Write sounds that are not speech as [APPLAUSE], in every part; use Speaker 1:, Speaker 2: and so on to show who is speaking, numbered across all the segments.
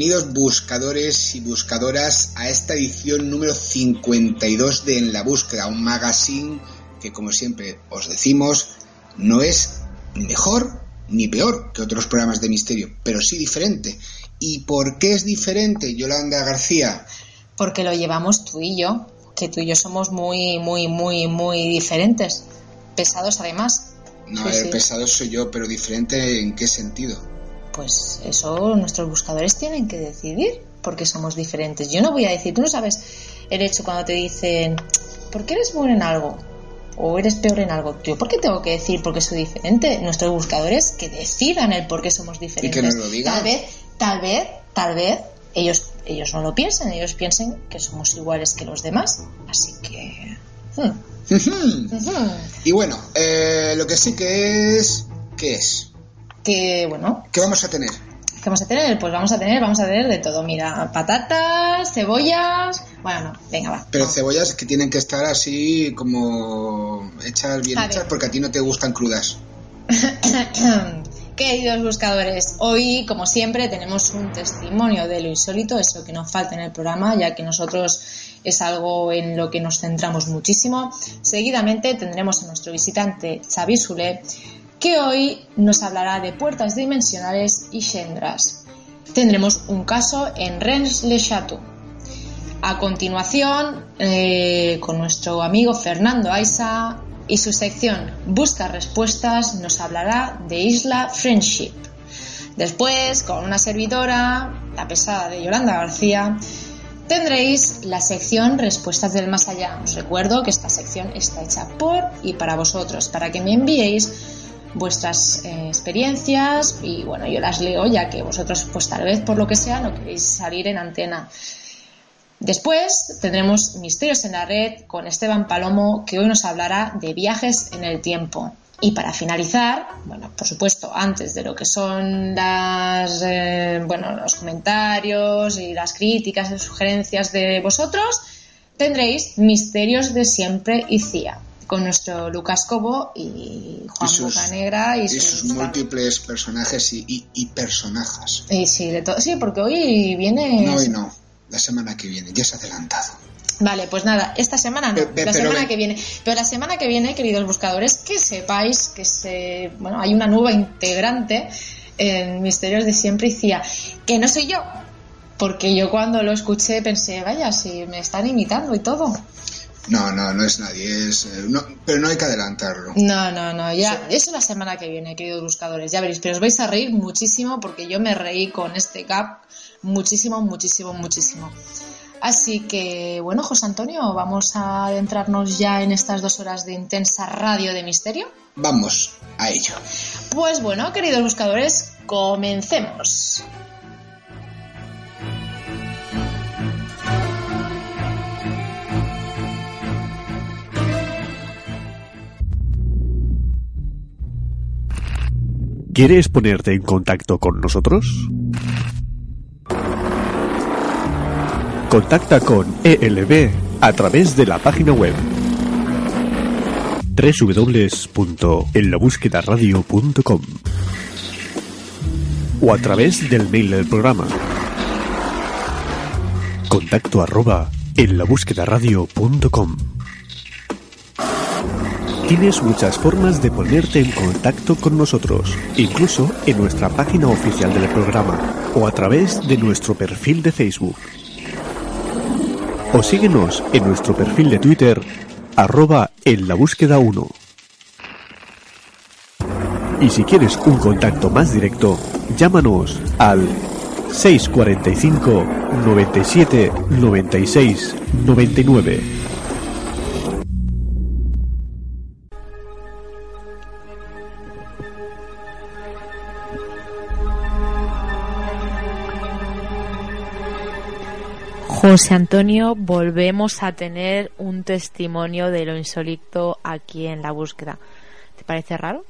Speaker 1: bienvenidos buscadores y buscadoras a esta edición número 52 de En la Búsqueda, un magazine que como siempre os decimos no es mejor ni peor que otros programas de misterio, pero sí diferente. ¿Y por qué es diferente, Yolanda García?
Speaker 2: Porque lo llevamos tú y yo, que tú y yo somos muy, muy, muy, muy diferentes. Pesados además.
Speaker 1: No,
Speaker 2: Sí,
Speaker 1: a ver,
Speaker 2: sí.
Speaker 1: pesado soy yo, pero diferente en qué sentido.
Speaker 2: Pues eso nuestros buscadores tienen que decidir porque somos diferentes. Yo no voy a decir, tú no sabes el hecho cuando te dicen, ¿por qué eres bueno en algo? O eres peor en algo. Yo, ¿por qué tengo que decir porque soy diferente? Nuestros buscadores que decidan el por qué somos diferentes.
Speaker 1: nos lo digan.
Speaker 2: Tal vez, tal vez, tal vez ellos, ellos no lo piensen, ellos piensen que somos iguales que los demás. Así que. hmm, [LAUGHS]
Speaker 1: y bueno, eh, lo que sí que es... ¿Qué es?
Speaker 2: Que bueno,
Speaker 1: ¿Qué vamos a tener?
Speaker 2: ¿Qué vamos a tener? Pues vamos a tener, vamos a tener de todo. Mira, patatas, cebollas. Bueno, no, venga, va.
Speaker 1: Pero cebollas que tienen que estar así como hechas bien
Speaker 2: A
Speaker 1: hechas
Speaker 2: ver.
Speaker 1: porque a ti no te gustan crudas. [COUGHS]
Speaker 2: Queridos buscadores, hoy, como siempre, tenemos un testimonio de lo insólito, eso que nos falta en el programa, ya que nosotros es algo en lo que nos centramos muchísimo. Seguidamente tendremos a nuestro visitante Xavi Sule, que hoy nos hablará de puertas dimensionales y Shendras. Tendremos un caso en Rennes-le-Château. A continuación, eh, con nuestro amigo Fernando Aiza y su sección Busca Respuestas, nos hablará de Isla Friendship. Después, con una servidora, la pesada de Yolanda García, tendréis la sección Respuestas del Más Allá. Os recuerdo que esta sección está hecha por y para vosotros, para que me enviéis vuestras eh, experiencias y bueno, yo las leo ya que vosotros pues tal vez por lo que sea no queréis salir en antena. Después tendremos Misterios en la Red con Esteban Palomo, que hoy nos hablará de viajes en el tiempo. Y para finalizar, bueno, por supuesto, antes de lo que son las, eh, bueno, los comentarios y las críticas y sugerencias de vosotros, tendréis Misterios de Siempre y CIA, con nuestro Lucas Cobo y Juan
Speaker 1: Y sus-
Speaker 2: Bocanegra y,
Speaker 1: Y sus múltiples personajes y, y, y personajes.
Speaker 2: y sí, de todo. Sí, porque hoy viene.
Speaker 1: No, hoy no. La semana que viene. Ya se ha adelantado.
Speaker 2: Vale, pues nada, esta semana no,
Speaker 1: Pe-
Speaker 2: la
Speaker 1: pero
Speaker 2: semana que viene. Pero la semana que viene, queridos buscadores, que sepáis que se, bueno, hay una nueva integrante en Misterios de Siempre y CIA, que no soy yo, porque yo cuando lo escuché pensé, vaya, si me están imitando y todo.
Speaker 1: No, no, no es nadie. Es, eh, no, pero no hay que adelantarlo.
Speaker 2: No, no, no, ya, eso la semana que viene, queridos buscadores, ya veréis, pero os vais a reír muchísimo porque yo me reí con este gap muchísimo, muchísimo, muchísimo. Así que, bueno, José Antonio, vamos a adentrarnos ya en estas dos horas de intensa radio de misterio.
Speaker 1: Vamos a ello.
Speaker 2: Pues bueno, queridos buscadores, comencemos.
Speaker 3: ¿Quieres ponerte en contacto con nosotros? Contacta con ELB a través de la página web www.enlabúsquedaradio.com o a través del mail del programa contacto arroba en la Tienes muchas formas de ponerte en contacto con nosotros, incluso en nuestra página oficial del programa o a través de nuestro perfil de Facebook. O síguenos en nuestro perfil de Twitter, arroba en la búsqueda 1. Y si quieres un contacto más directo, llámanos al 645 97 96 99.
Speaker 4: José Antonio, volvemos a tener un testimonio de lo insólito aquí en la búsqueda. ¿Te parece raro?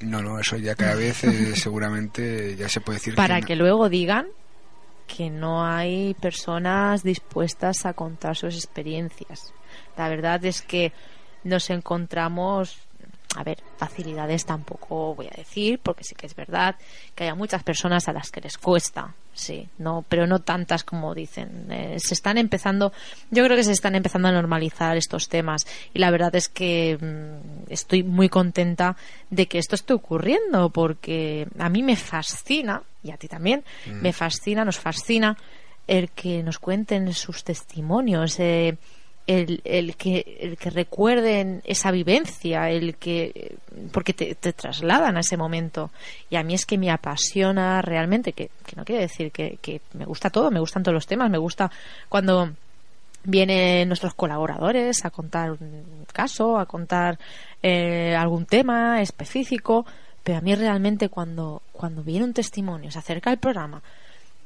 Speaker 1: No, no, eso ya cada vez eh, [LAUGHS] seguramente ya se puede decir.
Speaker 4: Para que, luego digan que no hay personas dispuestas a contar sus experiencias. La verdad es que nos encontramos, a ver, facilidades tampoco voy a decir, porque sí que es verdad que hay muchas personas a las que les cuesta sí, no, pero no tantas como dicen. Eh, se están empezando, yo creo que se están empezando a normalizar estos temas y la verdad es que mm, estoy muy contenta de que esto esté ocurriendo porque a mí me fascina y a ti también mm. me fascina, nos fascina el que nos cuenten sus testimonios. Eh, el, el, que, el que recuerden esa vivencia, el que porque te, trasladan a ese momento. Y a mí es que me apasiona realmente, que, no quiere decir que, que, me gusta todo, me gustan todos los temas, me gusta cuando vienen nuestros colaboradores a contar un caso, a contar eh, algún tema específico, pero a mí realmente cuando, cuando viene un testimonio, se acerca el programa,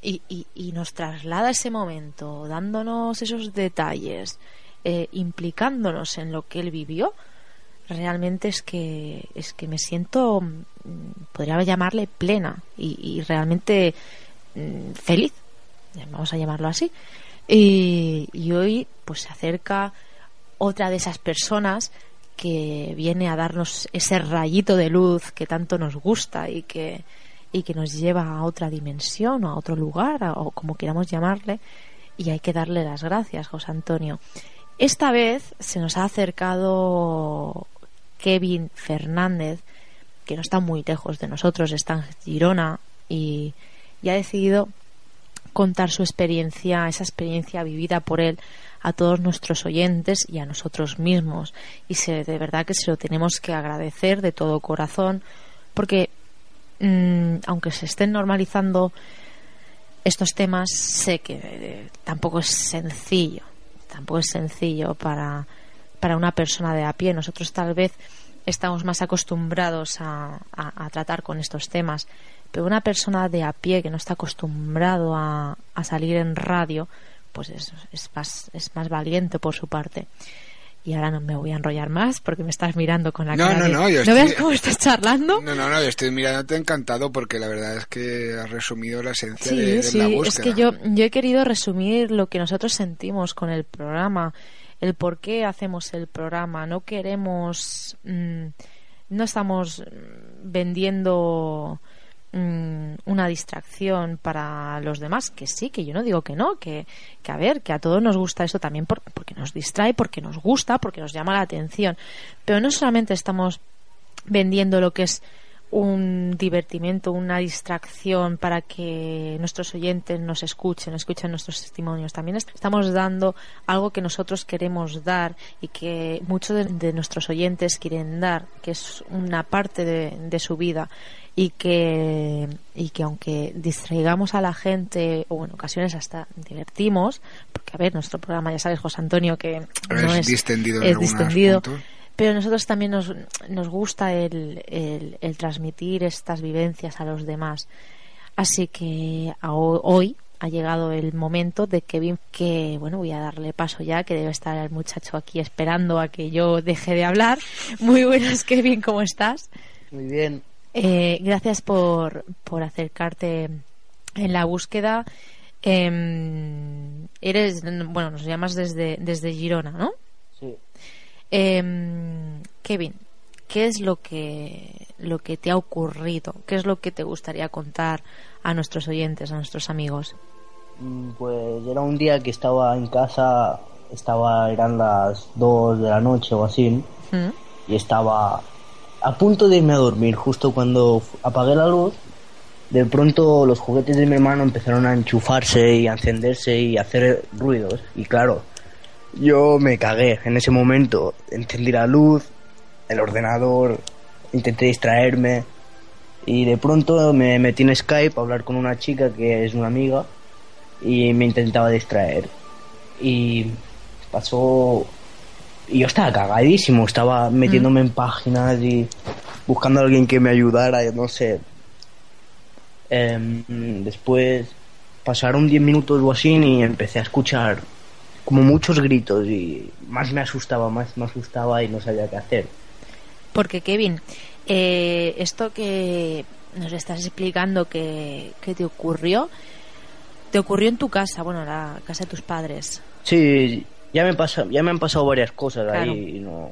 Speaker 4: y, y, y, nos traslada ese momento, dándonos esos detalles, eh, implicándonos en lo que él vivió, realmente es que es que me siento mm, podría llamarle plena y, realmente mm, feliz vamos a llamarlo así. Y, hoy pues se acerca otra de esas personas que viene a darnos ese rayito de luz que tanto nos gusta y que y que nos lleva a otra dimensión o a otro lugar o como queramos llamarle y hay que darle las gracias José Antonio esta vez se nos ha acercado Kevin Fernández, que no está muy lejos de nosotros, está en Girona y, ha decidido contar su experiencia, esa experiencia vivida por él a todos nuestros oyentes y a nosotros mismos. Y se, de verdad que se lo tenemos que agradecer de todo corazón, porque mm, aunque se estén normalizando estos temas, sé que eh, tampoco es sencillo tampoco es sencillo para, para una persona de a pie. Nosotros tal vez estamos más acostumbrados a, tratar con estos temas, pero una persona de a pie que no está acostumbrado a, salir en radio, pues es, es, más, es más valiente por su parte y ahora no me voy a enrollar más porque me estás mirando con la
Speaker 1: no,
Speaker 4: cara
Speaker 1: no, no,
Speaker 4: ¿No ves cómo estás charlando?
Speaker 1: No, no, no, yo estoy mirándote encantado porque la verdad es que has resumido la esencia de, la búsqueda.
Speaker 4: es que yo, yo he querido resumir lo que nosotros sentimos con el programa, el por qué hacemos el programa. No queremos... Mm, no estamos vendiendo Mm, una distracción para los demás, que sí, que yo no digo que no, que, que a ver, que a todos nos gusta esto también porque nos distrae, porque nos gusta, porque nos llama la atención, pero no solamente estamos vendiendo lo que es un divertimento, una distracción para que nuestros oyentes nos escuchen, escuchen nuestros testimonios. También estamos dando algo que nosotros queremos dar y que muchos de, nuestros oyentes quieren dar, que es una parte de, su vida y que, y que aunque distraigamos a la gente o en ocasiones hasta divertimos, porque a ver, nuestro programa ya sabes, José Antonio, que no es,
Speaker 1: distendido,
Speaker 4: es distendido pero a nosotros también nos, nos gusta el, el, transmitir estas vivencias a los demás. Así que hoy ha llegado el momento de Kevin que bueno voy a darle paso ya que debe estar el muchacho aquí esperando a que yo deje de hablar muy buenas Kevin cómo estás
Speaker 5: muy bien
Speaker 4: Eh, gracias por, por acercarte en la búsqueda. Em, eres, bueno, nos llamas desde, desde Girona, ¿no? Em, Kevin, ¿qué es lo que, lo que te ha ocurrido? ¿Qué es lo que te gustaría contar a nuestros oyentes, a nuestros amigos?
Speaker 5: Mm, Pues era un día que estaba en casa, estaba, eran las 2 de la noche o así,
Speaker 4: ¿Mm?
Speaker 5: y estaba a punto de irme a dormir, justo cuando apagué la luz, de pronto los juguetes de mi hermano empezaron a enchufarse y a encenderse y a hacer ruidos, y claro, yo me cagué en ese momento, encendí la luz, el ordenador, intenté distraerme, y de pronto me metí en Skype a hablar con una chica que es una amiga, y me intentaba distraer. Y pasó. Y yo estaba cagadísimo, estaba metiéndome en páginas y buscando a alguien que me ayudara, no sé. Em, después pasaron 10 minutos o así y empecé a escuchar como muchos gritos y más me asustaba, más me asustaba y no sabía qué hacer.
Speaker 4: Porque, Kevin, eh, esto que nos estás explicando que, que te ocurrió, te ocurrió en tu casa, bueno, la casa de tus padres.
Speaker 5: Sí, ya me, pasa, ya me han pasado varias cosas
Speaker 4: Claro.
Speaker 5: ahí y no...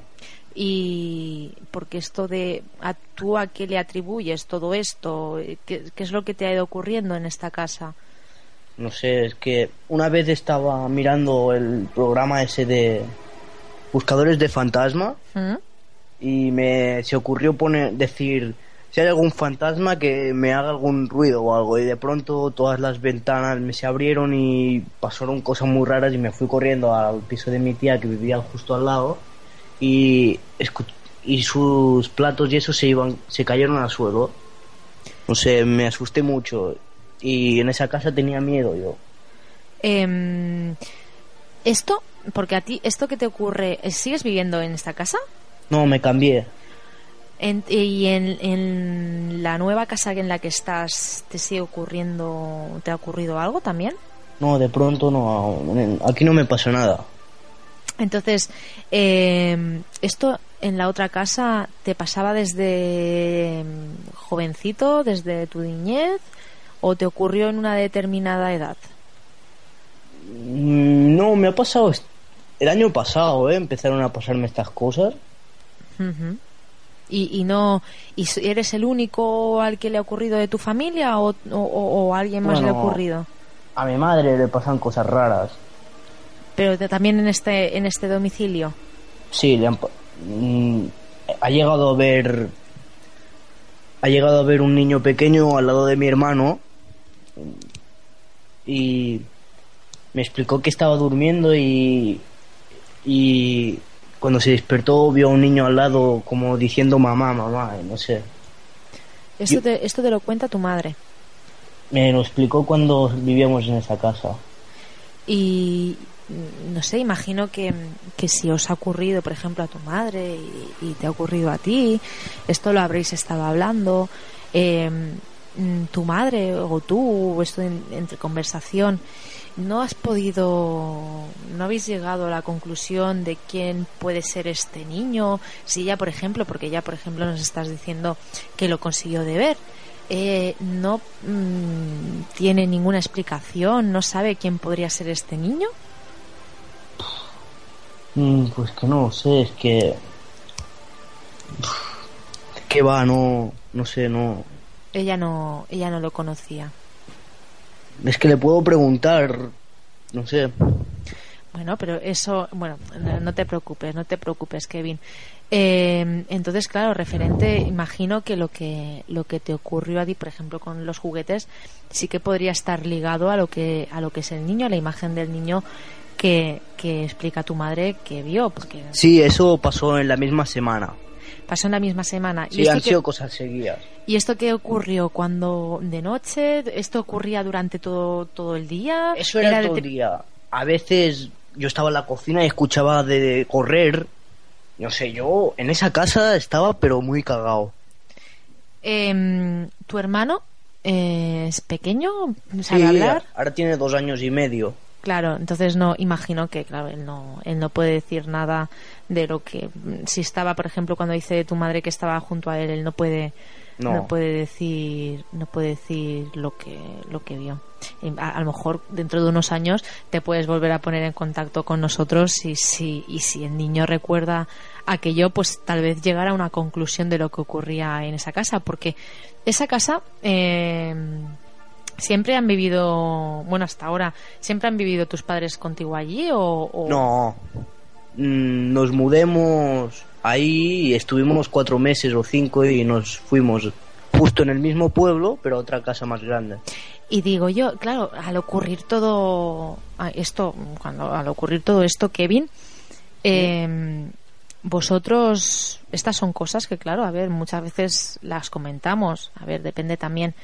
Speaker 4: Y porque esto de a tú a qué le atribuyes todo esto, ¿Qué, qué es lo que te ha ido ocurriendo en esta casa?
Speaker 5: No sé, es que una vez estaba mirando el programa ese de Buscadores de Fantasma
Speaker 4: ¿Mm?
Speaker 5: y me se ocurrió poner decir si hay algún fantasma que me haga algún ruido o algo. Y de pronto todas las ventanas me se abrieron y pasaron cosas muy raras y me fui corriendo al piso de mi tía que vivía justo al lado y y sus platos y eso se iban se cayeron al suelo. No sé me asusté mucho y en esa casa tenía miedo yo
Speaker 4: Em, esto, porque a ti, esto que te ocurre, ¿sigues viviendo en esta casa?
Speaker 5: no me cambié
Speaker 4: En- y en, en la nueva casa en la que estás, ¿te sigue ocurriendo, te ha ocurrido algo también?
Speaker 5: no de pronto no aquí no me pasó nada
Speaker 4: Entonces, eh, esto en la otra casa te pasaba desde mm, jovencito, desde tu niñez, o te ocurrió en una determinada edad.
Speaker 5: Mm, No, me ha pasado el año pasado, ¿eh? Empezaron a pasarme estas cosas.
Speaker 4: Ujú. Y, y no, y eres el único al que le ha ocurrido de tu familia o, o- o a alguien más le ha ocurrido.
Speaker 5: A mi madre le pasan cosas raras.
Speaker 4: Pero también en este, en este domicilio.
Speaker 5: Sí, le han mm, ha llegado a ver ha llegado a ver un niño pequeño al lado de mi hermano y me explicó que estaba durmiendo y y cuando se despertó vio a un niño al lado como diciendo mamá, mamá, no sé.
Speaker 4: Esto
Speaker 5: Yo-
Speaker 4: te, esto te lo cuenta tu madre.
Speaker 5: Me lo explicó cuando vivíamos en esa casa.
Speaker 4: Y mm, no sé, imagino que, que si os ha ocurrido, por ejemplo, a tu madre y, y te ha ocurrido a ti, esto lo habréis estado hablando, eh, tu madre o tú, o esto en- entre conversación, ¿no has podido, no habéis llegado a la conclusión de quién puede ser este niño? Si ella, por ejemplo, porque ya, por ejemplo, nos estás diciendo que lo consiguió de ver, eh, no mm, tiene ninguna explicación, no sabe quién podría ser este niño.
Speaker 5: Mm, Pues que no sé, es que. Que va, no. No sé, no.
Speaker 4: Ella no, ella no lo conocía.
Speaker 5: Es que le puedo preguntar. No sé.
Speaker 4: Bueno, pero eso, bueno, no, no te preocupes, no te preocupes, Kevin. Eh, entonces, claro, referente, imagino que lo que lo que te ocurrió a ti, por ejemplo, con los juguetes, sí que podría estar ligado a lo que a lo que es el niño, a la imagen del niño que, que explica tu madre que vio, porque
Speaker 5: Sí, eso pasó en la misma semana.
Speaker 4: Pasó en la misma semana.
Speaker 5: Sí,
Speaker 4: esto
Speaker 5: han
Speaker 4: que-
Speaker 5: sido cosas seguidas.
Speaker 4: ¿Y esto qué ocurrió cuando de noche? ¿Esto ocurría durante todo, todo el día?
Speaker 5: Eso era, todo
Speaker 4: de-
Speaker 5: el día. A veces yo estaba en la cocina y escuchaba de correr. No sé, yo en esa casa estaba pero muy cagado.
Speaker 4: Em, ¿Tu hermano eh, es pequeño? ¿Sabe
Speaker 5: Sí,
Speaker 4: hablar?
Speaker 5: ahora tiene dos años y medio.
Speaker 4: Claro, entonces no imagino que, claro, él no, él no puede decir nada de lo que. Si estaba, por ejemplo, cuando dice tu madre que estaba junto a él, él no puede no. puede decir no puede decir lo que lo que vio a, lo mejor dentro de unos años te puedes volver a poner en contacto con nosotros y si y si el niño recuerda aquello pues tal vez llegar a una conclusión de lo que ocurría en esa casa porque esa casa eh, siempre han vivido bueno hasta ahora siempre han vivido tus padres contigo allí o...
Speaker 5: no. Mm, nos mudemos ahí y estuvimos cuatro meses o cinco y nos fuimos justo en el mismo pueblo, pero a otra casa más grande.
Speaker 4: Y digo yo, claro, al ocurrir todo esto, cuando al ocurrir todo esto, Kevin, em, vosotros, estas son cosas que, claro, a ver, muchas veces las comentamos, a ver, depende también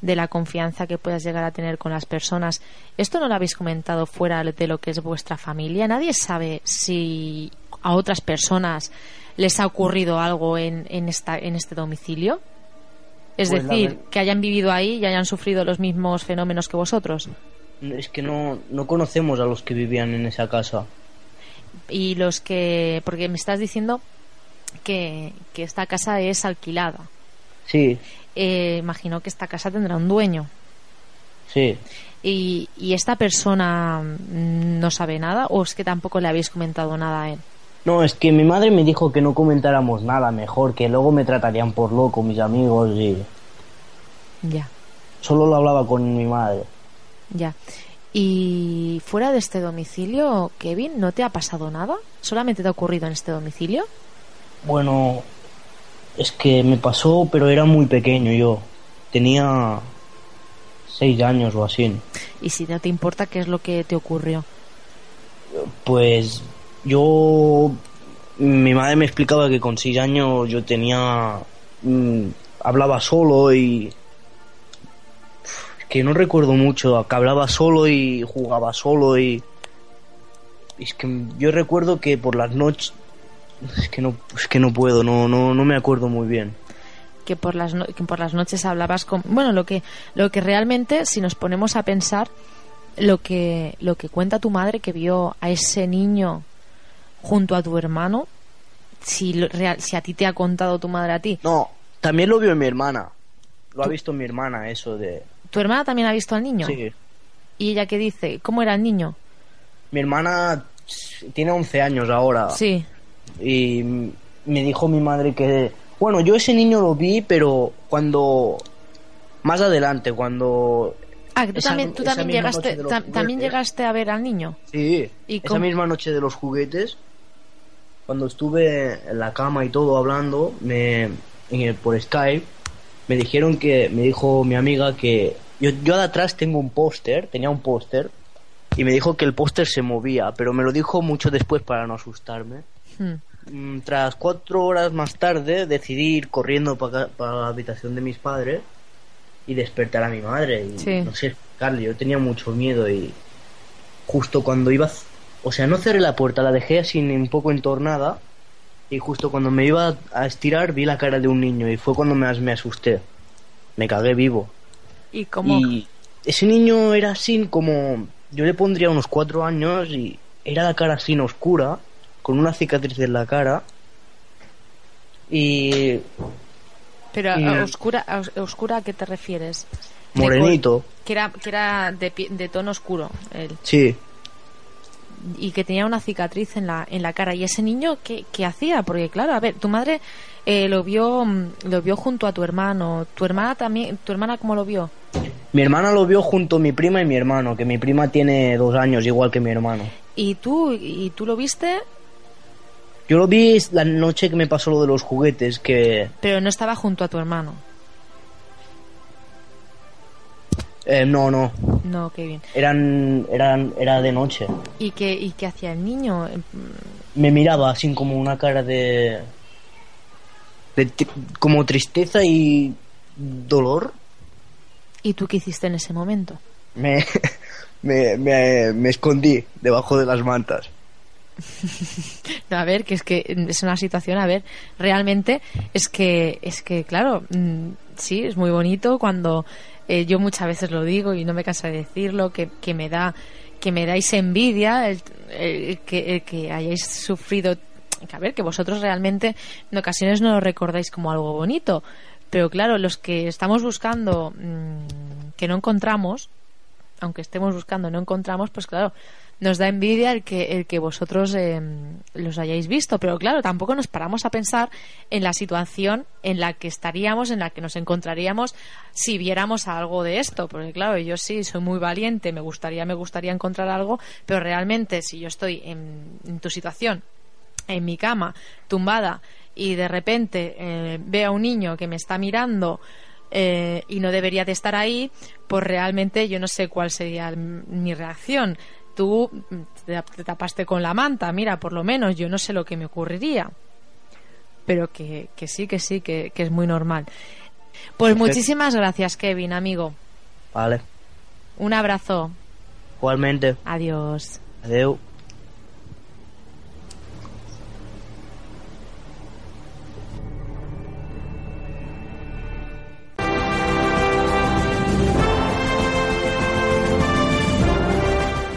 Speaker 4: de la confianza que puedas llegar a tener con las personas. Esto no lo habéis comentado fuera de lo que es vuestra familia. Nadie sabe si a otras personas les ha ocurrido algo en, en, esta, en este domicilio? Es pues decir, que hayan vivido ahí y hayan sufrido los mismos fenómenos que vosotros.
Speaker 5: Es que no, no conocemos a los que vivían en esa casa.
Speaker 4: Y los que. Porque me estás diciendo que, que esta casa es alquilada.
Speaker 5: Sí.
Speaker 4: Eh, imagino que esta casa tendrá un dueño.
Speaker 5: Sí.
Speaker 4: ¿Y, ¿Y esta persona no sabe nada o es que tampoco le habéis comentado nada a él?
Speaker 5: No, es que mi madre me dijo que no comentáramos nada mejor, que luego me tratarían por loco mis amigos y...
Speaker 4: Ya.
Speaker 5: Solo lo hablaba con mi madre.
Speaker 4: Ya. ¿Y fuera de este domicilio, Kevin, no te ha pasado nada? ¿Solamente te ha ocurrido en este domicilio?
Speaker 5: Bueno, es que me pasó, pero era muy pequeño yo. Tenía seis años o así.
Speaker 4: ¿Y si no te importa qué es lo que te ocurrió?
Speaker 5: Pues yo, mi madre me explicaba que con seis años yo tenía, mm, hablaba solo y que no recuerdo mucho, que hablaba solo y jugaba solo y es que yo recuerdo que por las noches es que no es que no puedo, no no no me acuerdo muy bien.
Speaker 4: Que por las que por las noches hablabas con bueno, lo que lo que realmente si nos ponemos a pensar lo que lo que cuenta tu madre que vio a ese niño junto a tu hermano, si, si a ti te ha contado tu madre a ti.
Speaker 5: No, también lo vio mi hermana. Lo ha visto mi hermana, eso de...
Speaker 4: ¿Tu hermana también ha visto al niño?
Speaker 5: Sí.
Speaker 4: ¿Y ella qué dice? ¿Cómo era el niño?
Speaker 5: Mi hermana tiene 11 años ahora.
Speaker 4: Sí.
Speaker 5: Y me dijo mi madre que... Bueno, yo ese niño lo vi, pero cuando... Más adelante, cuando
Speaker 4: Ah, tú también, tú también llegaste, también llegaste a ver al niño.
Speaker 5: Sí. ¿Y esa misma noche de los juguetes, cuando estuve en la cama y todo hablando, me, por Skype, me dijeron que, me dijo mi amiga que yo, yo de atrás tengo un póster, tenía un póster, y me dijo que el póster se movía, pero me lo dijo mucho después para no asustarme. Mm, tras cuatro horas más tarde decidí ir corriendo para, para la habitación de mis padres y despertar a mi madre. Y no sé Carly, yo tenía mucho miedo y justo cuando iba, o sea, no cerré la puerta, la dejé así un poco entornada y justo cuando me iba a estirar vi la cara de un niño y fue cuando más me asusté. Me cagué vivo.
Speaker 4: ¿Y cómo?
Speaker 5: Y ese niño era así como, yo le pondría unos cuatro años y era la cara así oscura, con una cicatriz en la cara. Y
Speaker 4: pero a oscura, a oscura a qué te refieres?
Speaker 5: Morenito.
Speaker 4: que era, que era de, de tono oscuro. Él.
Speaker 5: Sí.
Speaker 4: Y que tenía una cicatriz en la, en la cara. ¿Y ese niño qué, qué hacía? Porque claro, a ver, tu madre eh, lo vio lo vio junto a tu hermano. ¿Tu hermana también? ¿Tu hermana cómo lo vio?
Speaker 5: Mi hermana lo vio junto a mi prima y mi hermano, que mi prima tiene dos años, igual que mi hermano.
Speaker 4: ¿Y tú, y tú lo viste
Speaker 5: yo lo vi la noche que me pasó lo de los juguetes, que...
Speaker 4: Pero no estaba junto a tu hermano.
Speaker 5: Eh, no, no.
Speaker 4: No, qué bien.
Speaker 5: Eran, eran, era de noche.
Speaker 4: ¿Y qué, y qué hacía el niño?
Speaker 5: Me miraba así como una cara de... de como tristeza y dolor.
Speaker 4: ¿Y tú qué hiciste en ese momento?
Speaker 5: Me, [LAUGHS] me, me, me escondí debajo de las mantas. [LAUGHS]
Speaker 4: a ver, que es que es una situación, a ver, realmente es que, es que, claro, mm, sí, es muy bonito cuando eh, yo muchas veces lo digo y no me canso de decirlo, que, que me da que me dais envidia el, que, que hayáis sufrido que a ver que vosotros realmente en ocasiones no lo recordáis como algo bonito. Pero claro, los que estamos buscando mm, que no encontramos, aunque estemos buscando no encontramos, pues claro, nos da envidia el que, el que vosotros eh, los hayáis visto. Pero claro, tampoco nos paramos a pensar en la situación en la que estaríamos, en la que nos encontraríamos si viéramos algo de esto. Porque claro, yo sí soy muy valiente, me gustaría, me gustaría encontrar algo, pero realmente si yo estoy en, tu situación, en mi cama, tumbada, y de repente eh, veo a un niño que me está mirando, eh, y no debería de estar ahí, pues realmente yo no sé cuál sería mi reacción tú te tapaste con la manta, mira, por lo menos yo no sé lo que me ocurriría. Pero que, que sí, que sí, que, que es muy normal. Pues muchísimas gracias, Kevin, amigo.
Speaker 5: Vale.
Speaker 4: Un abrazo.
Speaker 5: Igualmente.
Speaker 4: Adiós.
Speaker 5: Adiós.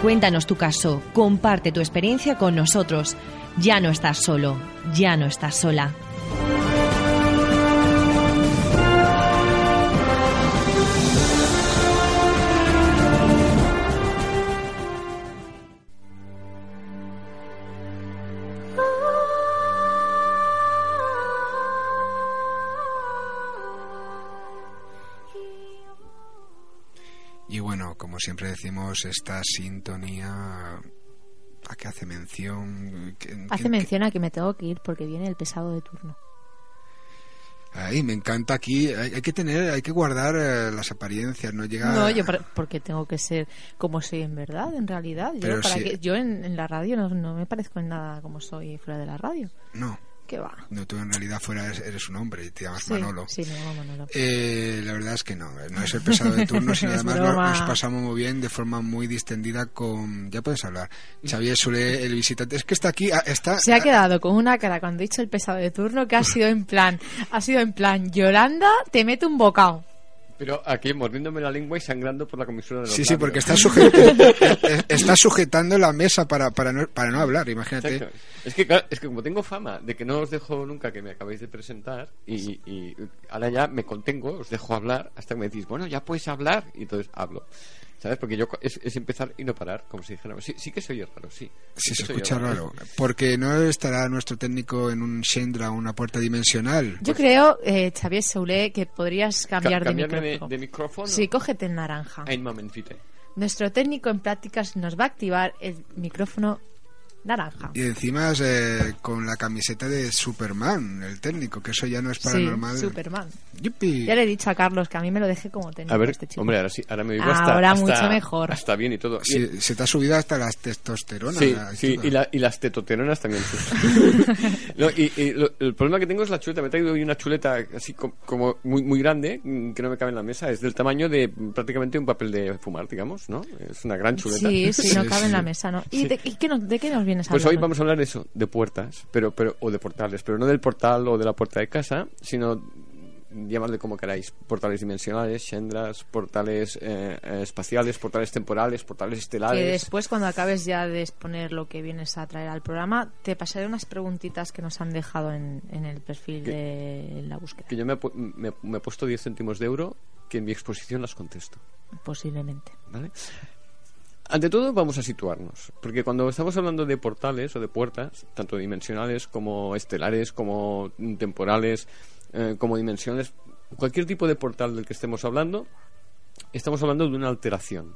Speaker 6: Cuéntanos tu caso, comparte tu experiencia con nosotros. Ya no estás solo, ya no estás sola.
Speaker 1: Siempre decimos, esta sintonía a qué hace mención.
Speaker 4: hace mención a que me tengo que ir porque viene el pesado de turno.
Speaker 1: Ay, me encanta aquí. Hay, que tener, hay que guardar eh, las apariencias, no llegar.
Speaker 4: No, yo porque tengo que ser como soy en verdad, en realidad. Yo, para que, yo en, en, la radio no, no me parezco en nada como soy fuera de la radio.
Speaker 1: No.
Speaker 4: No,
Speaker 1: tú en realidad fuera eres, un hombre y te llamas Manolo.
Speaker 4: Sí, me llamo Manolo.
Speaker 1: Eh, la verdad es que no, no es el pesado de turno, sino [LAUGHS] además nos pasamos muy bien de forma muy distendida con... Ya puedes hablar. Xavier Sule, el visitante. Es que está aquí, ah, está...
Speaker 4: Se ha quedado con una cara cuando he dicho el pesado de turno que ha sido en plan, ha sido en plan, Yolanda, te mete un bocado.
Speaker 7: Pero aquí mordiéndome la lengua y sangrando por la comisura de los
Speaker 1: Sí, sí, porque está, [LAUGHS] eh, está sujetando la mesa para, para, no, para no hablar, imagínate.
Speaker 7: Es que, es que como tengo fama de que no os dejo nunca que me acabéis de presentar y, y ahora ya me contengo, os dejo hablar hasta que me decís, bueno, ya puedes hablar y entonces hablo. ¿Sabes? Porque yo es, empezar y no parar, como si dijéramos. Sí, sí que soy raro, sí.
Speaker 1: Sí, se escucha raro. Porque no estará nuestro técnico en un Shendra, una puerta dimensional.
Speaker 4: Yo creo, eh, Xavier Soule, que podrías cambiar de,
Speaker 7: micrófono. de, micrófono.
Speaker 4: Sí, cógete el naranja.
Speaker 7: Un momentito.
Speaker 4: Nuestro técnico en prácticas nos va a activar el micrófono naranja.
Speaker 1: Y encima eh, con la camiseta de Superman, el técnico, que eso ya no es paranormal.
Speaker 4: Sí, Superman. Ya le he dicho a Carlos que a mí me lo deje como técnico.
Speaker 7: A ver,
Speaker 4: este chico.
Speaker 7: hombre, ahora sí, ahora me digo hasta,
Speaker 4: Ahora mucho mejor.
Speaker 7: Hasta bien y todo.
Speaker 1: se te ha subido hasta las testosteronas.
Speaker 7: Sí, sí y, la, y, las tetoteronas también. [LAUGHS] y, el problema que tengo es la chuleta. Me he traído hoy una chuleta así como, muy, muy grande, que no me cabe en la mesa. Es del tamaño de prácticamente un papel de fumar, digamos, ¿no? Es una gran chuleta.
Speaker 4: Sí, sí, no cabe en la mesa, ¿no? ¿Y, de, qué nos, de qué nos vienes
Speaker 7: Pues hoy vamos a hablar de eso, de puertas, pero, pero, o de portales, pero no del portal o de la puerta de casa, sino llamadle como queráis, portales dimensionales, shendras, portales eh, espaciales, portales temporales, portales estelares.
Speaker 4: Que después, cuando acabes ya de exponer lo que vienes a traer al programa, te pasaré unas preguntitas que nos han dejado en, el perfil de la búsqueda.
Speaker 7: Que yo me, me he puesto 10 céntimos de euro, que en mi exposición las contesto.
Speaker 4: Posiblemente.
Speaker 7: ¿Vale? Ante todo vamos a situarnos, porque cuando estamos hablando de portales o de puertas, tanto dimensionales como estelares, como temporales, eh, como dimensiones, cualquier tipo de portal del que estemos hablando, estamos hablando de una alteración.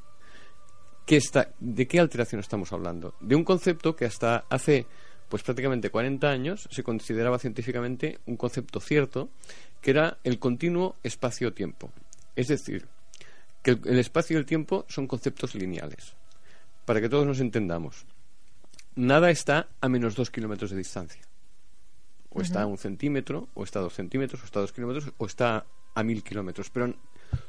Speaker 7: ¿Qué está, ¿De qué alteración estamos hablando? De un concepto que hasta hace pues prácticamente 40 años se consideraba científicamente un concepto cierto, que era el continuo espacio-tiempo. Es decir, que el, espacio y el tiempo son conceptos lineales. Para que todos nos entendamos, nada está a menos dos kilómetros de distancia. O está a un centímetro, o está a dos centímetros, o está a dos kilómetros, o está a mil kilómetros. Pero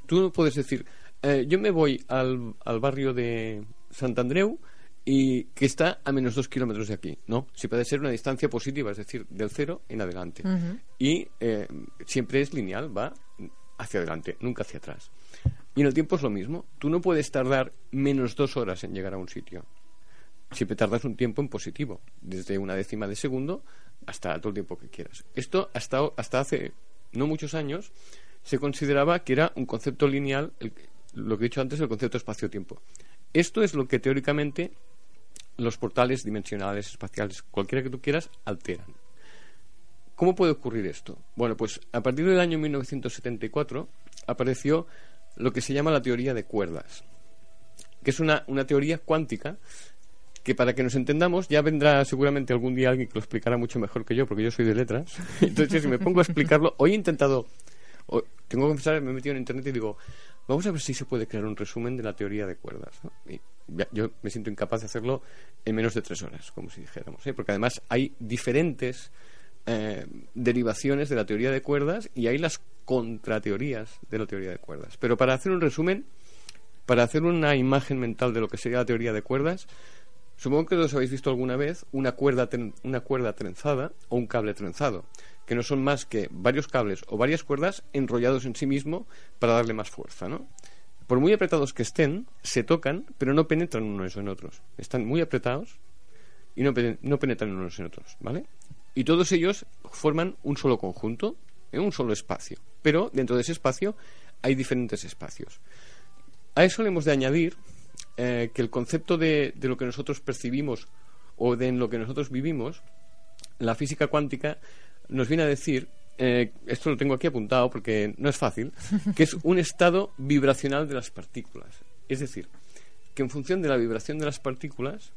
Speaker 7: tú no puedes decir, eh, yo me voy al, al barrio de Sant Andreu y que está a menos dos kilómetros de aquí. No, si puede ser una distancia positiva, es decir, del cero en adelante. Y eh, siempre es lineal, va hacia adelante, nunca hacia atrás. Y en el tiempo es lo mismo. Tú no puedes tardar menos dos horas en llegar a un sitio. Siempre tardas un tiempo en positivo, desde una décima de segundo hasta todo el tiempo que quieras. Esto hasta, hasta hace no muchos años, se consideraba que era un concepto lineal, lo que he dicho antes, el concepto espacio-tiempo. Esto es lo que teóricamente los portales dimensionales, espaciales, cualquiera que tú quieras, alteran. ¿Cómo puede ocurrir esto? Bueno, pues a partir del año 1974 apareció lo que se llama la teoría de cuerdas, que es una, una teoría cuántica que para que nos entendamos ya vendrá seguramente algún día alguien que lo explicará mucho mejor que yo, porque yo soy de letras. [LAUGHS] Entonces, si me pongo a explicarlo, hoy he intentado, tengo que confesar, me he metido en internet y digo, vamos a ver si se puede crear un resumen de la teoría de cuerdas. Y yo me siento incapaz de hacerlo en menos de tres horas, como si dijéramos, ¿eh? porque además hay diferentes eh, derivaciones de la teoría de cuerdas y hay las contrateorías de la teoría de cuerdas. Pero para hacer un resumen, para hacer una imagen mental de lo que sería la teoría de cuerdas, Supongo que todos habéis visto alguna vez una cuerda, una cuerda trenzada o un cable trenzado, que no son más que varios cables o varias cuerdas enrollados en sí mismo para darle más fuerza, ¿no? Por muy apretados que estén, se tocan, pero no penetran unos en otros. Están muy apretados y no, no penetran unos en otros, ¿vale? Y todos ellos forman un solo conjunto, en un solo espacio. Pero dentro de ese espacio hay diferentes espacios. A eso le hemos de añadir eh, que el concepto de, lo que nosotros percibimos o de en lo que nosotros vivimos, la física cuántica nos viene a decir, eh, esto lo tengo aquí apuntado porque no es fácil, [LAUGHS] que es un estado vibracional de las partículas. Es decir, que en función de la vibración de las partículas,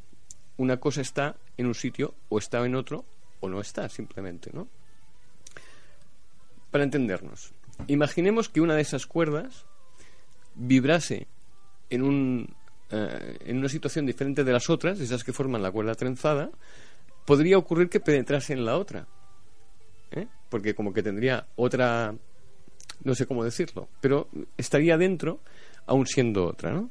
Speaker 7: una cosa está en un sitio o está en otro o no está simplemente, ¿no? Para entendernos, imaginemos que una de esas cuerdas vibrase en un, eh, en una situación diferente de las otras, esas que forman la cuerda trenzada, podría ocurrir que penetrase en la otra. ¿eh? Porque como que tendría otra, no sé cómo decirlo, pero estaría dentro aún siendo otra, ¿no?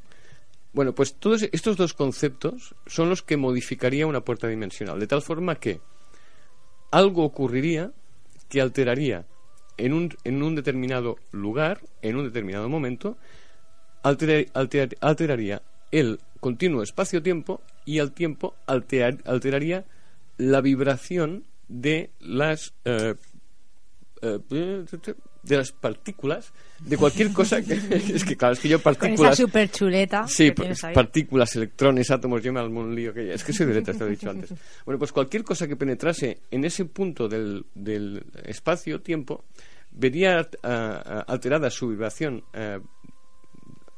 Speaker 7: Bueno, pues todos estos dos conceptos son los que modificaría una puerta dimensional, de tal forma que algo ocurriría que alteraría en un, en un determinado lugar, en un determinado momento, alteraría el continuo espacio-tiempo y al tiempo alteraría la vibración de las eh, eh, de las partículas de cualquier cosa que [LAUGHS] es que claro es que yo partículas
Speaker 4: super chuleta
Speaker 7: sí partículas electrones átomos yo me almo un lío que es que soy de letras te lo he dicho antes. Bueno pues cualquier cosa que penetrase en ese punto del, del espacio tiempo vería uh, alterada su vibración uh,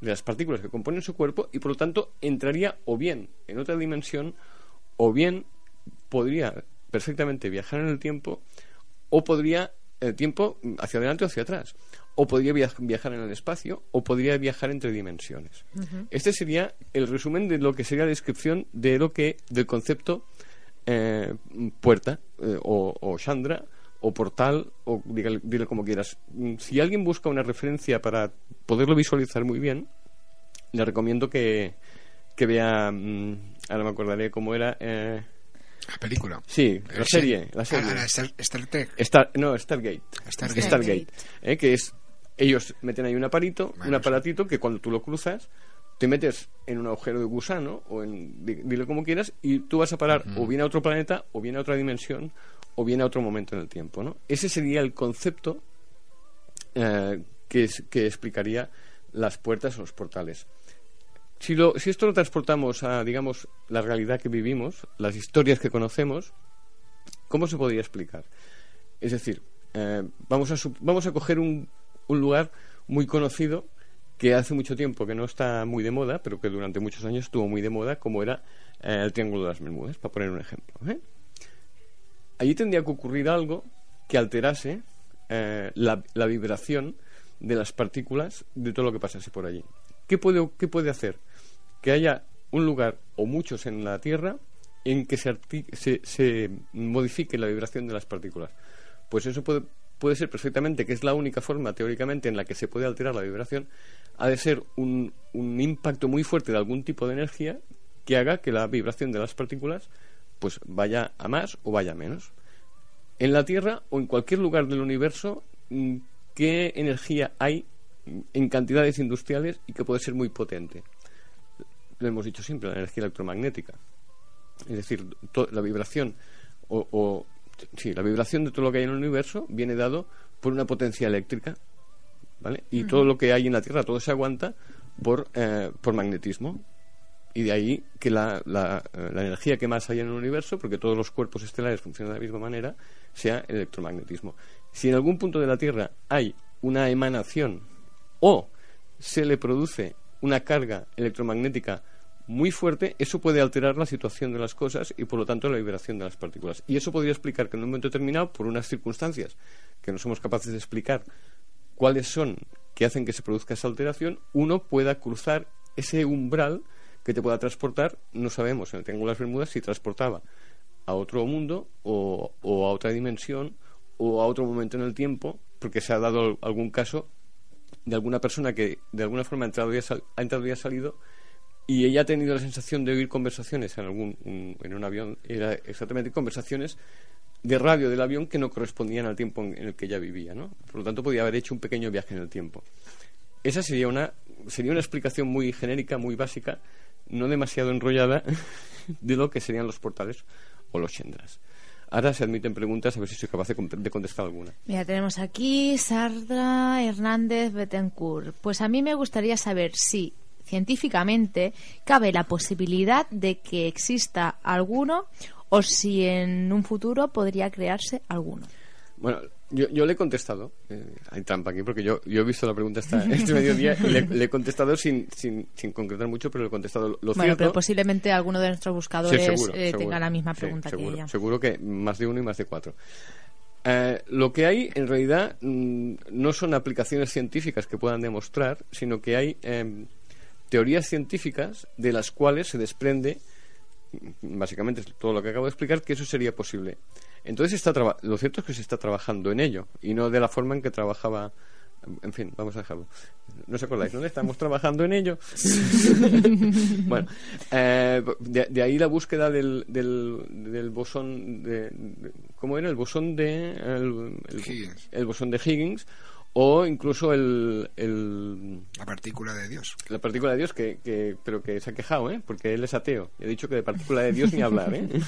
Speaker 7: de las partículas que componen su cuerpo y por lo tanto entraría o bien en otra dimensión o bien podría perfectamente viajar en el tiempo o podría el tiempo hacia adelante o hacia atrás o podría viajar en el espacio o podría viajar entre dimensiones. Este sería el resumen de lo que sería la descripción de lo que del concepto eh, puerta eh, o, o Chandra o portal, o dile, como quieras. Mm, si alguien busca una referencia para poderlo visualizar muy bien, le recomiendo que, que vea, mm, ahora me acordaré cómo era. Eh,
Speaker 1: la película.
Speaker 7: Sí, la serie. La serie.
Speaker 1: Ah, Star, Trek.
Speaker 7: no, Stargate. Stargate. Eh, que es. Ellos meten ahí un aparito, un aparatito que cuando tú lo cruzas, te metes en un agujero de gusano, o en. dile como quieras, y tú vas a parar o bien a otro planeta, o bien a otra dimensión, o bien a otro momento en el tiempo, ¿no? Ese sería el concepto eh, que, que explicaría las puertas o los portales. Si, lo, si esto lo transportamos a, digamos, la realidad que vivimos, las historias que conocemos, ¿cómo se podría explicar? Es decir, eh, vamos, a, vamos a coger un, un lugar muy conocido que hace mucho tiempo que no está muy de moda, pero que durante muchos años estuvo muy de moda, como era eh, el Triángulo de las Bermudas, para poner un ejemplo. ¿eh? allí tendría que ocurrir algo que alterase eh, la, vibración de las partículas de todo lo que pasase por allí. ¿Qué puede, qué puede hacer? Que haya un lugar o muchos en la Tierra en que se, se, modifique la vibración de las partículas. Pues eso puede, ser perfectamente, que es la única forma teóricamente en la que se puede alterar la vibración, ha de ser un, un impacto muy fuerte de algún tipo de energía que haga que la vibración de las partículas pues vaya a más o vaya a menos. En la Tierra o en cualquier lugar del universo, mm, ¿qué energía hay en cantidades industriales y que puede ser muy potente? Lo hemos dicho siempre, la energía electromagnética. Es decir, la vibración o, sí, la vibración de todo lo que hay en el universo viene dado por una potencia eléctrica, ¿vale? Y todo lo que hay en la Tierra, todo se aguanta por, eh, por magnetismo. Y de ahí que la, la, la energía que más hay en el universo, porque todos los cuerpos estelares funcionan de la misma manera, sea el electromagnetismo. Si en algún punto de la Tierra hay una emanación o se le produce una carga electromagnética muy fuerte, eso puede alterar la situación de las cosas y por lo tanto la vibración de las partículas. Y eso podría explicar que en un momento determinado, por unas circunstancias que no somos capaces de explicar cuáles son que hacen que se produzca esa alteración, uno pueda cruzar ese umbral que te pueda transportar, no sabemos en el Triángulo de las Bermudas si transportaba a otro mundo o, o a otra dimensión o a otro momento en el tiempo, porque se ha dado algún caso de alguna persona que de alguna forma ha entrado y ha, sal- ha entrado y ha salido y ella ha tenido la sensación de oír conversaciones en algún un- en un avión era exactamente conversaciones de radio del avión que no correspondían al tiempo en, en el que ella vivía ¿no? por lo tanto podía haber hecho un pequeño viaje en el tiempo esa sería una sería una explicación muy genérica muy básica no demasiado enrollada [LAUGHS] de lo que serían los portales o los chendras ahora se admiten preguntas a ver si soy capaz de, con- de contestar alguna
Speaker 4: Mira, tenemos aquí Sardra Hernández Betancourt. Pues a mí me gustaría saber si científicamente cabe la posibilidad de que exista alguno o si en un futuro podría crearse alguno.
Speaker 7: Bueno, yo, yo le he contestado. eh, hay trampa aquí porque yo, yo he visto la pregunta esta, este mediodía y le, le he contestado sin, sin, sin concretar mucho, pero le he contestado lo
Speaker 4: bueno,
Speaker 7: cierto.
Speaker 4: pero posiblemente alguno de nuestros
Speaker 7: Sí,
Speaker 4: buscadores
Speaker 7: seguro,
Speaker 4: eh,
Speaker 7: seguro.
Speaker 4: tenga la misma
Speaker 7: Sí,
Speaker 4: pregunta
Speaker 7: seguro,
Speaker 4: que ella.
Speaker 7: Seguro que más de uno y más de cuatro. Eh, lo que hay, en realidad, mm, no son aplicaciones científicas que puedan demostrar, sino que hay em, teorías científicas de las cuales se desprende, básicamente es todo lo que acabo de explicar, que eso sería posible. Entonces, está traba- lo cierto es que se está trabajando en ello, y no de la forma en que trabajaba. En fin, vamos a dejarlo. ¿No os acordáis? ¿No? Estamos trabajando en ello. [LAUGHS] bueno, eh, de, de ahí la búsqueda del, del, del bosón de, de- ¿cómo era? El bosón de el, el bosón de Higgins o incluso el, el-
Speaker 1: La partícula de Dios.
Speaker 7: la partícula de Dios que, que pero que se ha quejado, ¿eh? Porque él es ateo. Y ha dicho que de partícula de Dios ni hablar, ¿eh? [LAUGHS]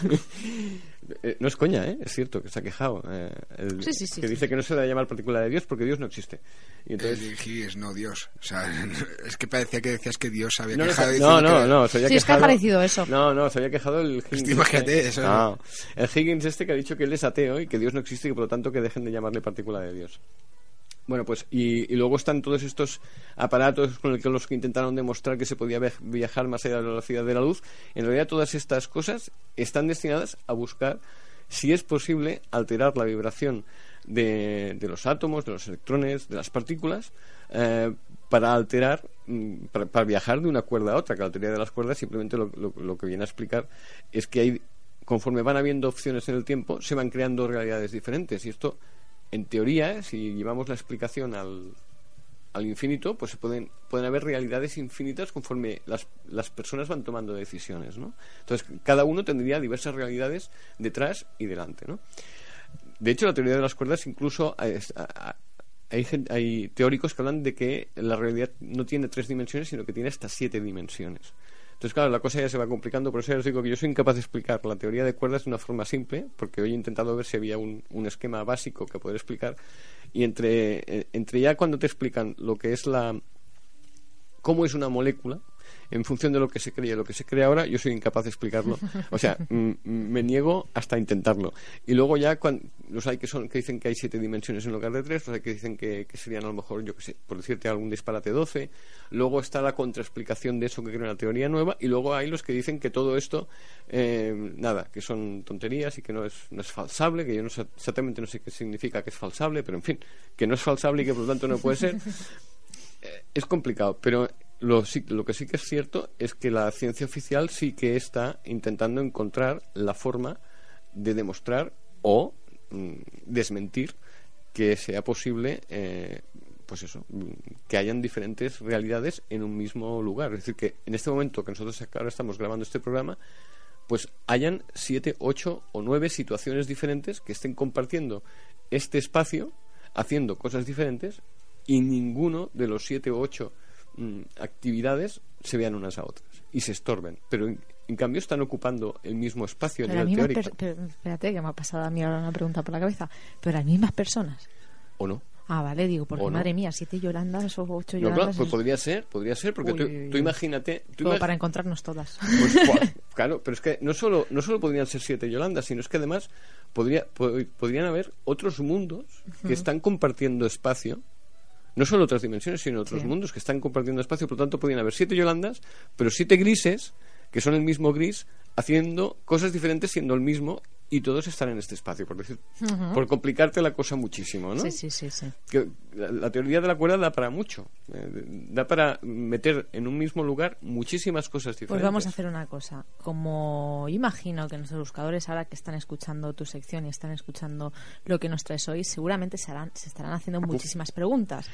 Speaker 7: Eh, no es coña, ¿eh? Es cierto que se ha quejado. eh, el-
Speaker 4: Sí, sí, sí,
Speaker 7: que
Speaker 4: sí.
Speaker 7: dice que no se debe llamar partícula de Dios porque Dios no existe. Y entonces
Speaker 1: El Higgins, no Dios. O sea, [LAUGHS] es que parecía que decías que Dios había
Speaker 7: No,
Speaker 1: quejado
Speaker 7: no, no,
Speaker 1: que-
Speaker 7: no, se había
Speaker 4: Sí, es que ha parecido eso.
Speaker 7: No, no, se había quejado el Higgins.
Speaker 1: Hostia, imagínate
Speaker 7: este.
Speaker 1: eso.
Speaker 7: No, el Higgins este que ha dicho que él es ateo y que Dios no existe y que por lo tanto que dejen de llamarle partícula de Dios. Bueno, pues y, y luego están todos estos aparatos con el que los que intentaron demostrar que se podía via- viajar más allá de la velocidad de la luz. En realidad todas estas cosas están destinadas a buscar si es posible alterar la vibración de, de los átomos, de los electrones, de las partículas, eh, para alterar, mm, para, para viajar de una cuerda a otra, que la teoría de las cuerdas simplemente lo, lo- lo que viene a explicar es que hay, conforme van habiendo opciones en el tiempo, se van creando realidades diferentes. Y esto, en teoría, si llevamos la explicación al, al infinito, pues se pueden, pueden haber realidades infinitas conforme las, las personas van tomando decisiones, ¿no? Entonces, cada uno tendría diversas realidades detrás y delante, ¿no? De hecho, la teoría de las cuerdas incluso hay, hay teóricos que hablan de que la realidad no tiene tres dimensiones, sino que tiene hasta siete dimensiones. Entonces, claro, la cosa ya se va complicando, por eso ya os digo que yo soy incapaz de explicar. La teoría de cuerdas de una forma simple, porque hoy he intentado ver si había un, un esquema básico que poder explicar, y entre, eh, entre ya cuando te explican lo que es la, cómo es una molécula en función de lo que se cree y lo que se cree ahora, yo soy incapaz de explicarlo. O sea, [LAUGHS] me niego hasta intentarlo. Y luego ya los hay que son que dicen que hay siete dimensiones en lugar de tres, los hay que dicen que, que serían a lo mejor, yo que sé, por decirte algún disparate 12. Luego está la contraexplicación de eso que creo una teoría nueva. Y luego hay los que dicen que todo esto, eh, nada, que son tonterías y que no es, no es falsable, que yo no sé, exactamente no sé qué significa que es falsable, pero en fin, que no es falsable y que por lo tanto no puede ser. [LAUGHS] Eh, es complicado, pero lo, lo que sí que es cierto es que la ciencia oficial sí que está intentando encontrar la forma de demostrar o mm, desmentir que sea posible, eh, pues eso, mm, que hayan diferentes realidades en un mismo lugar. Es decir, que en este momento que nosotros ahora estamos grabando este programa, pues hayan siete, ocho o nueve situaciones diferentes que estén compartiendo este espacio, haciendo cosas diferentes, y ninguno de los siete o ocho mm, actividades se vean unas a otras y se estorben. Pero en, en cambio están ocupando el mismo espacio a
Speaker 4: Pero las
Speaker 7: nivel teórico.
Speaker 4: per- pero, espérate, que me ha pasado a mí ahora una pregunta por la cabeza. Pero las mismas personas.
Speaker 7: o no.
Speaker 4: Ah, vale, digo, porque
Speaker 7: ¿O no?
Speaker 4: madre mía, siete Yolandas o ocho
Speaker 7: No,
Speaker 4: Yolandas.
Speaker 7: pues
Speaker 4: es
Speaker 7: podría ser, podría ser, porque
Speaker 4: Uy,
Speaker 7: tú,
Speaker 4: uy,
Speaker 7: tú imagínate... tú imag-
Speaker 4: para encontrarnos todas.
Speaker 7: Pues, [LAUGHS] claro, pero es que no solo, no solo podrían ser siete Yolandas, sino es que además podría, po- podrían haber otros mundos que están compartiendo espacio. No solo otras dimensiones, sino otros
Speaker 4: Sí.
Speaker 7: mundos que están compartiendo espacio. Por lo tanto, podrían haber siete Yolandas, pero siete grises, que son el mismo gris, haciendo cosas diferentes siendo el mismo y todos están en este espacio. Por, decir, por complicarte la cosa muchísimo, ¿no?
Speaker 4: Sí, sí, sí, sí.
Speaker 7: que la, la teoría de la cuerda da para mucho. Eh, da para meter en un mismo lugar muchísimas cosas diferentes.
Speaker 4: Pues vamos a hacer una cosa. Como imagino que nuestros buscadores ahora que están escuchando tu sección y están escuchando lo que nos traes hoy, seguramente se, harán- se estarán haciendo muchísimas preguntas.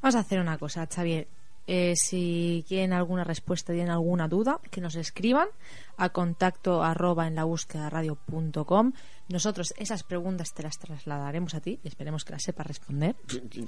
Speaker 4: Vamos a hacer una cosa, Xavier. Eh, si quieren alguna respuesta, tienen alguna duda, que nos escriban a contacto arroba en la búsqueda radio.com. Nosotros esas preguntas te las trasladaremos a ti y esperemos que las sepas responder.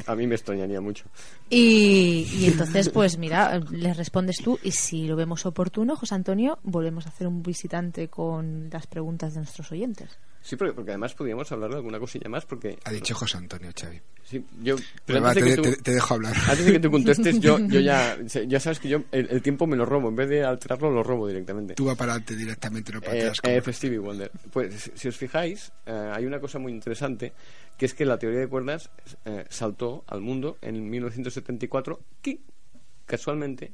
Speaker 7: A mí me extrañaría mucho.
Speaker 4: Y, y entonces, pues mira, les respondes tú y si lo vemos oportuno, José Antonio, volvemos a hacer un visitante con las preguntas de nuestros oyentes.
Speaker 7: Sí, porque, porque además podríamos hablar de alguna cosilla más, porque...
Speaker 1: Ha dicho José Antonio, Xavi.
Speaker 7: Sí, yo...
Speaker 1: Pero va,
Speaker 7: antes de
Speaker 1: te,
Speaker 7: que tú-
Speaker 1: te- te dejo hablar. [LAUGHS]
Speaker 7: Antes de que tú contestes, yo, yo ya... [LAUGHS] Ya sabes que yo el, el tiempo me lo robo. En vez de alterarlo, lo robo directamente.
Speaker 1: Tú vas para adelante directamente, no para
Speaker 7: Eh,
Speaker 1: atrás.
Speaker 7: eh, Stevie Wonder. Pues si- os fijáis, eh, hay una cosa muy interesante, que es que la teoría de cuerdas eh, saltó al mundo en 1974, que casualmente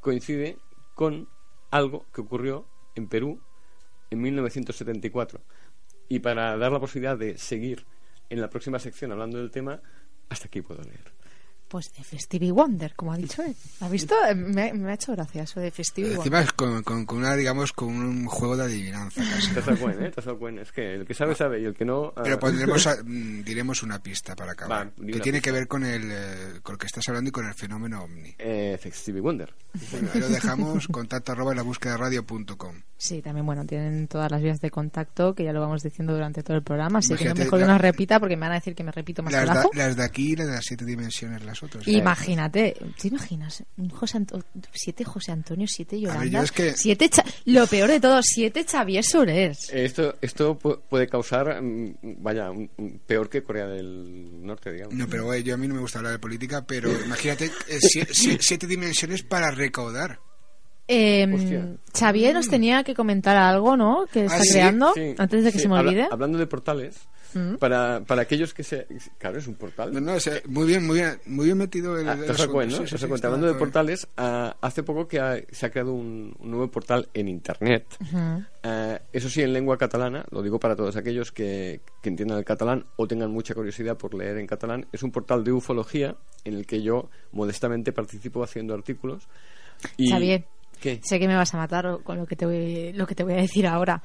Speaker 7: coincide con algo que ocurrió en Perú en 1974. Y para dar la posibilidad de seguir en la próxima sección hablando del tema, hasta aquí puedo leer.
Speaker 4: Pues F. Stevie Wonder, como ha dicho él. ¿Has visto? Me, me ha hecho gracia eso de F. Stevie Wonder.
Speaker 1: Encima es con, con, con una, digamos, con un juego de adivinanza casi.
Speaker 7: Cuenta, ¿eh? Cuenta. Es que el que sabe, sabe, y el que no... ah,
Speaker 1: Pero pondremos, a- [LAUGHS] mm, diremos una pista para acabar.
Speaker 7: Va,
Speaker 1: que tiene
Speaker 7: pista.
Speaker 1: que ver con el, eh, con lo que estás hablando y con el fenómeno ovni.
Speaker 7: eh, Stevie Wonder.
Speaker 1: Bueno, ahí lo dejamos, [LAUGHS] contacto arroba en la búsqueda de radio.com.
Speaker 4: Sí, también, bueno, tienen todas las vías de contacto que ya lo vamos diciendo durante todo el programa, así que no
Speaker 1: Imagínate,
Speaker 4: mejor que
Speaker 1: la-
Speaker 4: nos repita porque me van a decir que me repito más
Speaker 1: Las,
Speaker 4: el
Speaker 1: de-
Speaker 4: ajo.
Speaker 1: las de aquí las de las siete dimensiones, las
Speaker 4: Imagínate, ¿te imaginas? Un José Anto- siete José Antonio, siete Yolanda,
Speaker 1: yo es que-
Speaker 4: siete Cha- lo peor de todo, siete Xavier Solers.
Speaker 7: Eh, Esto, esto pu- puede causar, mm, vaya, un- un- peor que Corea del Norte, digamos.
Speaker 1: No, pero güey, yo a mí no me gusta hablar de política, pero [LAUGHS] imagínate eh, sie- sie- siete dimensiones para recaudar.
Speaker 4: Eh. Xavier nos tenía que comentar algo, ¿no? Que está
Speaker 1: Ah, sí,
Speaker 4: creando,
Speaker 7: Sí,
Speaker 4: antes de que
Speaker 7: sí,
Speaker 4: se me
Speaker 7: habla-
Speaker 4: olvide.
Speaker 7: hablando de portales,
Speaker 4: Mm.
Speaker 7: para, para aquellos que se... Claro, es un portal.
Speaker 1: No, no, o sea, muy bien, muy bien, muy bien metido el,
Speaker 7: Ah, te
Speaker 1: asunto.
Speaker 7: cuenta, ¿no?
Speaker 1: Sí,
Speaker 7: Te
Speaker 1: sí,
Speaker 7: das
Speaker 1: sí,
Speaker 7: cuenta.
Speaker 1: está
Speaker 7: Hablando de portales, ah, hace poco que ha- se ha creado un, un nuevo portal en Internet.
Speaker 4: Ujú.
Speaker 7: Eh, eso sí, en lengua catalana, lo digo para todos aquellos que, que entiendan el catalán o tengan mucha curiosidad por leer en catalán, es un portal de ufología en el que yo modestamente participo haciendo artículos. Y...
Speaker 4: Xavier,
Speaker 7: ¿Qué?
Speaker 4: sé que me vas a matar con lo que te voy, lo que te voy a decir ahora,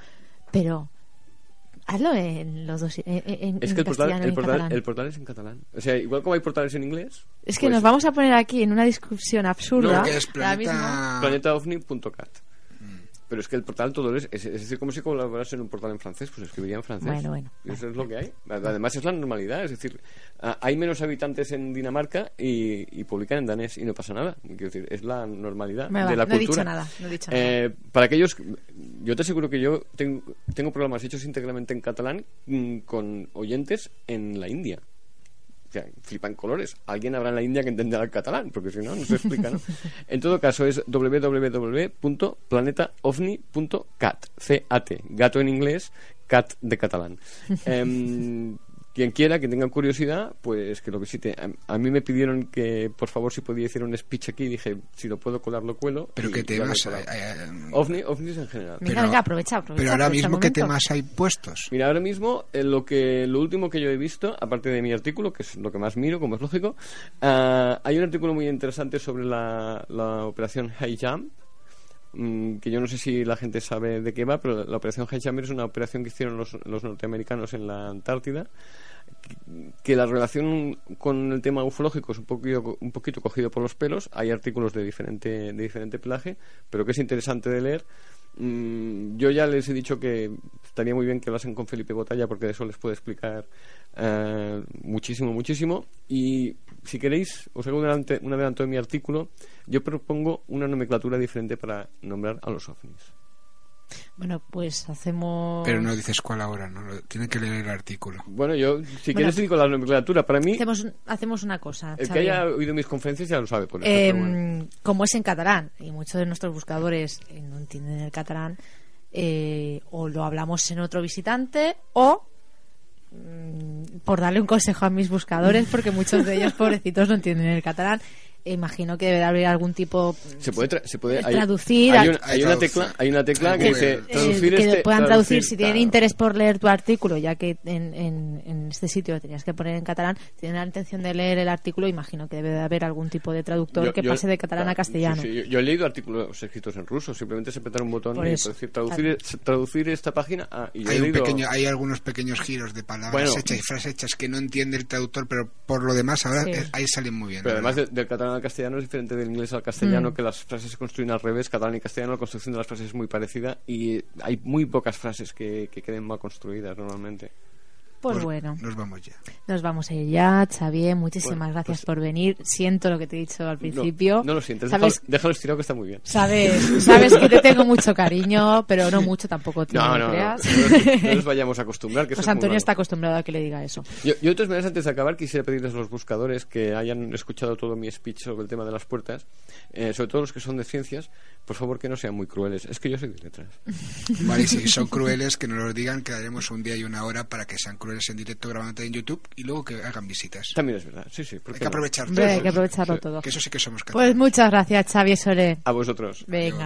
Speaker 4: pero hazlo en los dos, en, en-
Speaker 7: Es que el portal, el, portal, el portal es en catalán. O sea, igual como hay portales en inglés.
Speaker 4: Es que
Speaker 7: pues,
Speaker 4: nos vamos a poner aquí en una discusión absurda.
Speaker 1: Lo que es planeta...
Speaker 7: planetaovni.cat. Pero es que el portal todo es, es, es decir, como si colaboras en un portal en francés, pues escribiría en francés.
Speaker 4: Bueno, bueno.
Speaker 7: Y eso es lo que hay. Además es la normalidad, es decir, hay menos habitantes en Dinamarca y, y publican en danés y no pasa nada. Quiero decir, es la normalidad
Speaker 4: Me
Speaker 7: de
Speaker 4: va,
Speaker 7: la
Speaker 4: no he
Speaker 7: cultura.
Speaker 4: dicho nada, no he dicho
Speaker 7: Eh, para aquellos, yo te aseguro que yo tengo, tengo programas hechos íntegramente en catalán mm, con oyentes en la India. Flipan colores. Alguien habrá en la India que entenderá el catalán, porque si no, no se explica. En todo caso, es www.planetaovni.cat. C-A-T. Gato en inglés, cat de catalán. Em, quien quiera, que tenga curiosidad, pues que lo visite. A, a mí me pidieron que, por favor, si podía hacer un speech aquí. Dije, si lo puedo colar, lo cuelo.
Speaker 1: Pero qué temas... eh,
Speaker 7: OVNI, ovnis en general.
Speaker 4: Venga,
Speaker 1: Pero-
Speaker 4: venga, aprovecha, aprovecha.
Speaker 1: pero ahora
Speaker 4: aprovecha
Speaker 1: mismo, ¿qué temas hay puestos?
Speaker 7: Mira, ahora mismo eh, lo que lo último que yo he visto, aparte de mi artículo, que es lo que más miro, como es lógico, ah, hay un artículo muy interesante sobre la, la operación High Jump, mm, que yo no sé si la gente sabe de qué va, pero la operación Jump es una operación que hicieron los, los norteamericanos en la Antártida, que la relación con el tema ufológico es un poquito, un poquito cogido por los pelos, hay artículos de diferente, de diferente pelaje, pero que es interesante de leer. Mm, yo ya les he dicho que estaría muy bien que hablasen con Felipe Botalla porque de eso les puede explicar eh, muchísimo, muchísimo. Y si queréis, os hago un, adelante- un adelanto de mi artículo. Yo propongo una nomenclatura diferente para nombrar a los ovnis.
Speaker 4: Bueno, pues hacemos.
Speaker 1: Pero no dices cuál ahora, ¿no? Lo- Tienen que leer el artículo.
Speaker 7: Bueno, yo, si
Speaker 4: Bueno.
Speaker 7: quieres, digo la nomenclatura. Para mí,
Speaker 4: Hacemos, hacemos una cosa.
Speaker 7: el que haya oído mis conferencias ya lo sabe. Por eso,
Speaker 4: Eh,
Speaker 7: bueno.
Speaker 4: Como es en catalán y muchos de nuestros buscadores eh, no entienden el catalán, eh, o lo hablamos en otro visitante o mm, por darle un consejo a mis buscadores, porque muchos de ellos, [LAUGHS] pobrecitos, no entienden el catalán. Imagino que debe haber algún tipo
Speaker 7: Se puede, tra- se puede hay-
Speaker 4: traducir
Speaker 7: Hay,
Speaker 4: a-
Speaker 7: un- hay una tecla, hay una tecla que dice
Speaker 4: eh,
Speaker 7: traducir
Speaker 4: que
Speaker 7: este.
Speaker 4: puedan traducir si tienen interés por leer tu artículo, ya que en, en- en este sitio lo tenías que poner en catalán, tienen la intención de leer el artículo, imagino que debe de haber algún tipo de traductor
Speaker 7: Yo-
Speaker 4: que
Speaker 7: yo-
Speaker 4: pase de catalán a castellano.
Speaker 7: sí, sí, yo, yo he leído artículos escritos en ruso, simplemente se apretar un botón
Speaker 4: Por
Speaker 7: y
Speaker 4: eso,
Speaker 7: decir traducir, traducir esta página. ah, y
Speaker 1: Hay, un
Speaker 7: leído-
Speaker 1: pequeño, hay algunos pequeños giros de palabras
Speaker 7: Bueno.
Speaker 1: hechas y frases hechas que no entiende el traductor, pero por lo demás ahora
Speaker 4: Sí.
Speaker 1: ahí salen muy bien.
Speaker 7: Pero además de- catalán al castellano es diferente del inglés al castellano,
Speaker 4: Mm.
Speaker 7: que las frases se construyen al revés. Catalán y castellano, la construcción de las frases es muy parecida y hay muy pocas frases que, que queden mal construidas normalmente.
Speaker 4: Pues bueno,
Speaker 1: Nos vamos ya.
Speaker 4: nos vamos a ir ya, Xavier, muchísimas
Speaker 7: Bueno,
Speaker 4: gracias
Speaker 7: pues-
Speaker 4: por venir. Siento lo que te he dicho al principio.
Speaker 7: No, lo sientes,
Speaker 4: ¿Sabes?
Speaker 7: déjalo, estirado que está muy bien.
Speaker 4: Sabes, [LAUGHS] sabes que te tengo mucho cariño, pero no mucho tampoco, tío,
Speaker 7: No,
Speaker 4: no,
Speaker 7: no, no,
Speaker 4: creas.
Speaker 7: no, nos- no nos [LAUGHS] vayamos a acostumbrar. Que
Speaker 4: Pues Antonio está acostumbrado a que le diga eso.
Speaker 7: Yo, yo de todas maneras, antes de acabar, quisiera pedirles a los buscadores que hayan escuchado todo mi speech sobre el tema de las puertas, eh, sobre todo los que son de ciencias, por favor que no sean muy crueles. Es que yo soy de letras.
Speaker 1: Vale, y si son crueles, que nos lo digan, que daremos un día y una hora para que sean crueles en directo grabándote en YouTube y luego que hagan visitas.
Speaker 7: También es verdad, sí, sí. ¿por
Speaker 1: Hay que aprovechar todo.
Speaker 4: hay que aprovecharlo todo.
Speaker 1: Que eso sí que somos
Speaker 4: Pues
Speaker 1: catalanes.
Speaker 4: muchas gracias, Xavi Sole.
Speaker 7: A vosotros.
Speaker 4: Venga.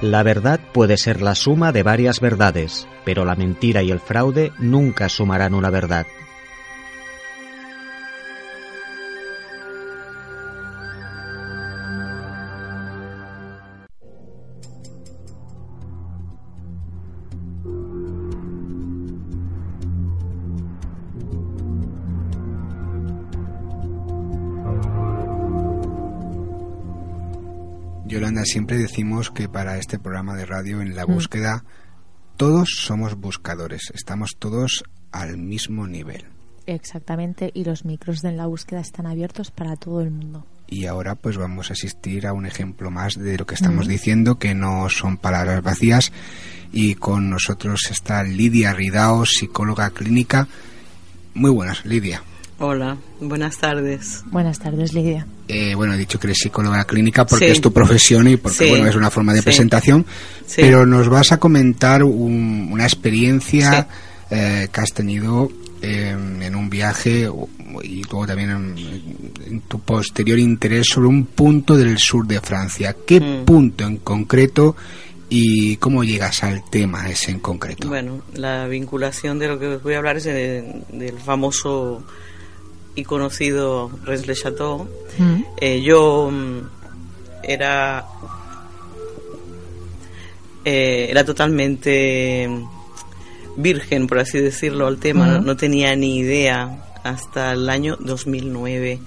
Speaker 8: La verdad puede ser la suma de varias verdades, pero la mentira y el fraude nunca sumarán una verdad.
Speaker 1: Yolanda, siempre decimos que para este programa de radio en la búsqueda todos somos buscadores, estamos todos al mismo nivel.
Speaker 4: Exactamente, y los micros de En la búsqueda están abiertos para todo el mundo.
Speaker 1: Y ahora pues vamos a asistir a un ejemplo más de lo que estamos diciendo, que no son palabras vacías. Y con nosotros está Lidia Ridao, psicóloga clínica. Muy buenas, Lidia.
Speaker 9: Hola, buenas tardes.
Speaker 4: Buenas tardes, Lidia.
Speaker 1: Eh, bueno, he dicho que eres psicóloga clínica porque
Speaker 9: Sí.
Speaker 1: es tu profesión y porque
Speaker 9: Sí.
Speaker 1: bueno es una forma de
Speaker 9: Sí.
Speaker 1: presentación.
Speaker 9: Sí.
Speaker 1: Pero nos vas a comentar un- una experiencia eh, que has tenido eh, en un viaje y luego también en, en tu posterior interés sobre un punto del sur de Francia. ¿Qué
Speaker 9: Mm.
Speaker 1: punto en concreto y cómo llegas al tema ese en concreto?
Speaker 9: Bueno, la vinculación de lo que os voy a hablar es de- del famoso y conocido Rennes le Chateau.
Speaker 4: Mm.
Speaker 9: Eh, yo mm, era eh, era totalmente virgen, por así decirlo, al tema. No, no tenía ni idea hasta el año 2009,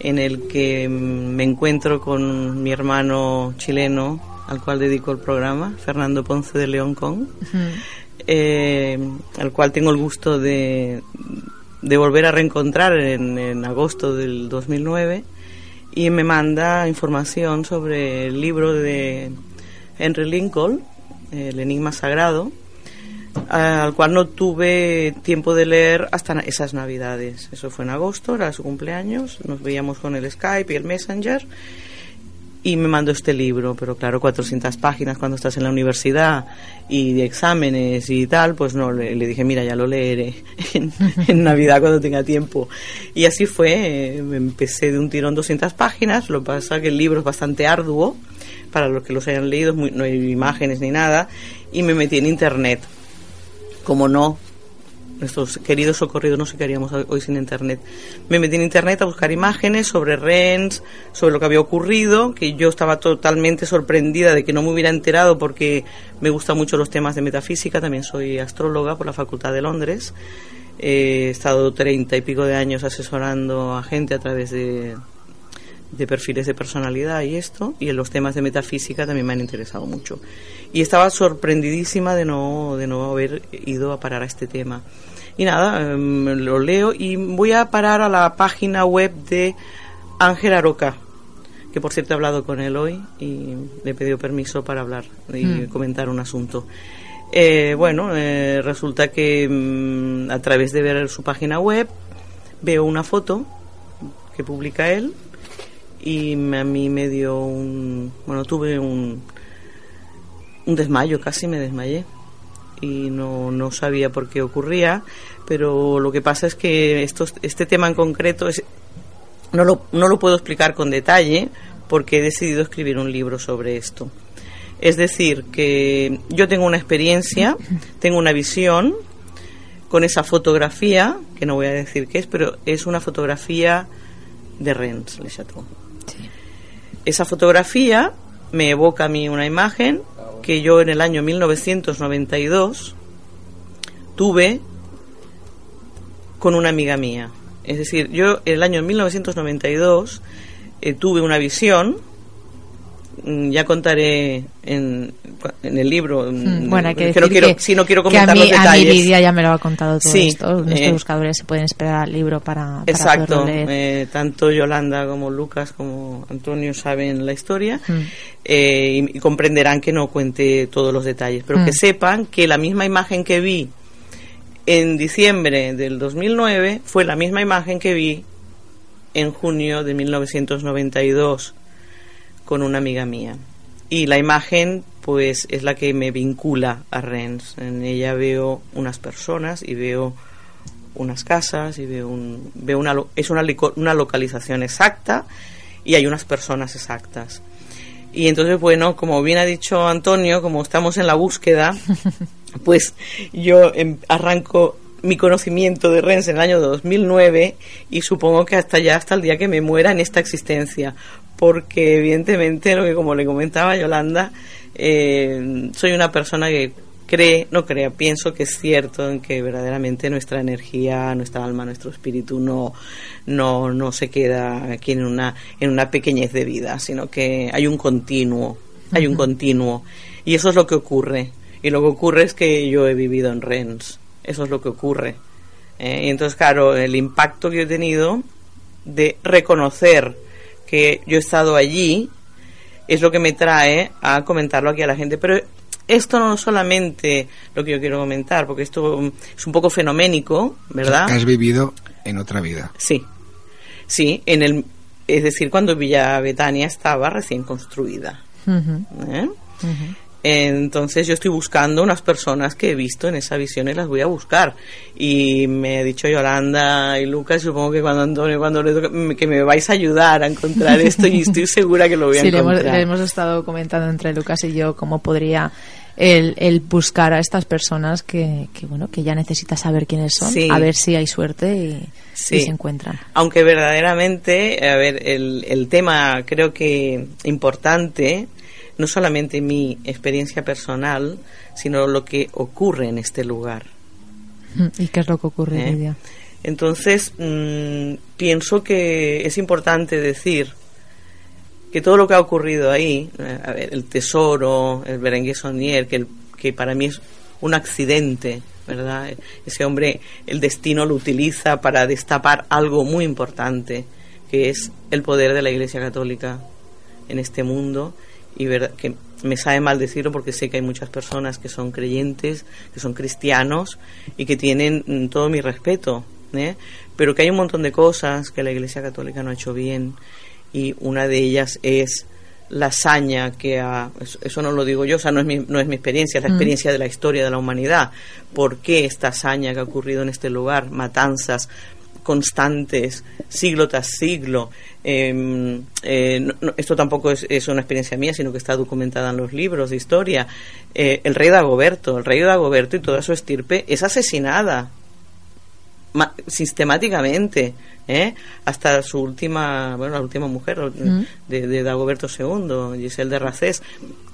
Speaker 9: en el que mm, me encuentro con mi hermano chileno, al cual dedico el programa, Fernando Ponce de León Con, eh, al cual tengo el gusto de, de volver a reencontrar en, agosto del 2009 y me manda información sobre el libro de Henry Lincoln, El Enigma Sagrado, al cual no tuve tiempo de leer hasta esas navidades. Eso fue en agosto, era su cumpleaños, nos veíamos con el Skype y el Messenger y me mandó este libro, pero claro, 400 páginas cuando estás en la universidad y de exámenes y tal, pues no, le, dije, mira, ya lo leeré [LAUGHS] en, Navidad cuando tenga tiempo. Y así fue, eh, empecé de un tirón 200 páginas, lo que pasa que el libro es bastante arduo, para los que los hayan leído, no hay imágenes ni nada, y me metí en internet. Como no, nuestros queridos socorridos no haríamos hoy hoy sin internet. Me metí en internet a buscar imágenes sobre Rennes, sobre lo que había ocurrido, que yo estaba totalmente sorprendida de que no me hubiera enterado porque me gustan mucho los temas de metafísica, también soy astróloga por la Facultad de Londres. Eh, he estado treinta y pico de años asesorando a gente a través de, de perfiles de personalidad y esto, y en los temas de metafísica también me han interesado mucho. Y estaba sorprendidísima de no, de no haber ido a parar a este tema. Y nada, em, lo leo y voy a parar a la página web de Ángel Aroca, que por cierto he hablado con él hoy y le he pedido permiso para hablar y
Speaker 10: Mm.
Speaker 9: comentar un asunto. Eh, bueno, eh, resulta que mm, a través de ver su página web veo una foto que publica él y a mí me dio un... Bueno, tuve un, un desmayo, casi me desmayé y no, no sabía por qué ocurría, pero lo que pasa es que estos, este tema en concreto es, no, lo, no lo puedo explicar con detalle porque he decidido escribir un libro sobre esto. Es decir, que yo tengo una experiencia, tengo una visión con esa fotografía, que no voy a decir qué es, pero es una fotografía de Rennes Le Chateau. Esa fotografía me evoca a mí una imagen que yo en el año 1992 tuve con una amiga mía. Es decir, yo en el año 1992 eh, tuve una visión, ya contaré en, en el libro, mm,
Speaker 4: Mm, Bueno, hay que
Speaker 9: que
Speaker 4: decir
Speaker 9: no quiero,
Speaker 4: que,
Speaker 9: sí, no quiero
Speaker 4: que
Speaker 9: comentar
Speaker 4: a mí,
Speaker 9: los
Speaker 4: a mí
Speaker 9: detalles.
Speaker 4: Lidia ya me lo ha contado todo
Speaker 9: Sí,
Speaker 4: esto. Nuestros
Speaker 9: eh,
Speaker 4: buscadores se pueden esperar al libro para, para
Speaker 9: Exacto,
Speaker 4: leer.
Speaker 9: eh, tanto Yolanda como Lucas como Antonio saben la historia
Speaker 4: Mm.
Speaker 9: eh, y, y comprenderán que no cuente todos los detalles, pero
Speaker 4: Mm.
Speaker 9: que sepan que la misma imagen que vi en diciembre del 2009 fue la misma imagen que vi en junio de 1992 con una amiga mía. Y la imagen, pues, es la que me vincula a Rennes. En ella veo unas personas y veo unas casas y veo, un, veo una, es una, una localización exacta y hay unas personas exactas. Y entonces, bueno, como bien ha dicho Antonio, como estamos en la búsqueda, [LAUGHS] pues yo em, arranco mi conocimiento de Rennes en el año 2009 y supongo que hasta ya, hasta el día que me muera en esta existencia, porque evidentemente, lo que como le comentaba Yolanda, eh, soy una persona que cree, no cree, pienso que es cierto en que verdaderamente nuestra energía, nuestra alma, nuestro espíritu no, no, no se queda aquí en una, en una pequeñez de vida, sino que hay un continuo, hay un continuo. Y eso es lo que ocurre. Y lo que ocurre es que yo he vivido en Rennes. Eso es lo que ocurre. ¿eh? Y entonces, claro, el impacto que he tenido de reconocer que yo he estado allí es lo que me trae a comentarlo aquí a la gente. Pero esto no es solamente lo que yo quiero comentar, porque esto mm, es un poco fenoménico, ¿verdad?
Speaker 1: Has vivido en otra vida.
Speaker 9: Sí, sí, en el, es decir, cuando Villa Betania estaba recién construida. ¿eh?
Speaker 4: ujú.
Speaker 9: Entonces yo estoy buscando unas personas que he visto en esa visión y las voy a buscar. Y me ha dicho Yolanda y Lucas, supongo que cuando Antonio, cuando le toque, me- que me vais a ayudar a encontrar esto y estoy [LAUGHS] segura que lo voy a
Speaker 4: Sí, le hemos,
Speaker 9: encontrar.
Speaker 4: le hemos estado comentando entre Lucas y yo cómo podría el, el buscar a estas personas que, que, bueno que ya necesita saber quiénes son,
Speaker 9: Sí.
Speaker 4: a ver si hay suerte y,
Speaker 9: Sí.
Speaker 4: y se encuentran.
Speaker 9: Aunque verdaderamente, a ver, el, el tema creo que importante, no solamente mi experiencia personal, sino lo que ocurre en este lugar.
Speaker 4: ¿Y qué es lo que ocurre,
Speaker 9: ¿Eh?
Speaker 4: Lidia?
Speaker 9: Entonces, mm, pienso que es importante decir que todo lo que ha ocurrido ahí, eh, a ver, el tesoro, el Berenguer Saunier, que, el- que para mí es un accidente, ¿verdad? Ese hombre, el destino lo utiliza para destapar algo muy importante, que es el poder de la Iglesia Católica en este mundo y verdad que me sabe mal decirlo porque sé que hay muchas personas que son creyentes, que son cristianos y que tienen mm, todo mi respeto, ¿eh? pero que hay un montón de cosas que la Iglesia Católica no ha hecho bien y una de ellas es la hazaña que ha, eso, eso no lo digo yo, o sea, no es mi, no es mi experiencia, es la
Speaker 10: Mm.
Speaker 9: experiencia de la historia de la humanidad. ¿Por qué esta hazaña que ha ocurrido en este lugar? Matanzas constantes, siglo tras siglo. Eh, eh, no- esto tampoco es, es una experiencia mía, sino que está documentada en los libros de historia. Eh, el rey Dagoberto, el rey Dagoberto y toda su estirpe es asesinada ma- sistemáticamente, ¿eh? hasta su última, bueno, la última mujer
Speaker 10: Mm.
Speaker 9: de, de Dagoberto II, Giselle de Racés,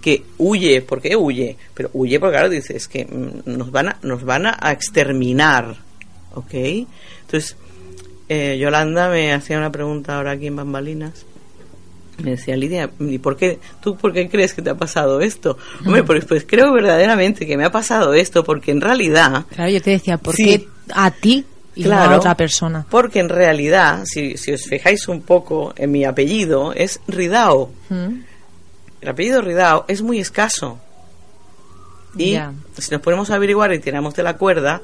Speaker 9: que huye, ¿por qué huye? Pero huye porque, claro, dice, es que mm, nos van a, nos van a exterminar, ¿ok? Entonces, eh, Yolanda me hacía una pregunta ahora aquí en Bambalinas, Me decía Lidia, ¿y por qué, tú por qué crees que te ha pasado esto? Hombre, pues, pues creo verdaderamente que me ha pasado esto porque en realidad...
Speaker 4: Claro, yo te decía, ¿por
Speaker 9: Sí.
Speaker 4: qué a ti y no
Speaker 9: Claro.
Speaker 4: a otra persona?
Speaker 9: Porque en realidad, si, si os fijáis un poco en mi apellido, es Ridao.
Speaker 4: ¿Mm?
Speaker 9: El apellido Ridao es muy escaso. Y si nos ponemos a averiguar y tiramos de la cuerda,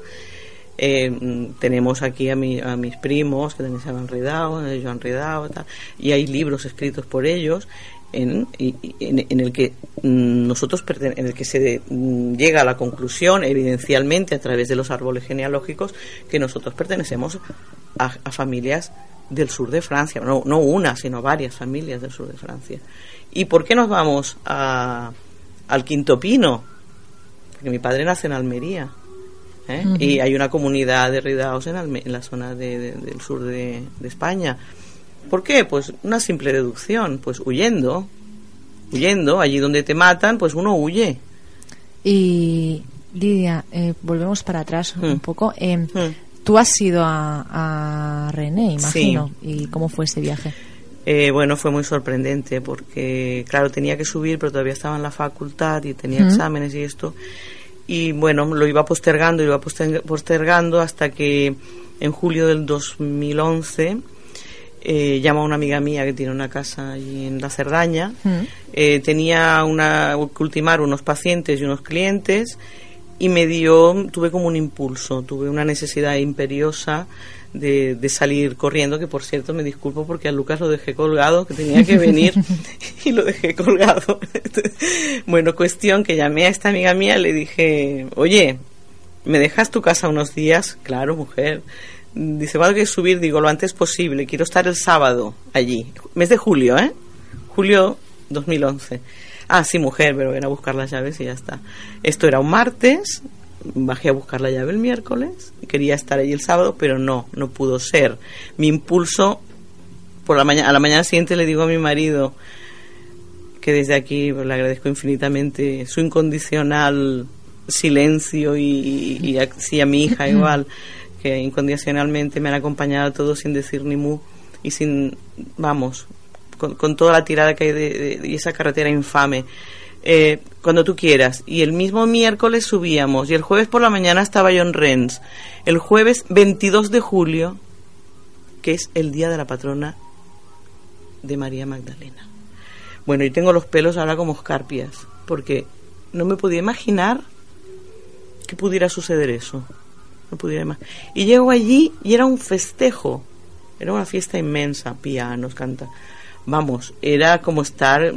Speaker 9: eh, tenemos aquí a, mi- a mis primos que también se llaman Ridao, eh, Joan Ridao, tal, y hay libros escritos por ellos en, en, el que mm, nosotros en el que se mm, llega a la conclusión evidencialmente a través de los árboles genealógicos que nosotros pertenecemos a, a familias del sur de Francia, no, no una, sino varias familias del sur de Francia. ¿Y por qué nos vamos a, al Quinto Pino? Porque mi padre nace en Almería. ¿Eh? Y hay una comunidad de ridaos en, en la zona de- de- del sur de, de España. ¿Por qué? Pues una simple deducción. Pues huyendo. Huyendo, allí donde te matan, pues uno huye.
Speaker 4: Y Lidia, eh, volvemos para atrás un
Speaker 9: Mm.
Speaker 4: poco. Eh,
Speaker 9: Mm.
Speaker 4: Tú has ido a, a René, imagino. ¿Y cómo fue ese viaje?
Speaker 9: Eh, bueno, fue muy sorprendente porque, claro, tenía que subir, pero todavía estaba en la facultad y tenía exámenes y esto. Y bueno, lo iba postergando, lo iba poster- postergando hasta que en julio del 2011 eh, llama una amiga mía que tiene una casa allí en la Cerdaña.
Speaker 4: Mm.
Speaker 9: Eh, tenía una, que ultimar unos pacientes y unos clientes y me dio, tuve como un impulso, tuve una necesidad imperiosa de, de salir corriendo, que por cierto me disculpo porque a Lucas lo dejé colgado, que tenía que venir [LAUGHS] y lo dejé colgado. bueno, cuestión que llamé a esta amiga mía le dije, oye, ¿me dejas tu casa unos días? Claro, mujer. Dice, va a que subir, digo, lo antes posible, quiero estar el sábado allí. Mes de julio, ¿eh? Julio 2011. Ah, sí, mujer, pero ven a buscar las llaves y ya está. Esto era un martes, bajé a buscar la llave el miércoles, quería estar allí el sábado, pero no, no pudo ser. Mi impulso, por la mañana, a la mañana siguiente le digo a mi marido que desde aquí pues, le agradezco infinitamente su incondicional silencio y, y, y a, sí, a mi hija igual, que incondicionalmente me han acompañado a todos sin decir ni mu y sin, vamos, con, con toda la tirada que hay de, de- de esa carretera infame. Eh, cuando tú quieras. Y el mismo miércoles subíamos. Y el jueves por la mañana estaba yo en Rennes. El jueves 22 de julio, que es el día de la patrona de María Magdalena. Bueno, yo tengo los pelos ahora como escarpias, porque no me podía imaginar que pudiera suceder eso. No pudiera ima- Y llego allí y era un festejo. Era una fiesta inmensa, pianos, canta. Vamos, era como estar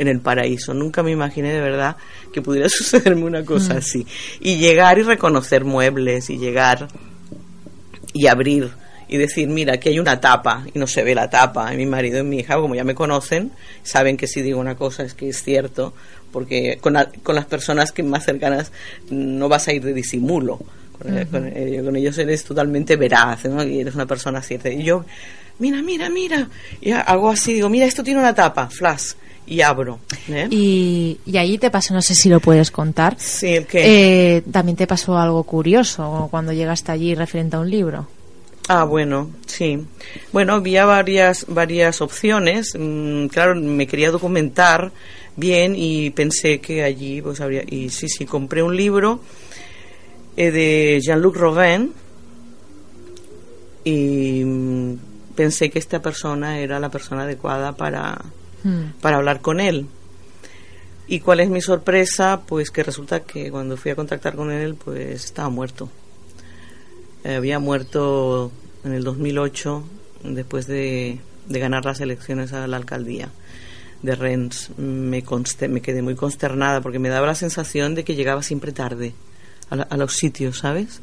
Speaker 9: en el paraíso. Nunca me imaginé de verdad que pudiera [LAUGHS] sucederme una cosa
Speaker 4: Mm.
Speaker 9: así. Y llegar y reconocer muebles y llegar y abrir y decir, mira, aquí hay una tapa y no se ve la tapa. Y mi marido y mi hija, como ya me conocen, saben que si digo una cosa es que es cierto, porque con, la- con las personas que más cercanas no vas a ir de disimulo. Con, eh, con ellos eres totalmente veraz ¿no? y eres una persona cierta. Y yo, mira, mira, mira. Y hago así, digo, mira, esto tiene una tapa, flash. Y abro. ¿eh?
Speaker 4: Y, y allí te pasó, no sé si lo puedes contar.
Speaker 9: Sí, ¿el qué?
Speaker 4: Eh, también te pasó algo curioso cuando llegaste allí referente a un libro.
Speaker 9: Ah, bueno, sí. Bueno, había varias, varias opciones. Mm, claro, me quería documentar bien y pensé que allí pues habría... Y sí, sí, compré un libro eh, de Jean-Luc Robin y mm, pensé que esta persona era la persona adecuada para,
Speaker 4: Hmm.
Speaker 9: para hablar con él. ¿Y cuál es mi sorpresa? Pues que resulta que cuando fui a contactar con él, pues estaba muerto. Había muerto en el 2008, después de, de ganar las elecciones a la alcaldía de Rennes. Me, me quedé muy consternada porque me daba la sensación de que llegaba siempre tarde a, la- a los sitios, ¿sabes?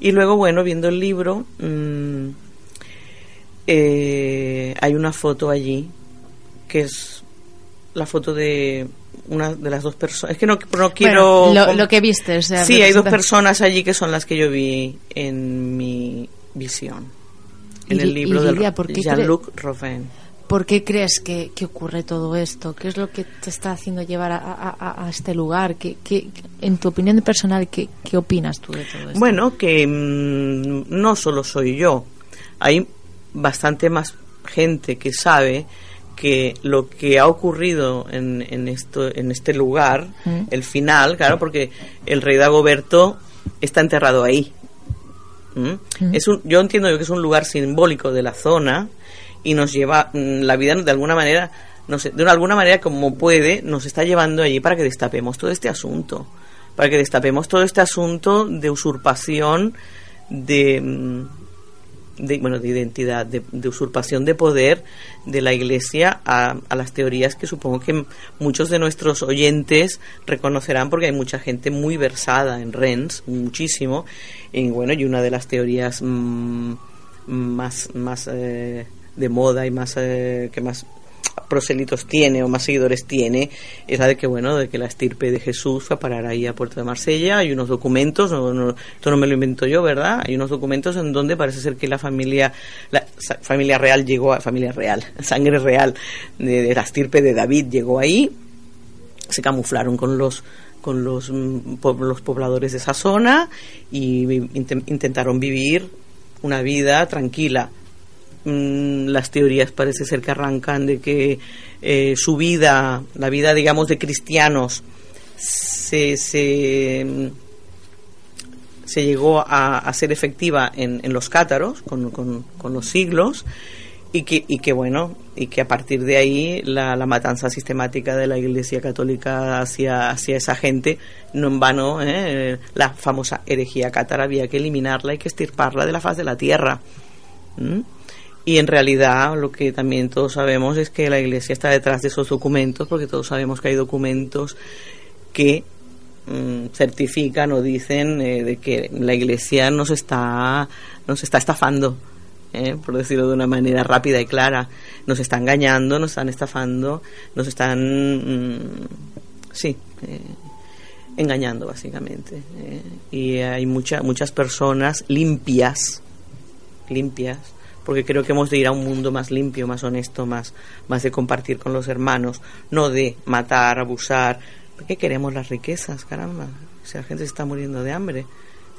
Speaker 9: Y luego, bueno, viendo el libro, mm, eh, hay una foto allí que es la foto de una de las dos personas. Es que no, no quiero.
Speaker 4: Bueno, lo, lo que viste, o sea,
Speaker 9: sí, hay dos personas allí que son las que yo vi en mi visión. En
Speaker 4: Y
Speaker 9: el
Speaker 4: Li-
Speaker 9: libro de
Speaker 4: Lidia, ¿por qué
Speaker 9: Jean-Luc Robin.
Speaker 4: ¿Por qué crees que, que ocurre todo esto? ¿Qué es lo que te está haciendo llevar a, a- a- este lugar? ¿Qué, qué- en tu opinión personal, ¿qué, qué opinas tú de todo esto?
Speaker 9: Bueno, que mm, no solo soy yo, hay bastante más gente que sabe que lo que ha ocurrido en, en esto en este lugar
Speaker 4: Mm.
Speaker 9: el final claro porque el rey Dagoberto está enterrado ahí ¿Mm?
Speaker 4: Mm.
Speaker 9: es un, yo entiendo que es un lugar simbólico de la zona y nos lleva mm, la vida de alguna manera no sé, de alguna manera como puede nos está llevando allí para que destapemos todo este asunto para que destapemos todo este asunto de usurpación de, mm, de bueno de identidad de, de usurpación de poder de la iglesia a, a las teorías que supongo que muchos de nuestros oyentes reconocerán porque hay mucha gente muy versada en Rennes muchísimo y bueno y una de las teorías mm, más más eh, de moda y más eh, que más proselitos tiene o más seguidores tiene es la de que bueno de que la estirpe de Jesús fue a parar ahí a Puerto de Marsella. Hay unos documentos no, no- esto no me lo invento yo verdad hay unos documentos en donde parece ser que la familia la familia real llegó a familia real [LAUGHS] sangre real de, la estirpe de David llegó ahí. Se camuflaron con los con los, mm, los pobladores de esa zona y intentaron vivir una vida tranquila Mm, las teorías parece ser que arrancan de que eh, su vida, la vida, digamos, de cristianos, se, se, mm, llegó a, a ser efectiva en, los cátaros, con, con- los siglos, y que, y que bueno, y que a partir de ahí la, la matanza sistemática de la Iglesia Católica hacia, hacia esa gente, no en vano, ¿eh? la famosa herejía cátara había que eliminarla y que estirparla de la faz de la tierra. Y en realidad lo que también todos sabemos es que la Iglesia está detrás de esos documentos, porque todos sabemos que hay documentos que mm, certifican o dicen eh, de que la Iglesia nos está, nos está estafando, eh, por decirlo de una manera rápida y clara. Nos está engañando, nos están estafando, nos están, mm, sí, eh, engañando básicamente. eh. Y hay mucha, muchas personas limpias, limpias, porque creo que hemos de ir a un mundo más limpio, más honesto, más, más de compartir con los hermanos, no de matar, abusar. ¿Por qué queremos las riquezas, caramba? Si la gente se está muriendo de hambre.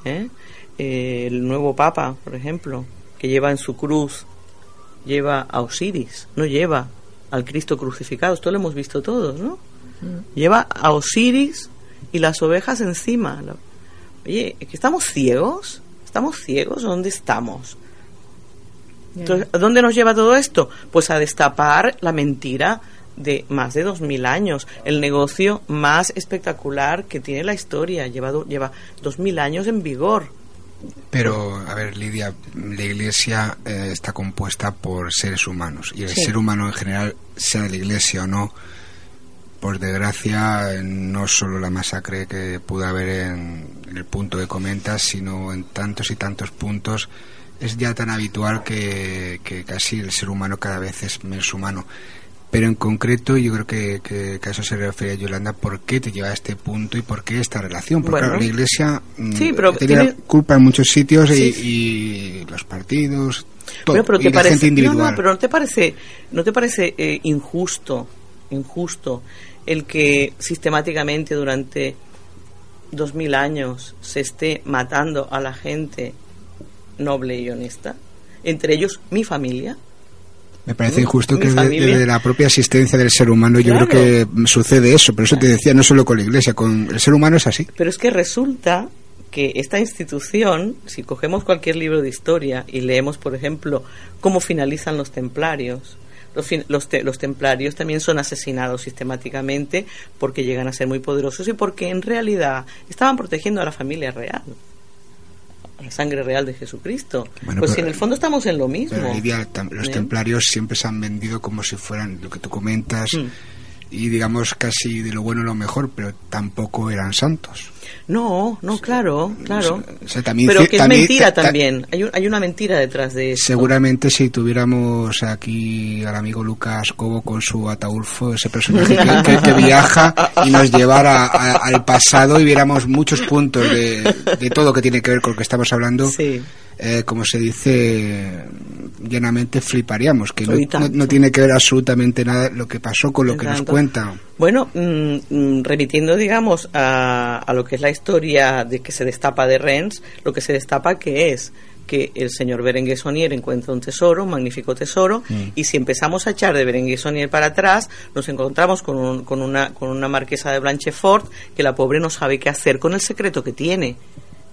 Speaker 9: ¿eh? Eh, el nuevo Papa, por ejemplo, que lleva en su cruz, lleva a Osiris, no lleva al Cristo crucificado. Esto lo hemos visto todos, ¿no? Lleva a Osiris y las ovejas encima. Oye, ¿es que estamos ciegos? ¿Estamos ciegos? ¿Dónde estamos? Entonces, ¿a dónde nos lleva todo esto? Pues a destapar la mentira de más de dos mil años, el negocio más espectacular que tiene la historia, lleva, lleva dos mil años en vigor.
Speaker 1: Pero, a ver, Lidia, la Iglesia eh, está compuesta por seres humanos y el
Speaker 9: Sí.
Speaker 1: ser humano en general, sea de la Iglesia o no, por desgracia, no solo la masacre que pudo haber en, en el punto que comentas, sino en tantos y tantos puntos, es ya tan habitual que, que casi el ser humano cada vez es menos humano. Pero en concreto, yo creo que, que, que a eso se refiere Yolanda, ¿por qué te lleva a este punto y por qué esta relación? Porque
Speaker 9: Bueno.
Speaker 1: claro, la Iglesia mm,
Speaker 9: Sí, pero
Speaker 1: tenía
Speaker 9: tiene-
Speaker 1: culpa en muchos sitios y-
Speaker 9: Sí.
Speaker 1: y, los partidos, todo,
Speaker 9: Bueno, pero
Speaker 1: y
Speaker 9: te
Speaker 1: la
Speaker 9: parece,
Speaker 1: gente individual.
Speaker 9: No, no, pero no te parece, no te parece eh, injusto, injusto el que sistemáticamente durante dos mil años se esté matando a la gente noble y honesta, entre ellos mi familia.
Speaker 1: Me parece injusto que desde, la propia existencia del ser humano yo creo que sucede eso, pero eso te decía, no solo con la Iglesia, con el ser humano es así.
Speaker 9: Pero es que resulta que esta institución, si cogemos cualquier libro de historia y leemos, por ejemplo, cómo finalizan los templarios, los, los, te- los templarios también son asesinados sistemáticamente porque llegan a ser muy poderosos y porque en realidad estaban protegiendo a la familia real, la sangre real de Jesucristo.
Speaker 1: Bueno,
Speaker 9: pues
Speaker 1: pero-
Speaker 9: si en el fondo estamos en lo mismo.
Speaker 1: Pero Lidia, tam- los
Speaker 9: ¿Eh?
Speaker 1: templarios siempre se han vendido como si fueran lo que tú comentas
Speaker 9: Mm.
Speaker 1: y digamos casi de lo bueno lo mejor, pero tampoco eran santos.
Speaker 9: No, no, claro, claro.
Speaker 1: O sea, también
Speaker 9: Pero que es
Speaker 1: también-
Speaker 9: mentira
Speaker 1: ta- ta-
Speaker 9: también. Hay, un- hay una mentira detrás de eso.
Speaker 1: Seguramente si tuviéramos aquí al amigo Lucas Cobo con su ataulfo, ese personaje que, viaja y nos llevara a- al pasado y viéramos muchos puntos de, de todo que tiene que ver con lo que estamos hablando, eh, como se dice llanamente fliparíamos, que no, tiene que ver absolutamente nada lo que pasó con lo que nos
Speaker 9: Tanto.
Speaker 1: cuenta.
Speaker 9: Bueno, mm, mm, remitiendo, digamos, a, a lo que es la historia de que se destapa de Rennes, lo que se destapa que es que el señor Berenguer Sonier encuentra un tesoro, un magnífico tesoro,
Speaker 10: Mm.
Speaker 9: y si empezamos a echar de Berenguer Sonier para atrás, nos encontramos con, un- con, una, con una marquesa de Blanchefort que la pobre no sabe qué hacer con el secreto que tiene.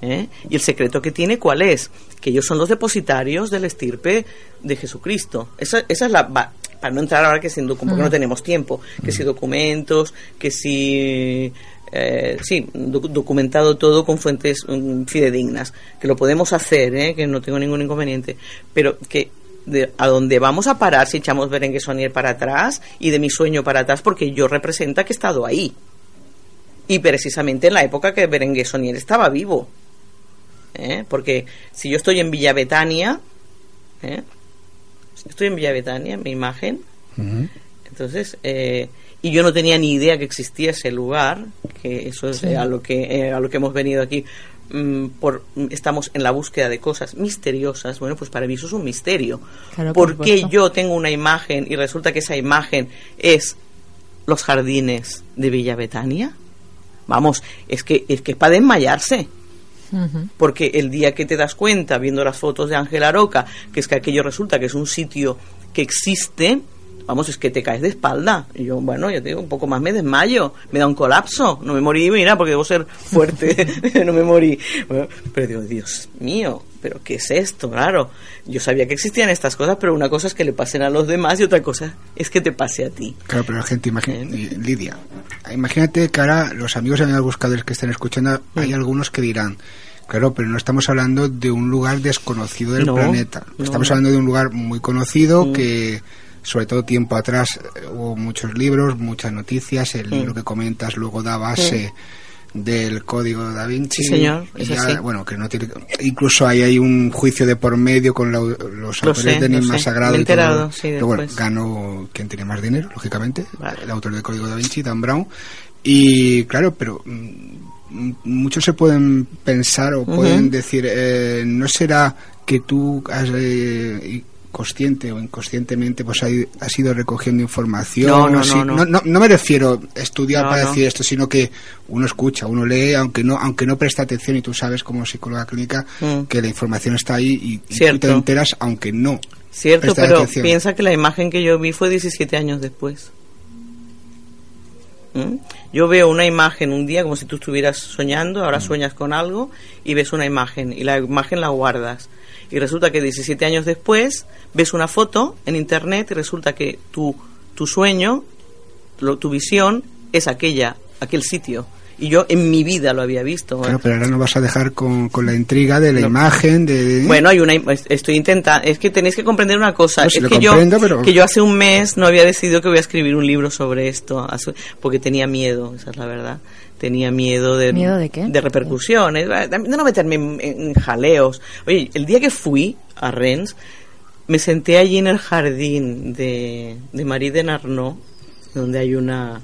Speaker 9: ¿Eh? ¿Y el secreto que tiene cuál es? Que ellos son los depositarios del estirpe de Jesucristo. Esa, esa es la... va- para no entrar ahora que sin porque no tenemos tiempo, que si documentos, que si... eh, sí, doc- documentado todo con fuentes mm, fidedignas, que lo podemos hacer, ¿eh? que no tengo ningún inconveniente, pero que de, a dónde vamos a parar si echamos Berenguer Sonier para atrás y de mi sueño para atrás, porque yo representa que he estado ahí. Y precisamente en la época que Berenguer Sonier estaba vivo. ¿Eh? Porque si yo estoy en Villa Betania, ¿eh? Si estoy en Villa Betania, mi imagen, entonces, eh, y yo no tenía ni idea que existía ese lugar, que eso es
Speaker 10: Sí.
Speaker 9: eh, a lo que eh, a lo que hemos venido aquí. mm, por, mm, estamos en la búsqueda de cosas misteriosas. Bueno, pues para mí eso es un misterio.
Speaker 4: Claro, por
Speaker 9: ¿Por qué
Speaker 4: supuesto.
Speaker 9: yo tengo una imagen y resulta que esa imagen es los jardines de Villa Betania? Vamos, es que es que es para desmayarse. Porque el día que te das cuenta, viendo las fotos de Ángela Roca, que es que aquello resulta que es un sitio que existe, vamos, es que te caes de espalda. Y yo, bueno, yo te digo, un poco más me desmayo, me da un colapso. No me morí, mira, porque debo ser fuerte, [LAUGHS] no me morí. Pero digo, Dios mío, ¿pero qué es esto? Claro, yo sabía que existían estas cosas, pero una cosa es que le pasen a los demás y otra cosa es que te pase a ti.
Speaker 1: Claro, pero la gente, imagina, Lidia, imagínate que ahora los amigos de los buscadores que estén escuchando, hay algunos que dirán, claro, pero no estamos hablando de un lugar desconocido del
Speaker 9: No,
Speaker 1: planeta.
Speaker 9: no.
Speaker 1: Estamos hablando de un lugar muy conocido
Speaker 9: Mm.
Speaker 1: que, sobre todo tiempo atrás, eh, hubo muchos libros, muchas noticias, el
Speaker 9: Mm.
Speaker 1: libro que comentas luego da base del código da Vinci.
Speaker 9: Sí, señor,
Speaker 1: ya. Bueno, que no tiene, incluso ahí hay un juicio de por medio con la- los
Speaker 9: Lo
Speaker 1: autores
Speaker 9: sé,
Speaker 1: de Enigma. Sagrado.
Speaker 9: Me he
Speaker 1: y todo.
Speaker 9: sí,
Speaker 1: Pero bueno,
Speaker 9: después.
Speaker 1: ganó quien tiene más dinero, lógicamente, el autor del Código da Vinci, Dan Brown. Y claro, pero mm, muchos se pueden pensar o pueden decir, eh, ¿no será que tú has, eh, consciente o inconscientemente pues hay- has ido recogiendo información?
Speaker 9: No, no, no, no.
Speaker 1: no me refiero a estudiar para decir esto, sino que uno escucha, uno lee, aunque no aunque no presta atención y tú sabes como psicóloga clínica
Speaker 9: Mm.
Speaker 1: que la información está ahí y, y tú te enteras aunque no.
Speaker 9: Cierto, pero
Speaker 1: atención.
Speaker 9: piensa que la imagen que yo vi fue 17 años después. ¿Mm? Yo veo una imagen un día como si tú estuvieras soñando,
Speaker 1: Mm.
Speaker 9: ahora sueñas con algo y ves una imagen y la imagen la guardas. Y resulta que 17 años después ves una foto en internet y resulta que tu, tu sueño, lo- tu visión es aquella, aquel sitio. Y yo en mi vida lo había visto.
Speaker 1: Claro, pero ahora no vas a dejar con, con la intriga de la imagen, de...
Speaker 9: Bueno, hay una, estoy intentando, es que tenéis que comprender una cosa,
Speaker 1: No, si
Speaker 9: es que yo,
Speaker 1: pero-
Speaker 9: que yo hace un mes no había decidido que voy a escribir un libro sobre esto, porque tenía miedo, esa es la verdad, tenía miedo de,
Speaker 4: ¿Miedo de qué?
Speaker 9: de repercusiones, de no meterme en, en jaleos. Oye, el día que fui a Rennes, me senté allí en el jardín de, de Marie de Narnot, donde hay una,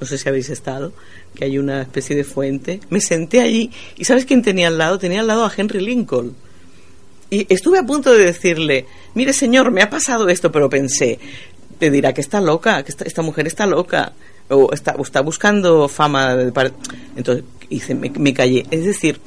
Speaker 9: no sé si habéis estado, que hay una especie de fuente. Me senté allí y ¿sabes quién tenía al lado? Tenía al lado a Henry Lincoln. Y estuve a punto de decirle, mire señor, me ha pasado esto, pero pensé, te dirá que está loca, que esta, esta mujer está loca, o está, o está buscando fama. de Entonces, hice, me, me callé. Es decir,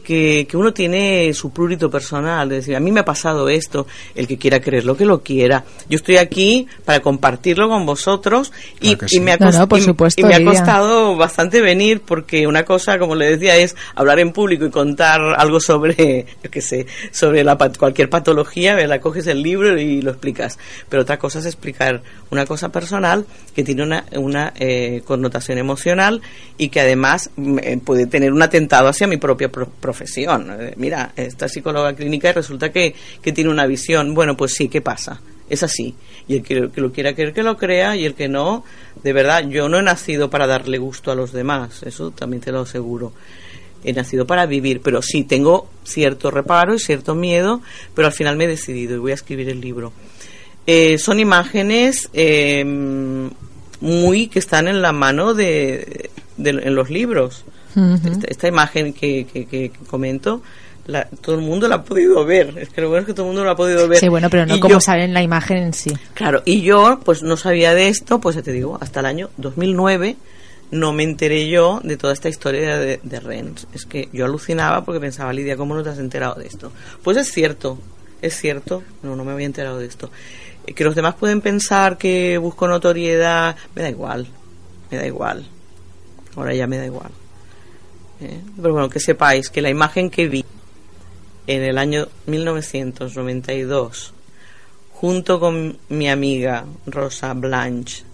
Speaker 9: que, que uno tiene su prurito personal, es decir, a mí me ha pasado esto, el que quiera creerlo, que lo quiera. Yo estoy aquí para compartirlo con vosotros y,
Speaker 4: Claro que
Speaker 9: y
Speaker 4: sí.
Speaker 9: me ha
Speaker 4: No, no,
Speaker 9: cost-
Speaker 4: por
Speaker 9: y-
Speaker 4: supuesto,
Speaker 9: y me ha costado bastante venir porque una cosa, como le decía, es hablar en público y contar algo sobre, [LAUGHS] yo qué sé, sobre la, cualquier patología, ¿verdad? coges el libro y lo explicas. Pero otra cosa es explicar una cosa personal que tiene una, una eh, connotación emocional y que además mm, eh, puede tener un atentado hacia mi propia pro- profesión. Eh, mira, esta psicóloga clínica y resulta que, que tiene una visión. Bueno, pues sí, ¿qué pasa? Es así. Y el que, que lo quiera creer, que lo crea, y el que no, de verdad, yo no he nacido para darle gusto a los demás, eso también te lo aseguro. He nacido para vivir, pero sí, tengo cierto reparo y cierto miedo, pero al final me he decidido y voy a escribir el libro. Eh, son imágenes eh, muy que están en la mano de, de- en los libros. Esta, esta imagen que, que- que comento, la- todo el mundo la ha podido ver. Es que lo bueno es que todo el mundo la ha podido ver.
Speaker 4: Sí, bueno, pero no
Speaker 9: Y
Speaker 4: como
Speaker 9: yo-
Speaker 4: sale en la imagen en sí.
Speaker 9: Claro, y yo pues no sabía de esto, pues ya te digo, hasta el año 2009 no me enteré yo de toda esta historia de, de Rennes. Es que yo alucinaba porque pensaba, Lidia, ¿cómo no te has enterado de esto? Pues es cierto, es cierto, no, no me había enterado de esto. Eh, Que los demás pueden pensar que busco notoriedad, me da igual, me da igual. Ahora ya me da igual. ¿Eh? Pero bueno, que sepáis que la imagen que vi en el año 1992, junto con mi amiga Rosa Blanche,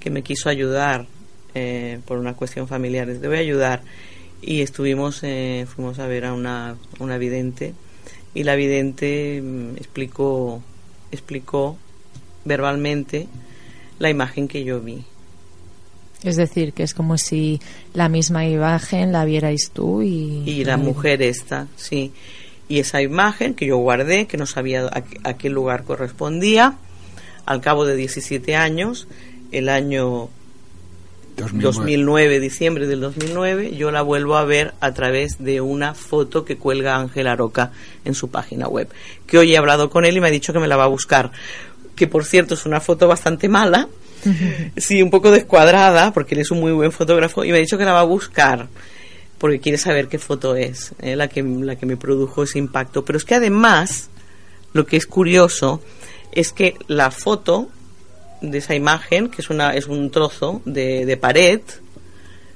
Speaker 9: que me quiso ayudar eh, por una cuestión familiar, te voy a ayudar, y estuvimos, eh, fuimos a ver a una, una vidente, y la vidente mm, explicó, explicó verbalmente la imagen que yo vi.
Speaker 4: Es decir, que es como si la misma imagen la vierais tú y...
Speaker 9: y la mujer esta, sí. Y esa imagen que yo guardé, que no sabía a, qué- a qué lugar correspondía, al cabo de 17 años, el año 2009, diciembre del 2009, yo la vuelvo a ver a través de una foto que cuelga Ángela Roca en su página web. Que hoy he hablado con él y me ha dicho que me la va a buscar. Que por cierto es una foto bastante mala, sí, un poco descuadrada, porque él es un muy buen fotógrafo, y me ha dicho que la va a buscar porque quiere saber qué foto es eh, la, que, la que me produjo ese impacto. Pero es que además, lo que es curioso es que la foto de esa imagen, que es, una, es un trozo de, de pared,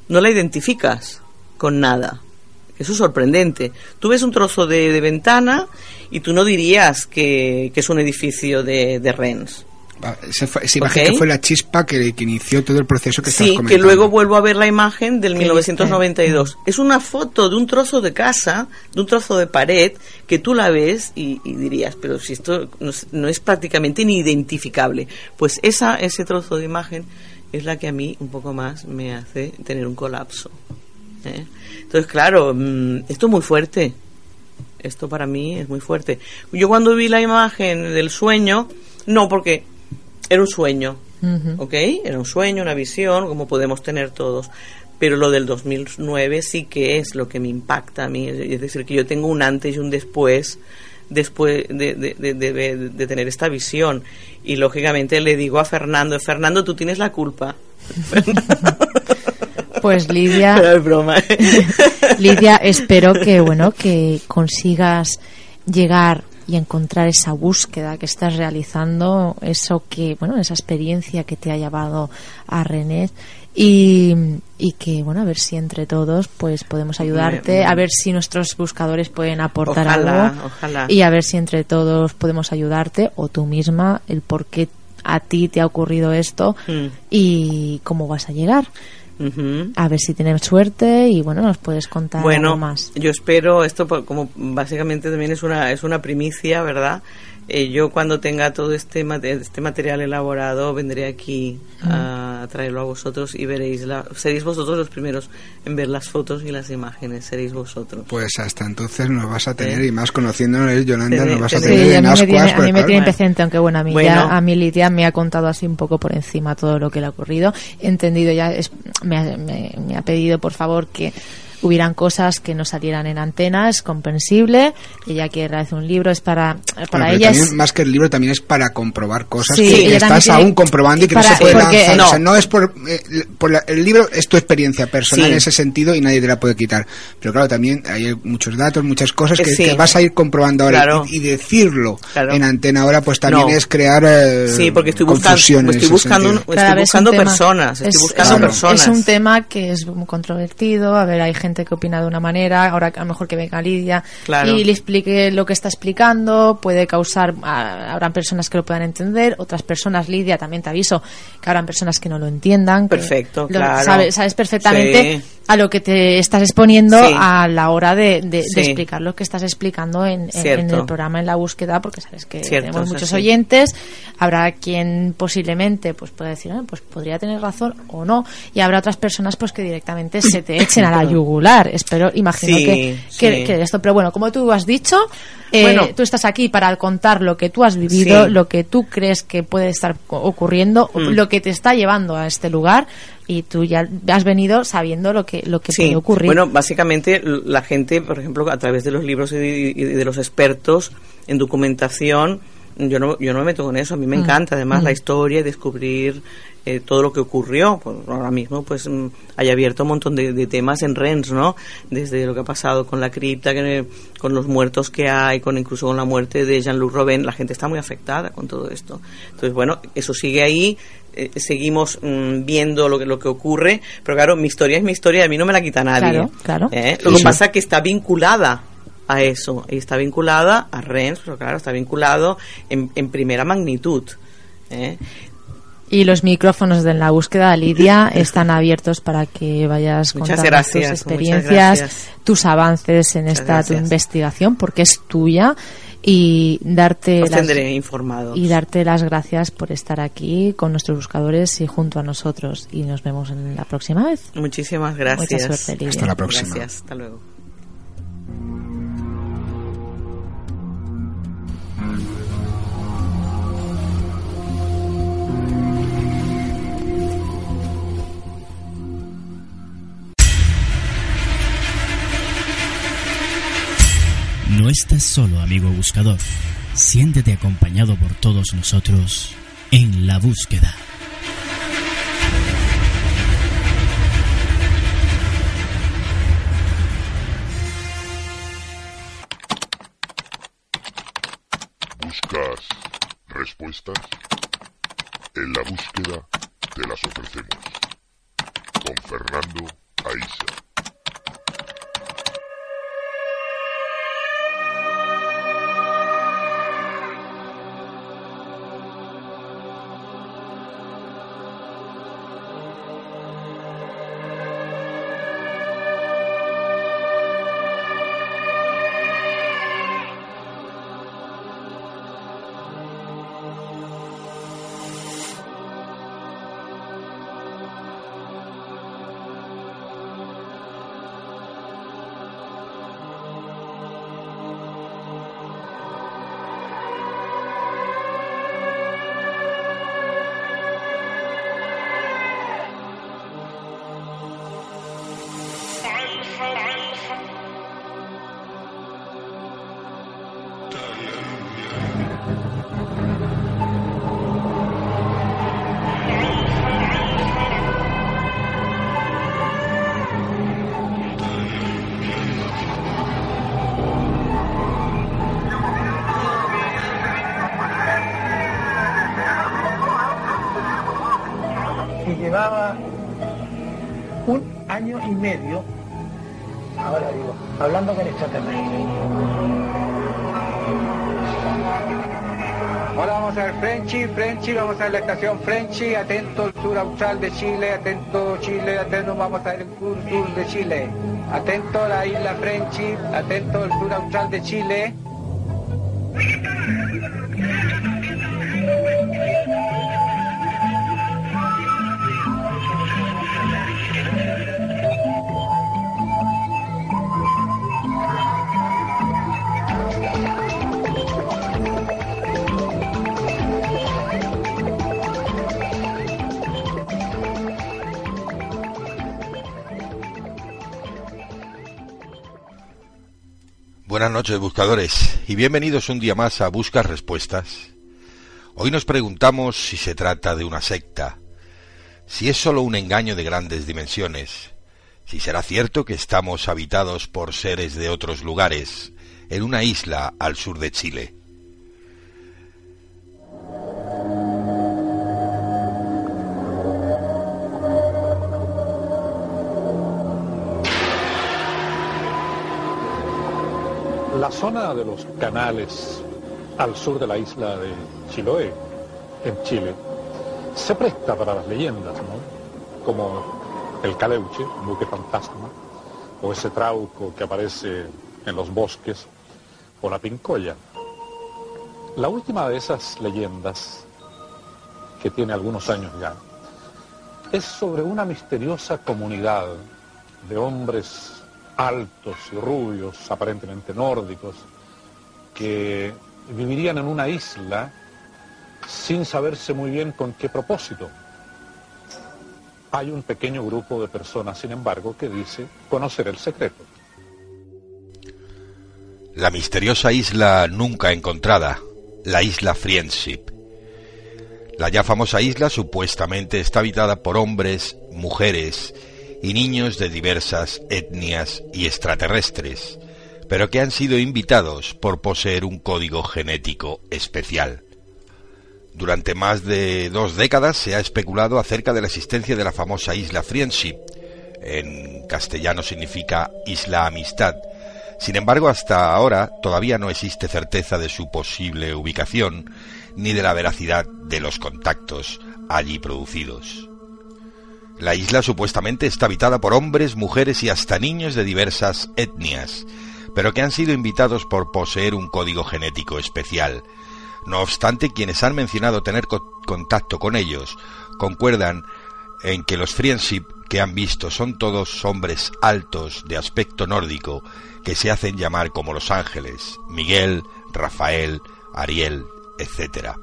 Speaker 9: no la identificas con nada. Eso es sorprendente. Tú ves un trozo de, de ventana y tú no dirías que, es un edificio de, de Rennes.
Speaker 1: Ah, Esa, fue- esa imagen
Speaker 9: Ok.
Speaker 1: que fue la chispa que, que inició todo el proceso que estás
Speaker 9: Sí,
Speaker 1: comentando.
Speaker 9: que luego vuelvo a ver la imagen del
Speaker 1: ¿Qué
Speaker 9: 1992. Es una foto de un trozo de casa, de un trozo de pared, que tú la ves y, y dirías, pero si esto no es, no es prácticamente ni identificable. Pues esa, ese trozo de imagen es la que a mí un poco más me hace tener un colapso. ¿eh? Entonces, claro, mm, esto es muy fuerte. Esto para mí es muy fuerte. Yo cuando vi la imagen del sueño, no, porque era un sueño. ¿ok? Era un sueño, una visión, como podemos tener todos. Pero lo del 2009 sí que es lo que me impacta a mí. Es decir, que yo tengo un antes y un después después de, de- de- tener esta visión. Y lógicamente le digo a Fernando, Fernando, tú tienes la culpa. [LAUGHS]
Speaker 4: Pues Lidia, [LAUGHS]
Speaker 9: es broma. [LAUGHS]
Speaker 4: Lidia, espero que bueno que consigas llegar y encontrar esa búsqueda que estás realizando, eso que bueno, esa experiencia que te ha llevado a René y, y que bueno, a ver si entre todos pues podemos ayudarte, a ver si nuestros buscadores pueden aportar
Speaker 9: Ojalá,
Speaker 4: algo
Speaker 9: ojalá.
Speaker 4: y a ver si entre todos podemos ayudarte o tú misma el por qué a ti te ha ocurrido esto
Speaker 9: Mm.
Speaker 4: y cómo vas a llegar.
Speaker 9: Ujú.
Speaker 4: A ver si tienes suerte y bueno, nos puedes contar
Speaker 9: Bueno,
Speaker 4: algo más.
Speaker 9: yo espero esto como básicamente también es una es una primicia, ¿verdad? Eh, yo cuando tenga todo este mate- este material elaborado vendré aquí a traerlo a vosotros y veréis la, seréis vosotros los primeros en ver las fotos y las imágenes, seréis vosotros.
Speaker 1: Pues hasta entonces nos vas a tener,
Speaker 9: ¿Eh?
Speaker 1: y más conociéndonos, Yolanda,
Speaker 9: Tener-
Speaker 1: nos vas a
Speaker 9: tener-
Speaker 1: tener
Speaker 4: Sí, a
Speaker 1: en
Speaker 4: mí me tiene, a mí me tiene presente, aunque bueno, a mí,
Speaker 9: Bueno.
Speaker 4: ya, a mí Lidia me ha contado así un poco por encima todo lo que le ha ocurrido. He entendido ya, es- me, ha, me- me ha pedido por favor que hubieran cosas que no salieran en antena, es comprensible. Ella quiere realizar un libro, es para, para
Speaker 1: Bueno,
Speaker 4: ella
Speaker 1: también,
Speaker 4: es...
Speaker 1: más que el libro, también es para comprobar cosas
Speaker 4: Sí,
Speaker 1: que, estás
Speaker 4: tiene-
Speaker 1: aún comprobando y que no
Speaker 4: para-
Speaker 1: se puede
Speaker 4: porque-
Speaker 1: lanzar.
Speaker 9: no.
Speaker 1: O sea, no es por, eh, por la- el libro es tu experiencia personal
Speaker 9: Sí.
Speaker 1: en ese sentido y nadie te la puede quitar. Pero claro, también hay muchos datos, muchas cosas que,
Speaker 9: sí.
Speaker 1: que vas a ir comprobando ahora
Speaker 9: Claro.
Speaker 1: y, y decirlo
Speaker 9: Claro.
Speaker 1: en antena ahora, pues también
Speaker 9: No.
Speaker 1: es crear eh,
Speaker 9: Sí, porque estoy buscando,
Speaker 1: confusión en
Speaker 9: estoy buscando, estoy buscando personas, estoy
Speaker 4: es-
Speaker 9: buscando personas.
Speaker 4: Es un tema que es muy controvertido. A ver, hay gente que opina de una manera. Ahora a lo mejor que venga Lidia
Speaker 9: Claro.
Speaker 4: y le explique lo que está explicando. Puede causar. ah, habrán personas que lo puedan entender. Otras personas, Lidia, también te aviso que habrán personas que no lo entiendan.
Speaker 9: Perfecto,
Speaker 4: lo-
Speaker 9: claro.
Speaker 4: Sabes, sabes perfectamente
Speaker 9: Sí.
Speaker 4: a lo que te estás exponiendo
Speaker 9: Sí.
Speaker 4: a la hora de, de- de
Speaker 9: Sí.
Speaker 4: explicar lo que estás explicando en, en-
Speaker 9: Cierto.
Speaker 4: en el programa, en la búsqueda, porque sabes que
Speaker 9: Cierto,
Speaker 4: tenemos muchos oyentes. Habrá quien posiblemente pues pueda decir, "Ah, pues podría tener razón o no. Y habrá otras personas pues que directamente se te echen a la [LAUGHS] Espero, imagino
Speaker 9: Sí,
Speaker 4: que, que,
Speaker 9: sí.
Speaker 4: que esto. Pero bueno, como tú has dicho, eh,
Speaker 9: Bueno.
Speaker 4: tú estás aquí para contar lo que tú has vivido,
Speaker 9: Sí.
Speaker 4: lo que tú crees que puede estar ocurriendo,
Speaker 9: Mm.
Speaker 4: lo que te está llevando a este lugar. Y tú ya has venido sabiendo lo que, lo que puede ocurrir.
Speaker 9: bueno, básicamente la gente, por ejemplo, a través de los libros y de, y de los expertos en documentación, yo no, yo no me meto con eso, a mí me
Speaker 4: Mm,
Speaker 9: encanta además
Speaker 4: mm.
Speaker 9: la historia y descubrir eh, todo lo que ocurrió. Pues ahora mismo pues mm, hay abierto un montón de, de temas en Rennes, ¿no? Desde lo que ha pasado con la cripta, que- con los muertos que hay, con incluso con la muerte de Jean-Luc Robin, la gente está muy afectada con todo esto. Entonces, bueno, eso sigue ahí. eh, seguimos mm, viendo lo que, lo que ocurre, pero claro, mi historia es mi historia, a mí no me la quita nadie.
Speaker 4: Claro, claro.
Speaker 9: ¿eh? Lo que pasa es que está vinculada a eso, y está vinculada a Rennes, pero claro, está vinculado en, en primera magnitud. ¿eh?
Speaker 4: Y los micrófonos de la búsqueda, Lidia, están abiertos para que vayas
Speaker 9: Muchas
Speaker 4: contando
Speaker 9: gracias,
Speaker 4: tus experiencias, tus avances en esta tu investigación, porque es tuya, y darte
Speaker 9: Os
Speaker 4: las-
Speaker 9: informados.
Speaker 4: y darte las gracias por estar aquí con nuestros buscadores y junto a nosotros. Y nos vemos en la próxima vez.
Speaker 9: Muchísimas gracias.
Speaker 4: Mucha suerte, Lidia.
Speaker 1: Hasta la próxima.
Speaker 9: Gracias, hasta luego.
Speaker 10: Estás solo, amigo buscador. Siéntete acompañado por todos nosotros en la búsqueda.
Speaker 11: ¿Buscas respuestas? En la búsqueda te las ofrecemos. Con Fernando Aiza.
Speaker 12: Ver la estación Frenchy, atento al sur austral de Chile, atento Chile, atento, vamos a el sur sur de Chile, atento a la isla Frenchy, atento al sur austral de Chile.
Speaker 13: Noches, buscadores, y bienvenidos un día más a Buscas Respuestas. Hoy nos preguntamos si se trata de una secta, si es solo un engaño de grandes dimensiones, si será cierto que estamos habitados por seres de otros lugares, en una isla al sur de Chile.
Speaker 14: La zona de los canales al sur de la isla de Chiloé, en Chile, se presta para las leyendas. Como el Caleuche, un buque fantasma, o ese trauco que aparece en los bosques, o la pincoya. La última de esas leyendas, que tiene algunos años ya, es sobre una misteriosa comunidad de hombres altos y rubios, aparentemente nórdicos, que vivirían en una isla sin saberse muy bien con qué propósito. Hay un pequeño grupo de personas, sin embargo, que dice conocer el secreto.
Speaker 13: La misteriosa isla nunca encontrada, la isla Friendship. La ya famosa isla supuestamente está habitada por hombres, mujeres y niños de diversas etnias y extraterrestres, pero que han sido invitados por poseer un código genético especial. Durante más de dos décadas se ha especulado acerca de la existencia de la famosa isla Friendship, en castellano significa Isla Amistad. Sin embargo, hasta ahora todavía no existe certeza de su posible ubicación ni de la veracidad de los contactos allí producidos. La isla supuestamente está habitada por hombres, mujeres y hasta niños de diversas etnias, pero que han sido invitados por poseer un código genético especial. No obstante, quienes han mencionado tener co contacto con ellos concuerdan en que los friendship que han visto son todos hombres altos de aspecto nórdico que se hacen llamar como los ángeles, Miguel, Rafael, Ariel, etc.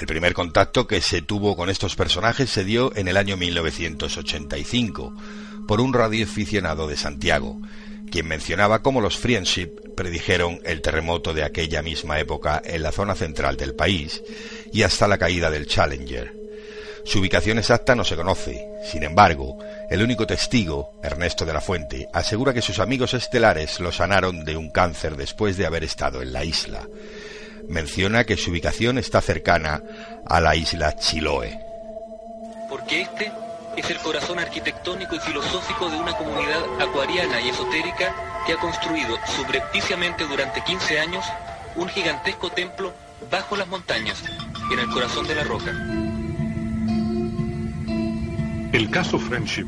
Speaker 13: El primer contacto que se tuvo con estos personajes se dio en el año 1985 por un radioaficionado de Santiago, quien mencionaba cómo los Friendship predijeron el terremoto de aquella misma época en la zona central del país y hasta la caída del Challenger. Su ubicación exacta no se conoce. Sin embargo, el único testigo, Ernesto de la Fuente, asegura que sus amigos estelares lo sanaron de un cáncer después de haber estado en la isla. Menciona que su ubicación está cercana a la isla Chiloé.
Speaker 15: Porque este es el corazón arquitectónico y filosófico de una comunidad acuariana y esotérica que ha construido subrepticiamente durante 15 años un gigantesco templo bajo las montañas, en el corazón de la roca.
Speaker 14: El caso Friendship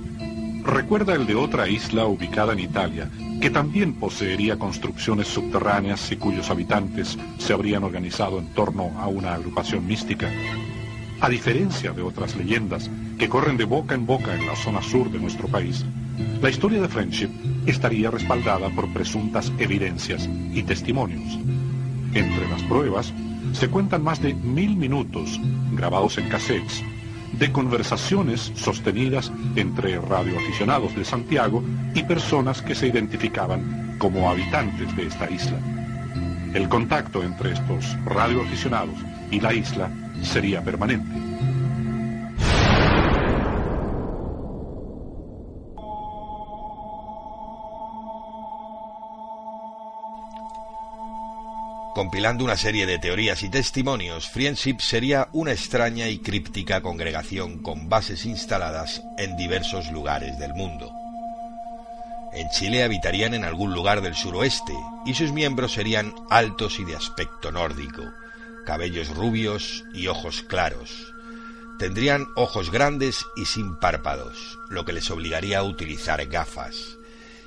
Speaker 14: recuerda el de otra isla ubicada en Italia, que también poseería construcciones subterráneas y cuyos habitantes se habrían organizado en torno a una agrupación mística. A diferencia de otras leyendas que corren de boca en boca en la zona sur de nuestro país, la historia de Friendship estaría respaldada por presuntas evidencias y testimonios. Entre las pruebas se cuentan más de mil minutos grabados en cassettes de conversaciones sostenidas entre radioaficionados de Santiago y personas que se identificaban como habitantes de esta isla. El contacto entre estos radioaficionados y la isla sería permanente.
Speaker 13: Compilando una serie de teorías y testimonios, Friendship sería una extraña y críptica congregación con bases instaladas en diversos lugares del mundo. En Chile habitarían en algún lugar del suroeste y sus miembros serían altos y de aspecto nórdico, cabellos rubios y ojos claros. Tendrían ojos grandes y sin párpados, lo que les obligaría a utilizar gafas,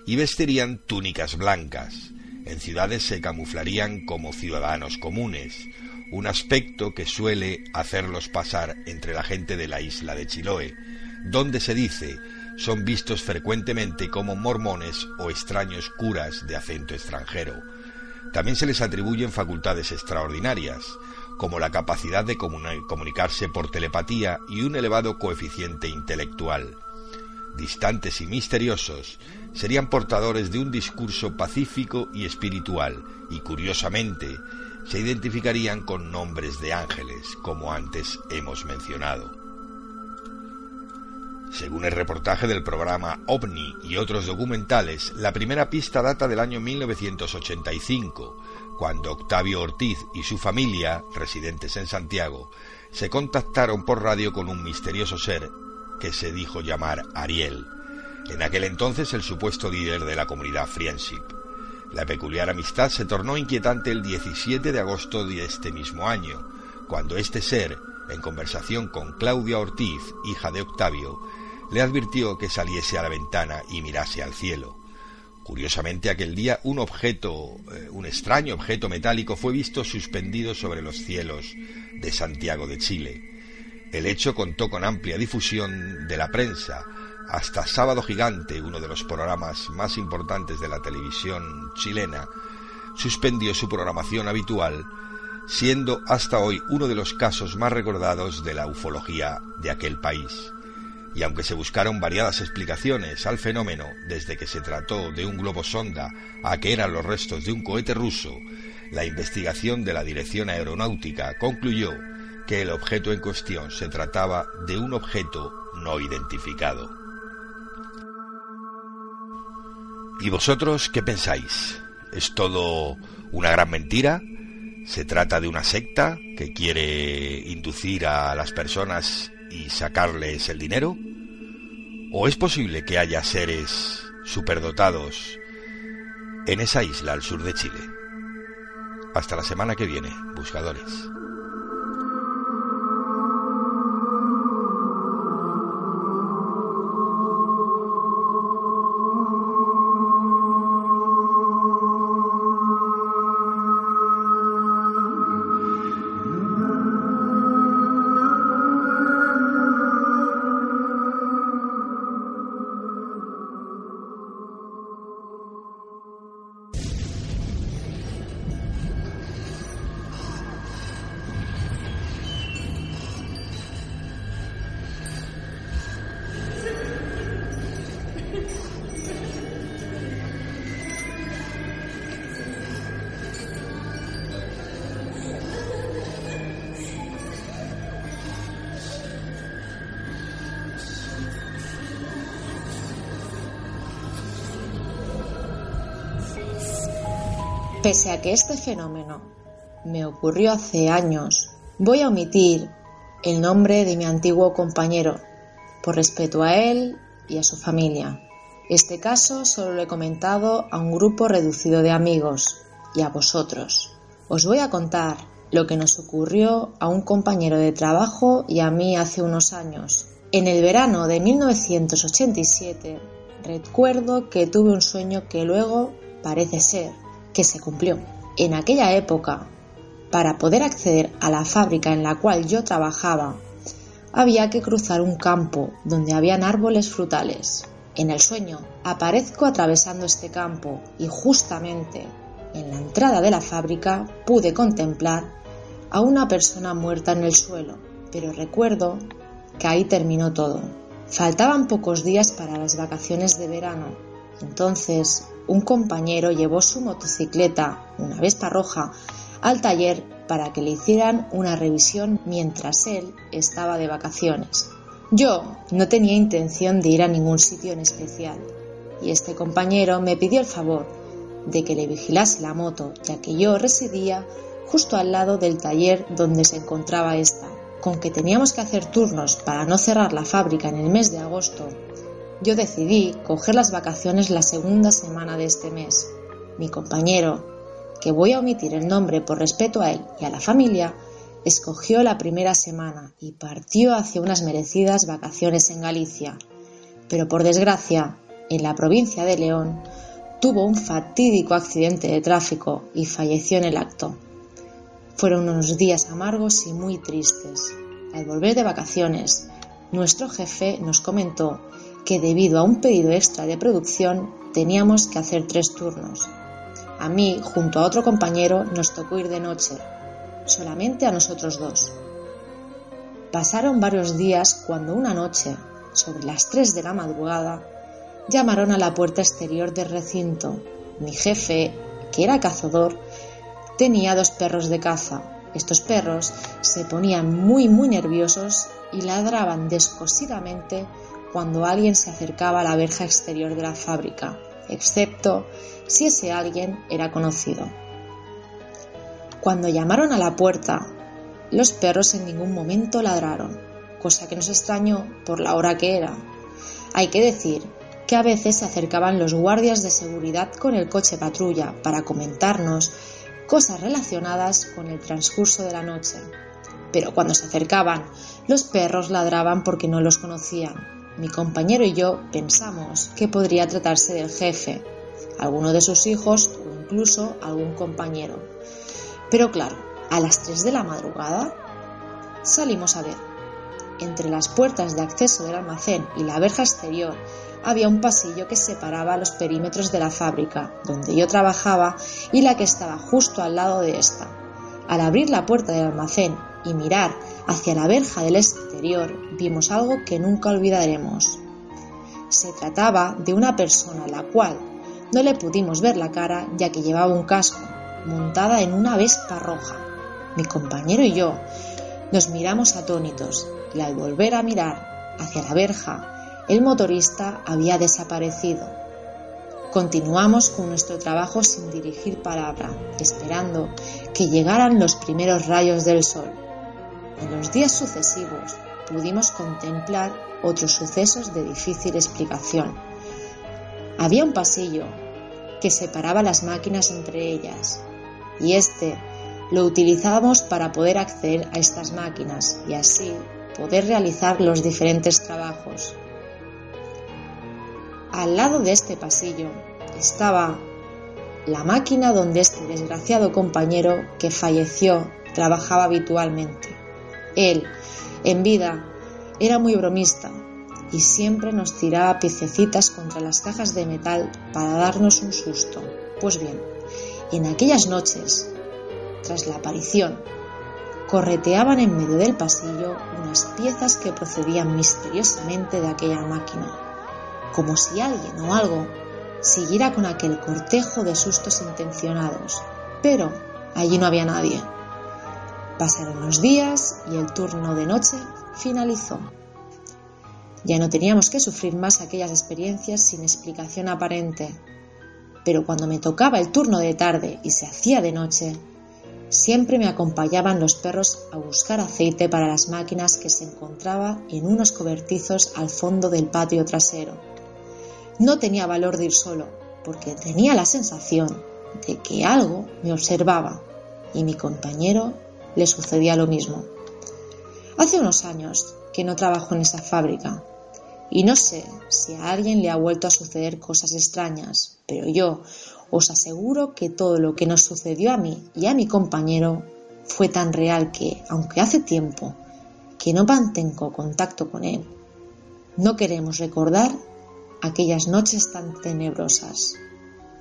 Speaker 13: y vestirían túnicas blancas, en ciudades se camuflarían como ciudadanos comunes, un aspecto que suele hacerlos pasar entre la gente de la isla de Chiloé, donde se dice son vistos frecuentemente como mormones o extraños curas de acento extranjero. También se les atribuyen facultades extraordinarias, como la capacidad de comunicarse por telepatía y un elevado coeficiente intelectual. Distantes y misteriosos, serían portadores de un discurso pacífico y espiritual, y curiosamente se identificarían con nombres de ángeles, como antes hemos mencionado. Según el reportaje del programa OVNI y otros documentales, la primera pista data del año 1985, cuando Octavio Ortiz y su familia, residentes en Santiago, se contactaron por radio con un misterioso ser que se dijo llamar Ariel, en aquel entonces el supuesto líder de la comunidad Friendship. La peculiar amistad se tornó inquietante el 17 de agosto de este mismo año, cuando este ser, en conversación con Claudia Ortiz, hija de Octavio, le advirtió que saliese a la ventana y mirase al cielo. Curiosamente, aquel día un objeto, eh, un extraño objeto metálico fue visto suspendido sobre los cielos de Santiago de Chile. El hecho contó con amplia difusión de la prensa, hasta Sábado Gigante, uno de los programas más importantes de la televisión chilena, suspendió su programación habitual, siendo hasta hoy uno de los casos más recordados de la ufología de aquel país. Y aunque se buscaron variadas explicaciones al fenómeno, desde que se trató de un globo sonda a que eran los restos de un cohete ruso, la investigación de la Dirección Aeronáutica concluyó que el objeto en cuestión se trataba de un objeto no identificado. ¿Y vosotros qué pensáis? ¿Es todo una gran mentira? ¿Se trata de una secta que quiere inducir a las personas y sacarles el dinero? ¿O es posible que haya seres superdotados en esa isla al sur de Chile? Hasta la semana que viene, buscadores.
Speaker 2: Pese a que este fenómeno me ocurrió hace años, voy a omitir el nombre de mi antiguo compañero, por respeto a él y a su familia. Este caso solo lo he comentado a un grupo reducido de amigos y a vosotros. Os voy a contar lo que nos ocurrió a un compañero de trabajo y a mí hace unos años. En el verano de 1987 recuerdo que tuve un sueño que luego parece ser que se cumplió. En aquella época, para poder acceder a la fábrica en la cual yo trabajaba, había que cruzar un campo donde habían árboles frutales. En el sueño aparezco atravesando este campo y justamente en la entrada de la fábrica pude contemplar a una persona muerta en el suelo, pero recuerdo que ahí terminó todo. Faltaban pocos días para las vacaciones de verano, entonces un compañero llevó su motocicleta, una Vespa roja, al taller para que le hicieran una revisión mientras él estaba de vacaciones. Yo no tenía intención de ir a ningún sitio en especial y este compañero me pidió el favor de que le vigilase la moto, ya que yo residía justo al lado del taller donde se encontraba esta. Con que teníamos que hacer turnos para no cerrar la fábrica en el mes de agosto, yo decidí coger las vacaciones la segunda semana de este mes. Mi compañero, que voy a omitir el nombre por respeto a él y a la familia, escogió la primera semana y partió hacia unas merecidas vacaciones en Galicia. Pero por desgracia, en la provincia de León, tuvo un fatídico accidente de tráfico y falleció en el acto. Fueron unos días amargos y muy tristes. Al volver de vacaciones, nuestro jefe nos comentó que debido a un pedido extra de producción teníamos que hacer tres turnos. A mí, junto a otro compañero, nos tocó ir de noche, solamente a nosotros dos. Pasaron varios días cuando una noche, sobre las tres de la madrugada, llamaron a la puerta exterior del recinto. Mi jefe, que era cazador, tenía dos perros de caza. Estos perros se ponían muy muy nerviosos y ladraban descosidamente cuando alguien se acercaba a la verja exterior de la fábrica, excepto si ese alguien era conocido. Cuando llamaron a la puerta, los perros en ningún momento ladraron, cosa que nos extrañó por la hora que era. Hay que decir que a veces se acercaban los guardias de seguridad con el coche patrulla para comentarnos cosas relacionadas con el transcurso de la noche. Pero cuando se acercaban, los perros ladraban porque no los conocían. Mi compañero y yo pensamos que podría tratarse del jefe, alguno de sus hijos o incluso algún compañero. Pero claro, a las 3 de la madrugada salimos a ver. Entre las puertas de acceso del almacén y la verja exterior había un pasillo que separaba los perímetros de la fábrica, donde yo trabajaba, y la que estaba justo al lado de esta. Al abrir la puerta del almacén y mirar hacia la verja del exterior, vimos algo que nunca olvidaremos. Se trataba de una persona a la cual no le pudimos ver la cara ya que llevaba un casco, montada en una vespa roja. Mi compañero y yo Nos miramos atónitos y al volver a mirar hacia la verja, el motorista había desaparecido. Continuamos con nuestro trabajo sin dirigir palabra, esperando que llegaran los primeros rayos del sol. En los días sucesivos pudimos contemplar otros sucesos de difícil explicación. Había un pasillo que separaba las máquinas entre ellas y este lo utilizábamos para poder acceder a estas máquinas y así poder realizar los diferentes trabajos. Al lado de este pasillo estaba la máquina donde este desgraciado compañero que falleció trabajaba habitualmente. Él, en vida, era muy bromista y siempre nos tiraba piececitas contra las cajas de metal para darnos un susto. Pues bien, en aquellas noches, tras la aparición, correteaban en medio del pasillo unas piezas que procedían misteriosamente de aquella máquina, como si alguien o algo siguiera con aquel cortejo de sustos intencionados. Pero allí no había nadie. Pasaron los días y el turno de noche finalizó. Ya no teníamos que sufrir más aquellas experiencias sin explicación aparente. Pero cuando me tocaba el turno de tarde y se hacía de noche, siempre me acompañaban los perros a buscar aceite para las máquinas que se encontraba en unos cobertizos al fondo del patio trasero. No tenía valor de ir solo, porque tenía la sensación de que algo me observaba y mi compañero le sucedía lo mismo. Hace unos años que no trabajo en esa fábrica y no sé si a alguien le ha vuelto a suceder cosas extrañas, pero yo os aseguro que todo lo que nos sucedió a mí y a mi compañero fue tan real que, aunque hace tiempo que no mantengo contacto con él, no queremos recordar aquellas noches tan tenebrosas.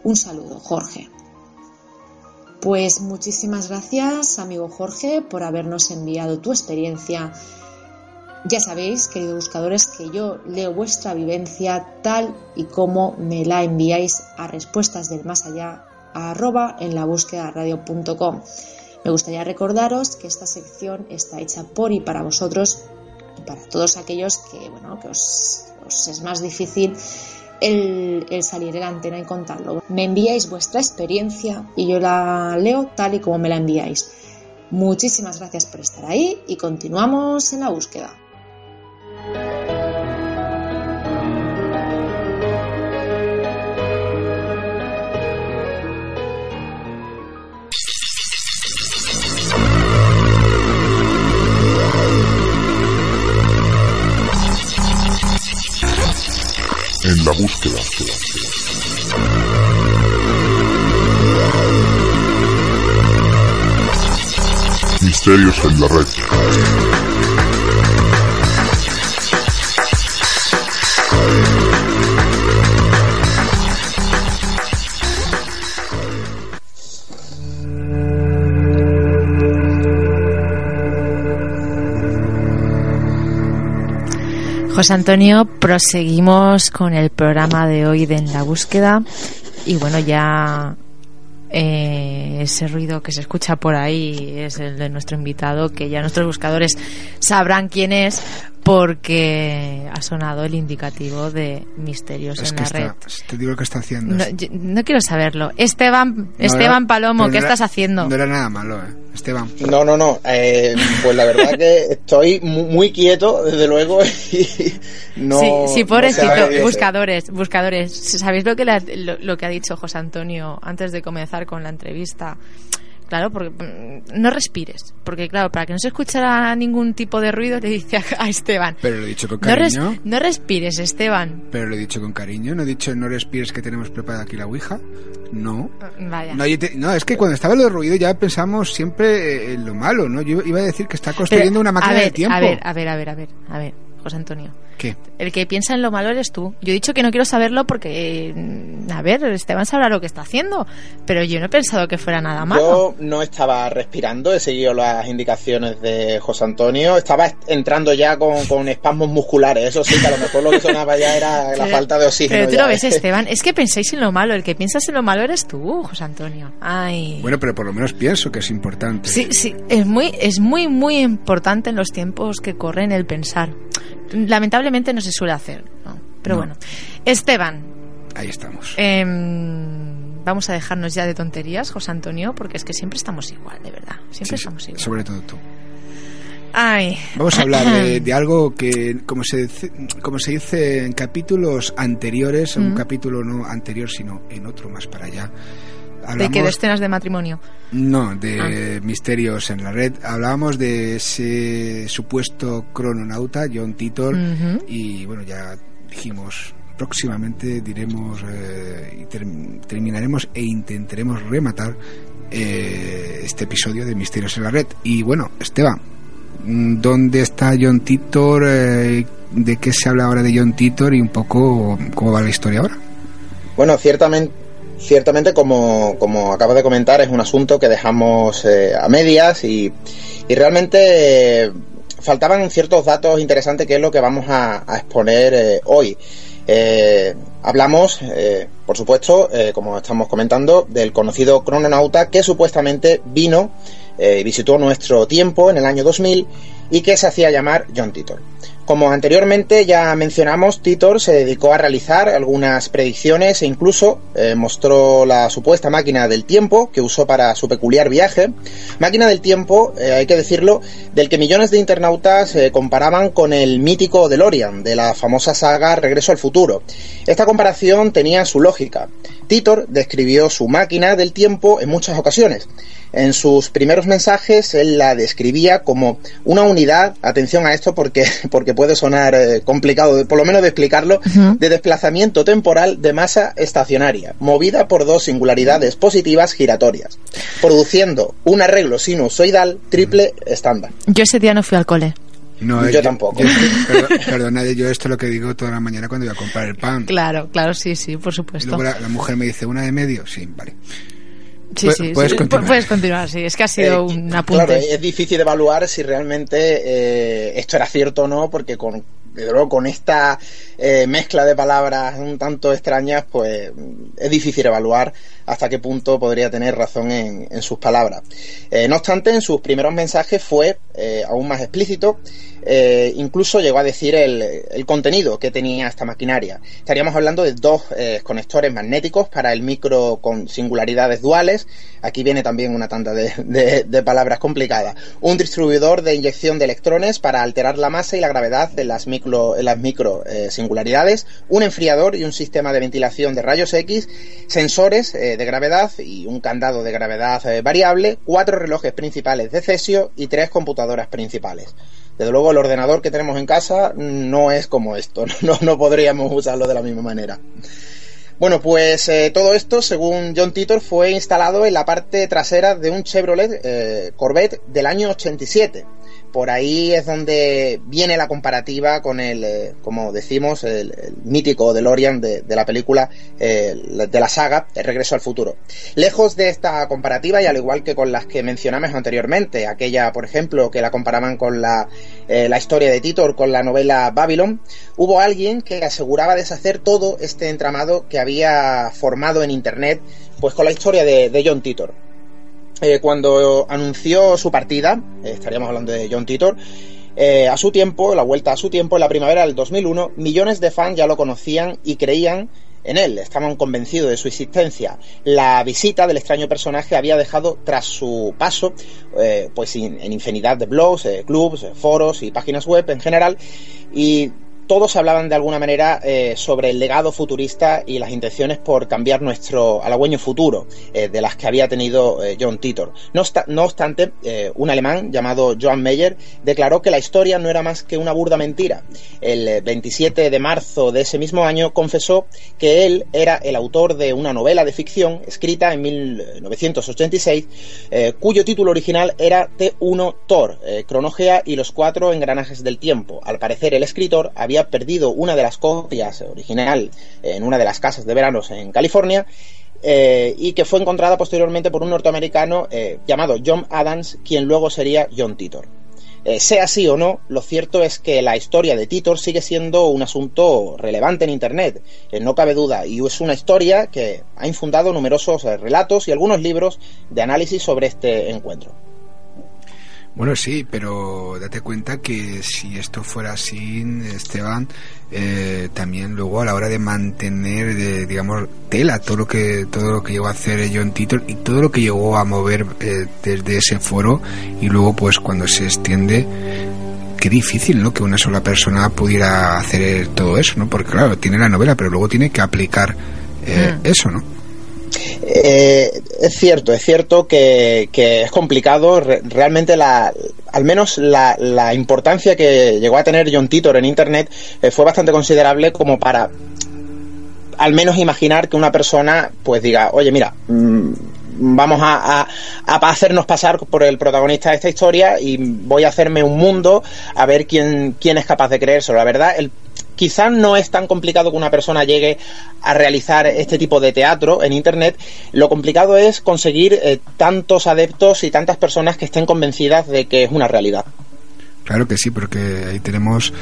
Speaker 2: Un saludo, Jorge. Pues muchísimas gracias, amigo Jorge, por habernos enviado tu experiencia. Ya sabéis, queridos buscadores, que yo leo vuestra vivencia tal y como me la enviáis a respuestas del más allá a arroba en la búsqueda radio.com. Me gustaría recordaros que esta sección está hecha por y para vosotros y para todos aquellos que, bueno, que os, os es más difícil el, el, salir la antena y contarlo. Me enviáis vuestra experiencia y yo la leo tal y como me la enviáis. Muchísimas gracias por estar ahí y continuamos en la búsqueda.
Speaker 11: La búsqueda. Misterios en la red.
Speaker 4: José Antonio, proseguimos con el programa de hoy de En la búsqueda. Y bueno, ya eh, ese ruido que se escucha por ahí es el de nuestro invitado, que ya nuestros buscadores sabrán quién es porque ha sonado el indicativo de misterios
Speaker 1: Es
Speaker 4: en
Speaker 1: que
Speaker 4: la
Speaker 1: está-
Speaker 4: red.
Speaker 1: te digo lo que está haciendo.
Speaker 4: No, yo- no quiero saberlo. Esteban,
Speaker 1: No
Speaker 4: Esteban
Speaker 1: era-
Speaker 4: Palomo, ¿qué
Speaker 1: no era-
Speaker 4: estás haciendo?
Speaker 1: No era nada malo, eh. Esteban.
Speaker 16: No, no, no. eh, pues la verdad que estoy mu- muy quieto, desde luego. [LAUGHS] Y no,
Speaker 4: sí, sí, pobrecito. buscadores, buscadores. ¿Sabéis lo que, le ha- lo, lo que ha dicho José Antonio antes de comenzar con la entrevista? Claro, porque mm, no respires. Porque, claro, para que no se escuchara ningún tipo de ruido, le dice a, Esteban:
Speaker 1: Pero lo he dicho con
Speaker 4: no, res-
Speaker 1: cariño.
Speaker 4: no respires, Esteban.
Speaker 1: Pero lo he dicho con cariño. No he dicho no respires que tenemos preparada aquí la Ouija. No.
Speaker 4: Vaya.
Speaker 1: No, yo te- no, es que cuando estaba lo de ruido ya pensamos siempre en lo malo, ¿no? Yo iba a decir que está construyendo
Speaker 4: Pero,
Speaker 1: una máquina
Speaker 4: ver,
Speaker 1: del tiempo.
Speaker 4: A ver, a ver, a ver, a ver, a ver. José Antonio.
Speaker 1: ¿Qué?
Speaker 4: El que piensa en lo malo eres tú. Yo he dicho que no quiero saberlo porque, mm, a ver, Esteban sabrá lo que está haciendo, pero yo no he pensado que fuera nada malo.
Speaker 16: Yo no estaba respirando, he seguido las indicaciones de José Antonio, estaba est- entrando ya con, con espasmos musculares, eso sí, que a lo mejor lo que sonaba ya era la [LAUGHS]
Speaker 4: Pero-
Speaker 16: falta de oxígeno.
Speaker 4: Pero tú
Speaker 16: ya,
Speaker 4: lo ves,
Speaker 16: ¿eh?
Speaker 4: Esteban, es que pensáis en lo malo. El que piensas en lo malo eres tú, José Antonio. Ay.
Speaker 1: Bueno, pero por lo menos pienso que es importante.
Speaker 4: Sí, sí, es muy, es muy, muy importante en los tiempos que corren el pensar. Lamentablemente no se suele hacer, ¿no? Pero
Speaker 1: No.
Speaker 4: bueno. Esteban,
Speaker 1: Ahí estamos.
Speaker 4: em, vamos a dejarnos ya de tonterías, José Antonio, porque es que siempre estamos igual, de verdad. Siempre
Speaker 1: Sí,
Speaker 4: estamos igual.
Speaker 1: sobre todo tú.
Speaker 4: Ay.
Speaker 1: Vamos a hablar de, [LAUGHS] de algo que, como se, dice, como se dice en capítulos anteriores, un
Speaker 4: Mm.
Speaker 1: capítulo no anterior, sino en otro más para allá.
Speaker 4: ¿De qué? ¿De escenas de matrimonio?
Speaker 1: No, de
Speaker 4: Ah.
Speaker 1: misterios en la red. Hablábamos de ese supuesto crononauta, John Titor, y bueno, ya dijimos, próximamente diremos eh, y ter- terminaremos e intentaremos rematar eh, este episodio de Misterios en la red. Y bueno, Esteban, mm, ¿dónde está John Titor? Eh, ¿De qué se habla ahora de John Titor y un poco cómo va la historia ahora?
Speaker 16: Bueno, ciertamente, ciertamente como, como de comentar, es un asunto que dejamos eh, a medias y, y realmente eh, faltaban ciertos datos interesantes que es lo que vamos a, exponer eh, hoy. Hablamos, por supuesto, como estamos comentando, del conocido crononauta que supuestamente vino y visitó nuestro tiempo en el año 2000 y que se hacía llamar John Titor. Como anteriormente ya mencionamos, Titor se dedicó a realizar algunas predicciones e incluso eh, mostró la supuesta máquina del tiempo que usó para su peculiar viaje. Máquina del tiempo, eh, hay que decirlo, del que millones de internautas eh, comparaban con el mítico DeLorean de la famosa saga Regreso al futuro. Esta comparación tenía su lógica. Titor describió su máquina del tiempo en muchas ocasiones. En sus primeros mensajes él la describía como una unidad, atención a esto porque, [LAUGHS] porque puede sonar eh, complicado, de- por lo menos de explicarlo, de desplazamiento temporal de masa estacionaria, movida por dos singularidades positivas giratorias, produciendo un arreglo sinusoidal triple estándar.
Speaker 4: Yo ese día no fui al cole.
Speaker 1: No,
Speaker 16: Yo tampoco.
Speaker 1: yo- [LAUGHS] perdón- perdonad, yo esto es lo que digo toda la mañana cuando voy a comprar el pan.
Speaker 4: Claro, claro, sí, sí, por
Speaker 1: Y
Speaker 4: supuesto.
Speaker 1: luego la, la mujer me dice, ¿una de medio? Sí, vale.
Speaker 4: Sí, sí,
Speaker 1: puedes
Speaker 4: sí.
Speaker 1: continuar.
Speaker 4: Pu- Puedes continuar, sí. Es que ha sido
Speaker 16: Eh,
Speaker 4: un apunte.
Speaker 16: Claro, es difícil evaluar si realmente eh, esto era cierto o no, porque con, luego, con esta eh, mezcla de palabras un tanto extrañas, pues es difícil evaluar hasta qué punto podría tener razón en, en sus palabras. Eh, no obstante, en sus primeros mensajes fue eh, aún más explícito, eh, incluso llegó a decir el, contenido que tenía esta maquinaria. Estaríamos hablando de dos eh, conectores magnéticos para el micro con singularidades duales. Aquí viene también una tanda de, palabras complicadas. Un distribuidor de inyección de electrones para alterar la masa y la gravedad de las micro, las micro eh, singularidades. Un enfriador y un sistema de ventilación de rayos X. Sensores de gravedad y un candado de gravedad variable. Cuatro relojes principales de cesio y tres computadoras principales. El ordenador que tenemos en casa no es como esto, [LAUGHS] no, no podríamos usarlo de la misma manera. Bueno, pues eh, todo esto, según John Titor, fue instalado en la parte trasera de un Chevrolet eh, Corvette del año 87. Por ahí es donde viene la comparativa con el, eh, como decimos, el, mítico DeLorean de, de la película eh, de la saga El Regreso al Futuro. Lejos de esta comparativa, y al igual que con las que mencionamos anteriormente, aquella, por ejemplo, que la comparaban con la, eh, la historia de Titor con la novela Babylon, hubo alguien que aseguraba deshacer todo este entramado que había formado en Internet, pues con la historia de, de John Titor. Eh, cuando anunció su partida, eh, estaríamos hablando de John Titor, eh, a su tiempo, la vuelta a su tiempo, en la primavera del 2001, millones de fans ya lo conocían y creían en él, estaban convencidos de su existencia. La visita del extraño personaje había dejado tras su paso, pues en infinidad de blogs, eh, clubs, foros y páginas web en general, y todos hablaban de alguna manera eh, sobre el legado futurista y las intenciones por cambiar nuestro halagüeño futuro, eh, de las que había tenido eh, John Titor. No, obsta- no obstante, un alemán llamado Joan Meyer declaró que la historia no era más que una burda mentira. El eh, 27 de marzo de ese mismo año confesó que él era el autor de una novela de ficción escrita en 1986, eh, cuyo título original era T1 Thor, Cronogea y los cuatro engranajes del tiempo. Al parecer, el escritor había perdido una de las copias original en una de las casas de veranos en California eh, y que fue encontrada posteriormente por un norteamericano eh, llamado John Adams, quien luego sería John Titor. Eh, sea así o no, lo cierto es que la historia de Titor sigue siendo un asunto relevante en Internet, eh, no cabe duda, y es una historia que ha infundado numerosos eh, relatos y algunos libros de análisis sobre este encuentro.
Speaker 1: Bueno, sí, pero date cuenta que si esto fuera así, Esteban, eh, también luego a la hora de mantener, eh, digamos, tela todo lo que todo lo que llegó a hacer John Titor y todo lo que llegó a mover eh, desde ese foro y luego pues cuando se extiende qué difícil, ¿no? Que una sola persona pudiera hacer todo eso, ¿no? Porque claro, tiene la novela, pero luego tiene que aplicar eh, eso, ¿no?
Speaker 16: Eh, es cierto, es cierto que, es complicado. Re- realmente, la, al menos la, importancia que llegó a tener John Titor en Internet eh, fue bastante considerable como para al menos imaginar que una persona pues diga, oye, mira, mm, vamos a hacernos pasar por el protagonista de esta historia y voy a hacerme un mundo a ver quién, quién es capaz de creérselo. La verdad, el, quizás no es tan complicado que una persona llegue a realizar este tipo de teatro en Internet. Lo complicado es conseguir eh, tantos adeptos y tantas personas que estén convencidas de que es una realidad.
Speaker 1: Claro que sí, porque ahí tenemos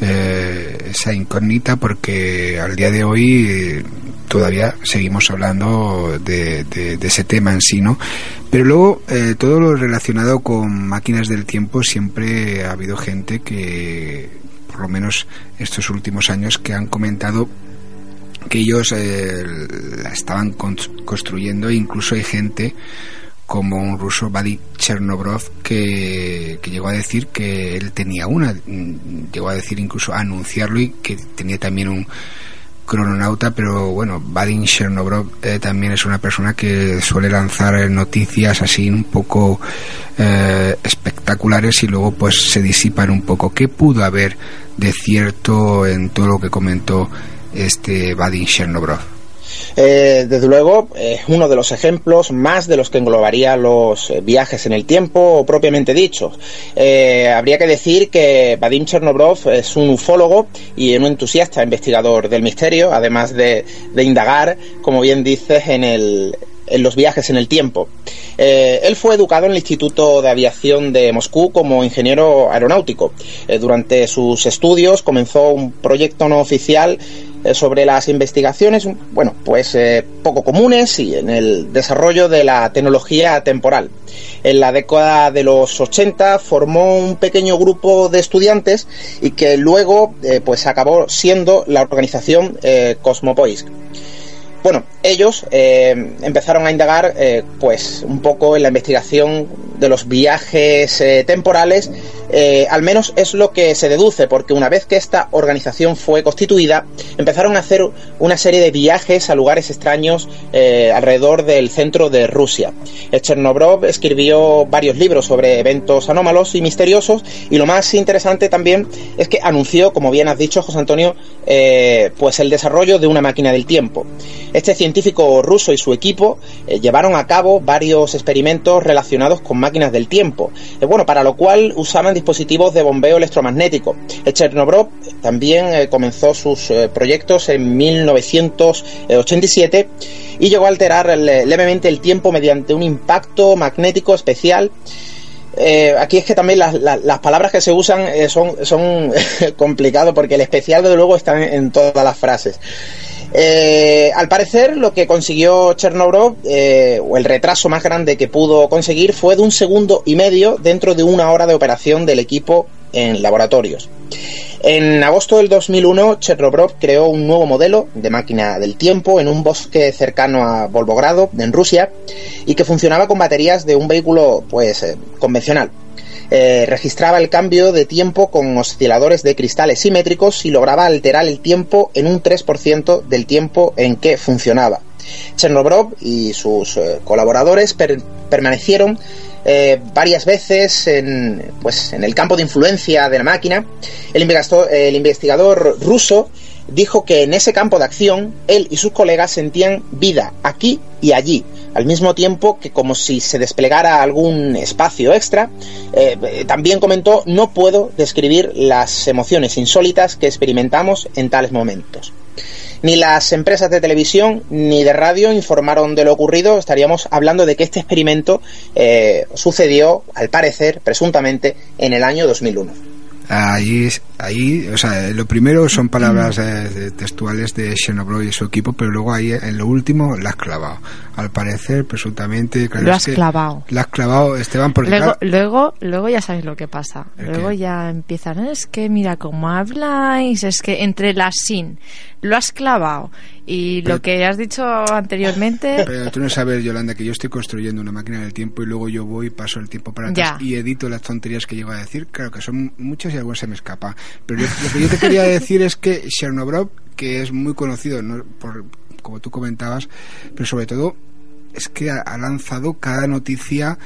Speaker 1: eh, esa incógnita porque al día de hoy eh, todavía seguimos hablando de, de- ese tema en sí, ¿no? Pero luego eh, todo lo relacionado con máquinas del tiempo siempre ha habido gente que, por lo menos estos últimos años, que han comentado que ellos eh, la estaban con- construyendo. E incluso hay gente como un ruso, Vadi Chernobrov, que, que llegó a decir que él tenía una, llegó a decir incluso a anunciarlo y que tenía también un crononauta, pero bueno, Vadim Chernobrov eh, también es una persona que suele lanzar eh, noticias así un poco eh, espectaculares y luego pues se disipan un poco. ¿Qué pudo haber de cierto en todo lo que comentó este Vadim Chernobrov?
Speaker 16: Eh, desde luego, es uno de los ejemplos más de los que englobaría los eh, viajes en el tiempo propiamente dichos. Eh, habría que decir que Vadim Chernobrov es un ufólogo y un entusiasta investigador del misterio, además de, de indagar, como bien dices, en el en los viajes en el tiempo. Eh, él fue educado en el Instituto de Aviación de Moscú como ingeniero aeronáutico. Eh, durante sus estudios comenzó un proyecto no oficial eh, sobre las investigaciones, bueno, pues eh, poco comunes y en el desarrollo de la tecnología temporal. En la década de los 80 formó un pequeño grupo de estudiantes y que luego eh, pues acabó siendo la organización eh, Cosmopoisk. Bueno, ellos eh, empezaron a indagar eh, pues un poco en la investigación de los viajes eh, temporales, al menos es lo que se deduce, porque una vez que esta organización fue constituida, empezaron a hacer una serie de viajes a lugares extraños alrededor del centro de Rusia. Chernobrov escribió varios libros sobre eventos anómalos y misteriosos, y lo más interesante también es que anunció, como bien has dicho, José Antonio, pues el desarrollo de una máquina del tiempo. Este científico ruso y su equipo eh, llevaron a cabo varios experimentos relacionados con máquinas del tiempo, eh, bueno, para lo cual usaban dispositivos de bombeo electromagnético. Eh, Chernobrov también comenzó sus proyectos en 1987 y llegó a alterar le- levemente el tiempo mediante un impacto magnético especial aquí es que también las, palabras que se usan son, son [LAUGHS] complicados porque el especial desde luego está en todas las frases. Eh, al parecer lo que consiguió Chernobrov, eh, o el retraso más grande que pudo conseguir, fue de un segundo y medio dentro de una hora de operación del equipo en laboratorios. En agosto del 2001, Chernobrov creó un nuevo modelo de máquina del tiempo en un bosque cercano a Volgogrado, en Rusia, y que funcionaba con baterías de un vehículo pues eh, convencional. Eh, registraba el cambio de tiempo con osciladores de cristales simétricos y lograba alterar el tiempo en un 3% del tiempo en que funcionaba. Chernobrov y sus eh, colaboradores per- permanecieron eh, varias veces en, pues, en el campo de influencia de la máquina. El investigador ruso dijo que en ese campo de acción él y sus colegas sentían vida aquí y allí, al mismo tiempo que como si se desplegara algún espacio extra. Eh, eh, también comentó, no puedo describir las emociones insólitas que experimentamos en tales momentos. Ni las empresas de televisión ni de radio informaron de lo ocurrido. Estaríamos hablando de que este experimento eh, sucedió, al parecer, presuntamente, en el año 2001.
Speaker 1: Ahí, ahí, o sea, lo primero son palabras eh, textuales de Chernobyl y su equipo, pero luego ahí en lo último la has clavado. Al parecer, presuntamente, claro,
Speaker 4: Lo has clavado.
Speaker 1: La has clavado, Esteban, porque
Speaker 4: Luego,
Speaker 1: claro,
Speaker 4: luego, luego ya sabéis lo que pasa.
Speaker 1: ¿El
Speaker 4: Luego
Speaker 1: qué?
Speaker 4: ya empiezan, es que mira cómo habláis, es que entre la sin, lo has clavado y
Speaker 1: Pero-
Speaker 4: lo que has dicho anteriormente, [LAUGHS]
Speaker 1: Pero tú no sabes, Yolanda, que yo estoy construyendo una máquina del tiempo y luego yo voy y paso el tiempo para atrás
Speaker 4: Ya.
Speaker 1: y edito las tonterías que llego a decir. Claro que son muchas y algunas se me escapa. Pero yo- lo que yo te quería decir es que Chernobyl, que es muy conocido, ¿no? por, como tú comentabas, pero sobre todo es que ha, ha lanzado cada noticia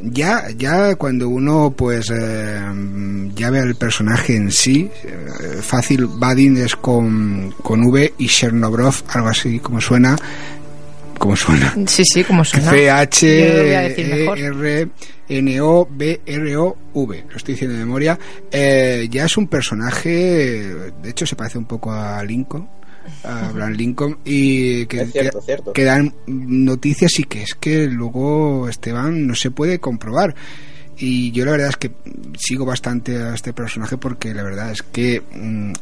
Speaker 1: ya ya cuando uno pues eh, ya ve al personaje en sí eh, fácil Badin es con, con V y Chernobrov algo así como suena como suena
Speaker 4: sí, sí, como suena.
Speaker 1: C H. E R N O B R O V lo estoy diciendo de memoria Eh, ya es un personaje de hecho se parece un poco a Lincoln a Abraham Lincoln y que,
Speaker 16: Es cierto,
Speaker 1: que-
Speaker 16: cierto.
Speaker 1: que dan noticias y que es que luego Esteban no se puede comprobar y yo la verdad es que sigo bastante a este personaje porque la verdad es que mm,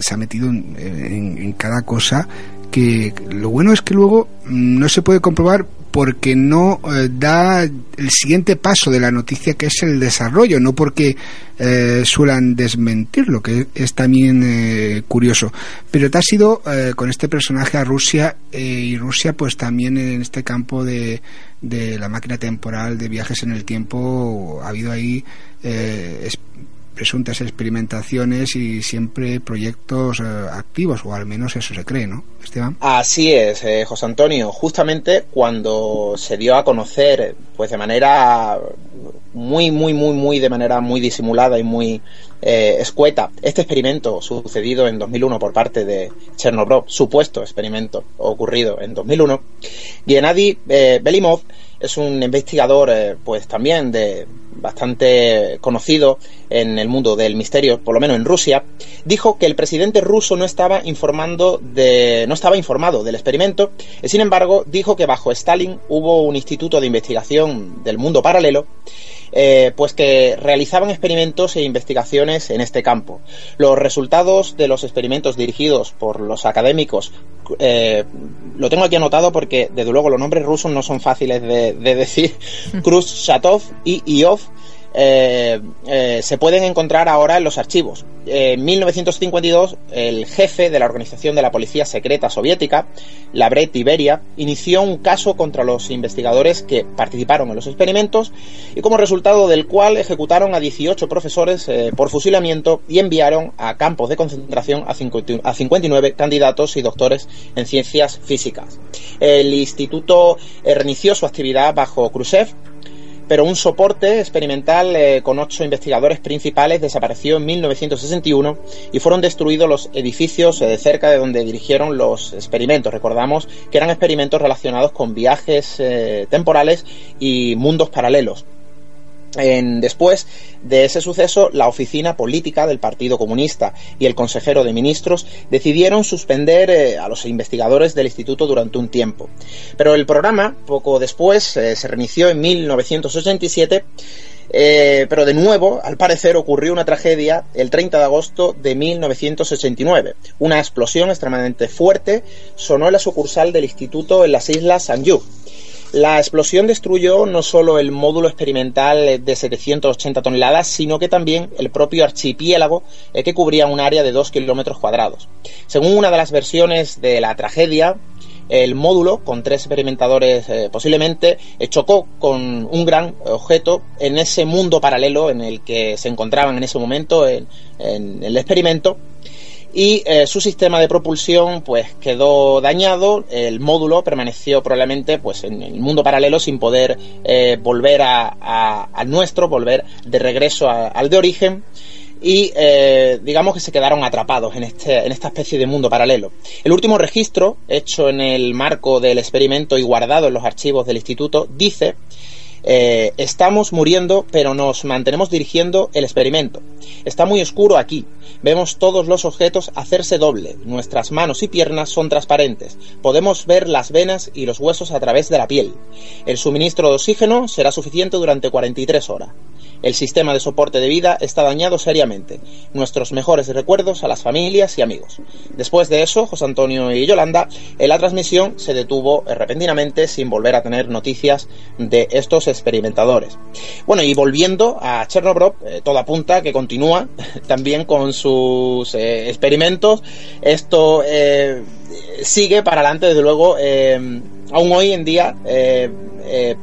Speaker 1: se, ha metido en, en- en cada cosa que lo bueno es que luego mm, no se puede comprobar porque no eh, da el siguiente paso de la noticia que es el desarrollo, no porque eh, suelan desmentirlo, que es también eh, curioso. Pero te has ido eh, con este personaje a Rusia eh, y Rusia pues también en este campo de, de la máquina temporal, de viajes en el tiempo, ha habido ahí presuntas experimentaciones y siempre proyectos eh, activos, o al menos eso se cree, ¿no, Esteban?
Speaker 16: Así es, eh, José Antonio. Justamente cuando se dio a conocer, pues de manera muy, muy, muy, muy, de manera muy disimulada y muy eh, escueta, este experimento sucedido en 2001 por parte de Chernobyl, supuesto experimento ocurrido en 2001, Gennady eh, Belimov es un investigador, eh, pues también de bastante conocido en el mundo del misterio, por lo menos en Rusia, dijo que el presidente ruso no estaba informando de, no estaba informado del experimento. y, Sin embargo, dijo que bajo Stalin hubo un instituto de investigación del mundo paralelo eh, pues que realizaban experimentos e investigaciones en este campo. Los resultados de los experimentos dirigidos por los académicos, eh, lo tengo aquí anotado porque desde luego los nombres rusos no son fáciles de, de decir, [LAUGHS] Khrushchev y Iov, eh, eh, se pueden encontrar ahora en los archivos. En 1952, el jefe de la organización de la policía secreta soviética, Labret Iberia, inició un caso contra los investigadores que participaron en los experimentos y como resultado del cual ejecutaron a 18 profesores eh, por fusilamiento y enviaron a campos de concentración a 50 a 59 candidatos y doctores en ciencias físicas. El instituto reinició su actividad bajo Khrushchev pero un soporte experimental eh, con ocho investigadores principales desapareció en 1961 y fueron destruidos los edificios eh, cerca de donde dirigieron los experimentos. Recordamos que eran experimentos relacionados con viajes eh, temporales y mundos paralelos. Después de ese suceso, la oficina política del Partido Comunista y el consejero de ministros decidieron suspender eh, a los investigadores del instituto durante un tiempo. Pero el programa, poco después, eh, se reinició en 1987. eh, pero de nuevo, al parecer, ocurrió una tragedia el 30 de agosto de 1989. Una explosión extremadamente fuerte sonó en la sucursal del instituto en las islas Sanju. La explosión destruyó no solo el módulo experimental de 780 toneladas, sino que también el propio archipiélago eh, que cubría un área de 2 kilómetros cuadrados. Según una de las versiones de la tragedia, el módulo con tres experimentadores eh, posiblemente eh, chocó con un gran objeto en ese mundo paralelo en el que se encontraban en ese momento en, en el experimento y eh, su sistema de propulsión pues quedó dañado el módulo permaneció probablemente pues en el mundo paralelo sin poder eh, volver a, a- al nuestro volver de regreso a- al de origen y eh, digamos que se quedaron atrapados en, este, en esta especie de mundo paralelo. El último registro, hecho en el marco del experimento y guardado en los archivos del instituto, dice eh, estamos muriendo, pero nos mantenemos dirigiendo el experimento. Está muy oscuro aquí. Vemos todos los objetos hacerse doble. Nuestras manos y piernas son transparentes. Podemos ver las venas y los huesos a través de la piel. El suministro de oxígeno será suficiente durante 43 horas. El sistema de soporte de vida está dañado seriamente. Nuestros mejores recuerdos a las familias y amigos. Después de eso, José Antonio y Yolanda, eh, la transmisión se detuvo repentinamente sin volver a tener noticias de estos experimentadores. Bueno, y volviendo a Chernobyl, eh, todo apunta que continúa [LAUGHS] también con sus eh, experimentos. Esto eh, sigue para adelante, desde luego. eh, aún hoy en día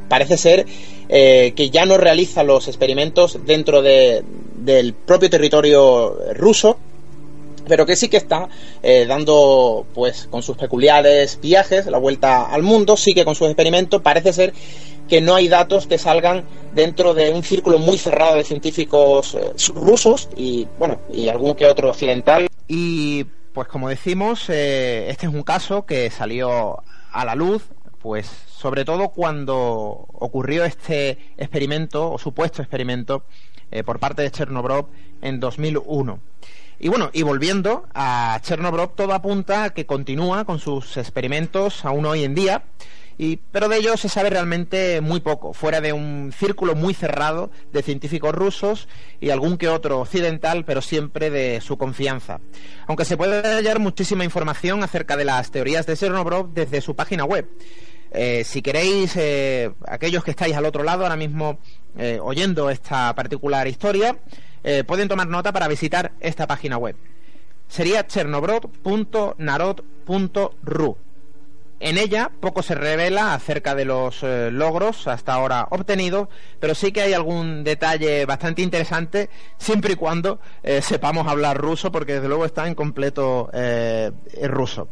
Speaker 16: parece ser eh, que ya no realiza los experimentos dentro de- del propio territorio ruso, pero que sí que está eh, dando, pues, con sus peculiares viajes, la vuelta al mundo, sigue con sus experimentos. Parece ser que no hay datos que salgan dentro de un círculo muy cerrado de científicos eh, rusos y, bueno, y algún que otro occidental.
Speaker 17: Y pues como decimos, este es un caso que salió a la luz, pues sobre todo cuando ocurrió este experimento o supuesto experimento eh, por parte de Chernobyl en 2001. Y bueno, y volviendo a Chernobyl, todo apunta a que continúa con sus experimentos aún hoy en día. Y, pero de ello se sabe realmente muy poco, fuera de un círculo muy cerrado de científicos rusos y algún que otro occidental, pero siempre de su confianza. Aunque se puede hallar muchísima información acerca de las teorías de Chernobyl desde su página web. Eh, si queréis, eh, aquellos que estáis al otro lado ahora mismo eh, oyendo esta particular historia, pueden tomar nota para visitar esta página web. Sería chernobro.narod.ru. En ella poco se revela acerca de los logros hasta ahora obtenidos, pero sí que hay algún detalle bastante interesante, siempre y cuando sepamos hablar ruso, porque desde luego está en completo ruso.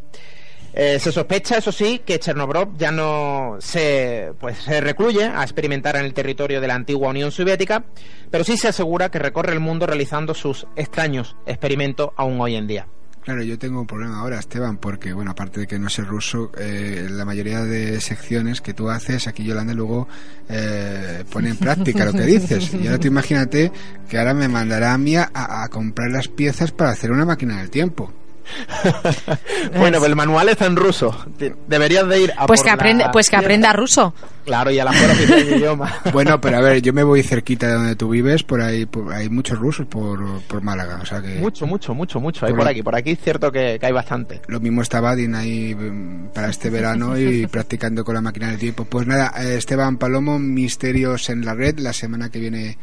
Speaker 17: Eh, se sospecha, eso sí, que Chernobyl ya no se, pues, se recluye a experimentar en el territorio de la antigua Unión Soviética, pero sí se asegura que recorre el mundo realizando sus extraños experimentos aún hoy en día.
Speaker 1: Claro, yo tengo un problema ahora, Esteban, porque, bueno, aparte de que no sé ruso, eh, la mayoría de secciones que tú haces, aquí Yolanda luego eh, pone en práctica lo que dices. Y ahora tú imagínate que ahora me mandará a mí a, a comprar las piezas para hacer una máquina del tiempo. [LAUGHS]
Speaker 17: Bueno, pues el manual está en ruso. Deberías de ir a
Speaker 18: Pues
Speaker 17: por
Speaker 18: que, aprende,
Speaker 17: la
Speaker 18: pues que aprenda ruso.
Speaker 17: Claro, y a la fuera de idioma. [LAUGHS]
Speaker 1: Bueno, pero a ver, yo me voy cerquita de donde tú vives, por ahí por- hay muchos rusos por, por Málaga, o sea que...
Speaker 17: Mucho, mucho, mucho, mucho. Hay
Speaker 1: Por
Speaker 17: por
Speaker 1: lo-
Speaker 17: aquí, por aquí es cierto que, que hay bastante.
Speaker 1: Lo mismo está Badin ahí mm, para este verano y [LAUGHS] practicando con la máquina del tiempo. Pues nada, eh, Esteban Palomo, Misterios en la Red. La semana que viene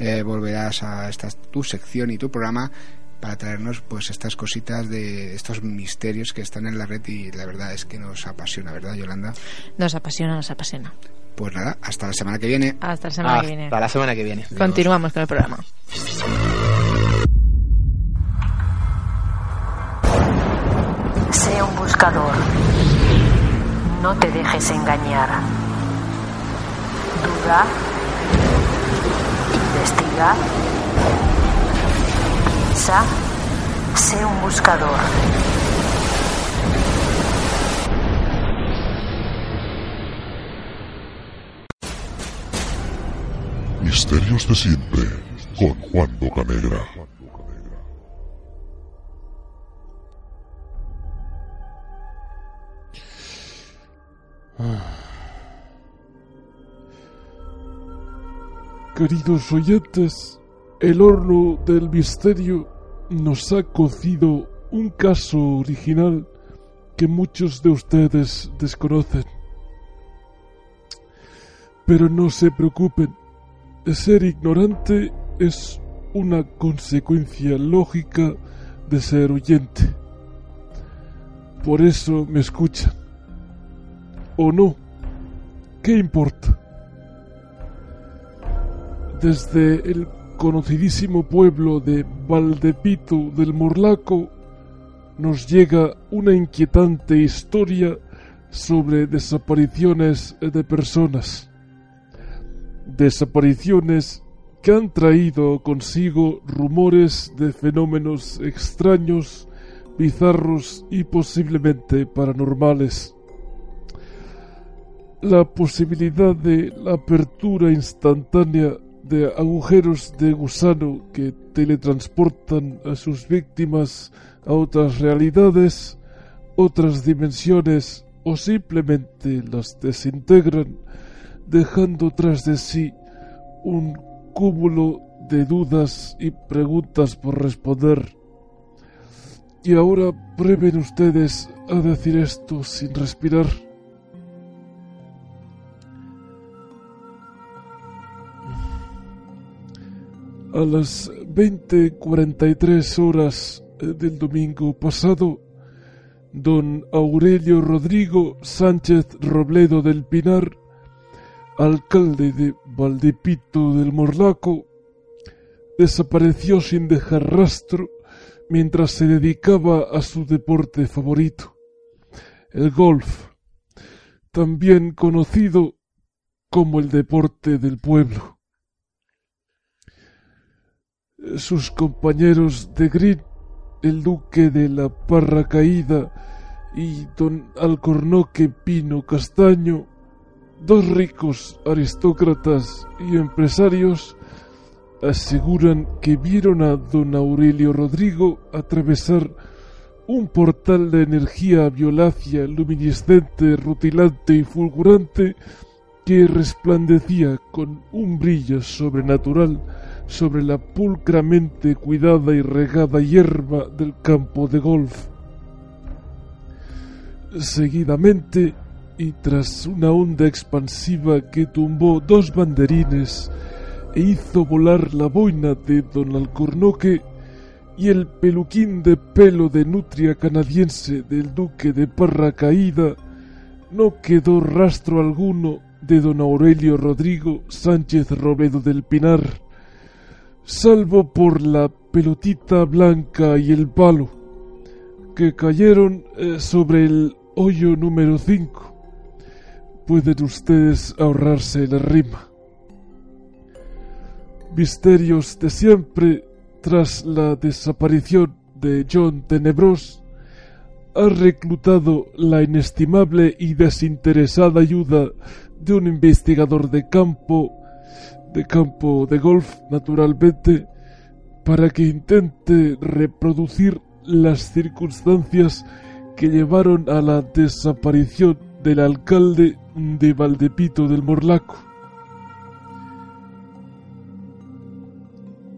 Speaker 1: eh, volverás a esta tu sección y tu programa para traernos pues estas cositas de estos misterios que están en la red y la verdad es que nos apasiona, ¿verdad, Yolanda?
Speaker 18: Nos apasiona, nos apasiona.
Speaker 1: Pues nada, hasta la semana que viene.
Speaker 18: Hasta la semana que viene.
Speaker 17: Hasta la semana que viene.
Speaker 18: Continuamos con el programa.
Speaker 4: Sé un buscador. No te dejes engañar. Duda. Investiga. Piensa. Sé un buscador.
Speaker 11: Misterios de siempre, con Juan Bocanegra.
Speaker 19: Queridos oyentes, el horno del misterio nos ha cocido un caso original que muchos de ustedes desconocen. Pero no se preocupen, ser ignorante es una consecuencia lógica de ser oyente. Por eso me escuchan. o no. ¿Qué importa? Desde el conocidísimo pueblo de Valdepito del Morlaco nos llega una inquietante historia sobre desapariciones de personas. Desapariciones que han traído consigo rumores de fenómenos extraños, bizarros y posiblemente paranormales. La posibilidad de la apertura instantánea de agujeros de gusano que teletransportan a sus víctimas a otras realidades, otras dimensiones o simplemente las desintegran, dejando tras de sí un cúmulo de dudas y preguntas por responder. Y ahora prueben ustedes a decir esto sin respirar. A las 20:43 horas eh, del domingo pasado, don Aurelio Rodrigo Sánchez Robledo del Pinar, alcalde de Valdepito del Morlaco, desapareció sin dejar rastro mientras se dedicaba a su deporte favorito, el golf, también conocido como el deporte del pueblo. Sus compañeros de green, el duque de la Parra Caída y don Alcornoque Pino Castaño, dos ricos aristócratas y empresarios, aseguran que vieron a don Aurelio Rodrigo atravesar un portal de energía violácea, luminiscente, rutilante y fulgurante que resplandecía con un brillo sobrenatural sobre la pulcramente cuidada y regada hierba del campo de golf. Seguidamente, y tras una onda expansiva que tumbó dos banderines e hizo volar la boina de don Alcornoque y el peluquín de pelo de nutria canadiense del duque de Parra Caída, no quedó rastro alguno de don Aurelio Rodrigo Sánchez Robledo del Pinar, salvo por la pelotita blanca y el palo, que cayeron eh, sobre el hoyo número 5. Pueden ustedes ahorrarse la rima. Misterios de siempre tras la desaparición de John Tenebros ha reclutado la inestimable y desinteresada ayuda de un investigador de campo, de campo de golf, naturalmente, para que intente reproducir las circunstancias que llevaron a la desaparición del alcalde de Valdepito del Morlaco.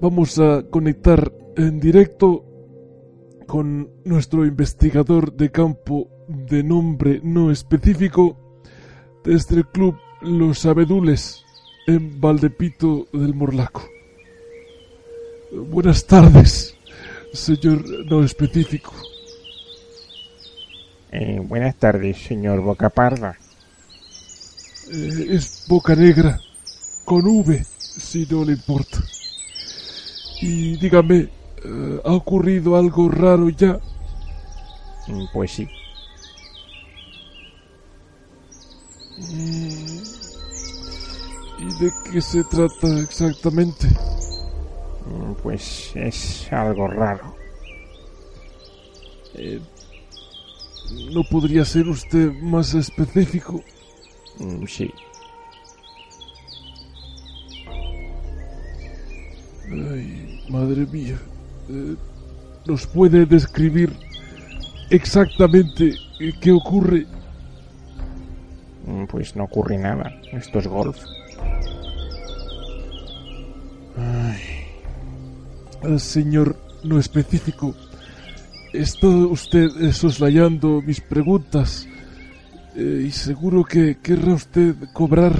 Speaker 19: Vamos a conectar en directo con nuestro investigador de campo de nombre no específico desde el club Los Abedules en Valdepito del Morlaco. Buenas tardes, señor no específico.
Speaker 20: Eh, buenas tardes, señor Boca Parda.
Speaker 19: Eh, es Boca Negra, con V, si no le importa. Y dígame, eh, ¿ha ocurrido algo raro ya?
Speaker 20: Mm, Pues sí.
Speaker 19: Mm, ¿Y de qué se trata exactamente?
Speaker 20: Mm, Pues es algo raro.
Speaker 19: Eh, ¿No podría ser usted más específico?
Speaker 20: Mm, Sí.
Speaker 19: Ay, madre mía. Eh, ¿Nos puede describir exactamente eh, qué ocurre?
Speaker 20: Mm, Pues no ocurre nada. Esto es golf.
Speaker 19: Eh, señor no específico, está usted soslayando mis preguntas eh, y seguro que querrá usted cobrar.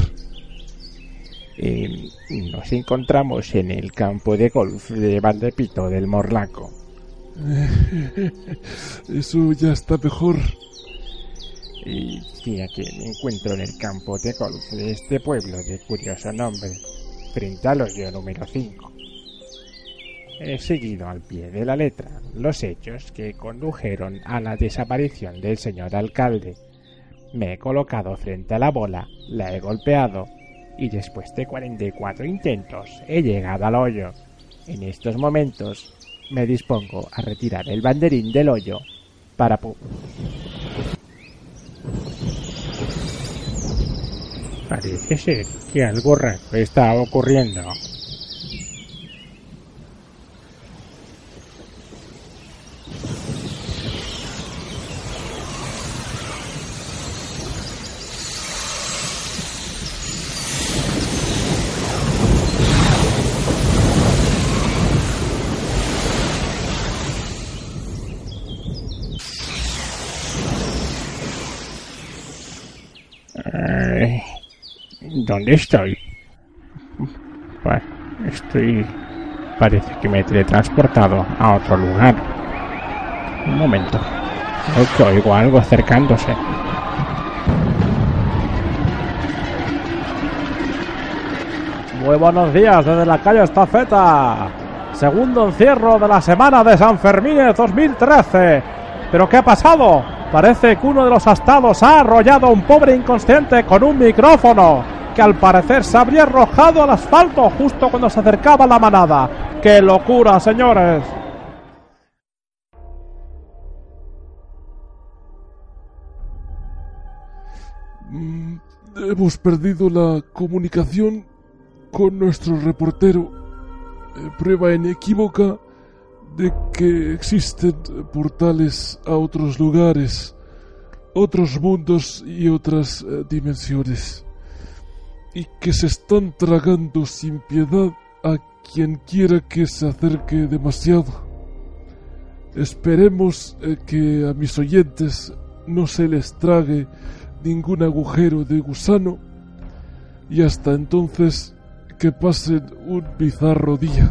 Speaker 20: Eh, nos encontramos en el campo de golf de Valdepito del Morlaco. [LAUGHS]
Speaker 19: Eso ya está mejor.
Speaker 20: Y sí, aquí me encuentro en el campo de golf de este pueblo de curioso nombre, frente al hoyo número 5. He seguido al pie de la letra los hechos que condujeron a la desaparición del señor alcalde. Me he colocado frente a la bola, la he golpeado y después de 44 intentos he llegado al hoyo. En estos momentos me dispongo a retirar el banderín del hoyo para... pu- Parece ser que algo raro está ocurriendo. ¿Dónde estoy? Bueno, estoy... Parece que me he teletransportado a otro lugar. Un momento. Creo que oigo algo acercándose.
Speaker 21: Muy buenos días desde la calle Estafeta. Segundo encierro de la semana de San Fermín 2013. ¿Pero qué ha pasado? Parece que uno de los astados ha arrollado a un pobre inconsciente con un micrófono, que al parecer se habría arrojado al asfalto justo cuando se acercaba la manada. ¡Qué locura, señores!
Speaker 19: Mm, Hemos perdido la comunicación con nuestro reportero. Eh, prueba inequívoca de que existen portales a otros lugares, otros mundos y otras eh, dimensiones. Y que se están tragando sin piedad a quien quiera que se acerque demasiado. Esperemos eh, que a mis oyentes no se les trague ningún agujero de gusano y hasta entonces que pasen un bizarro día.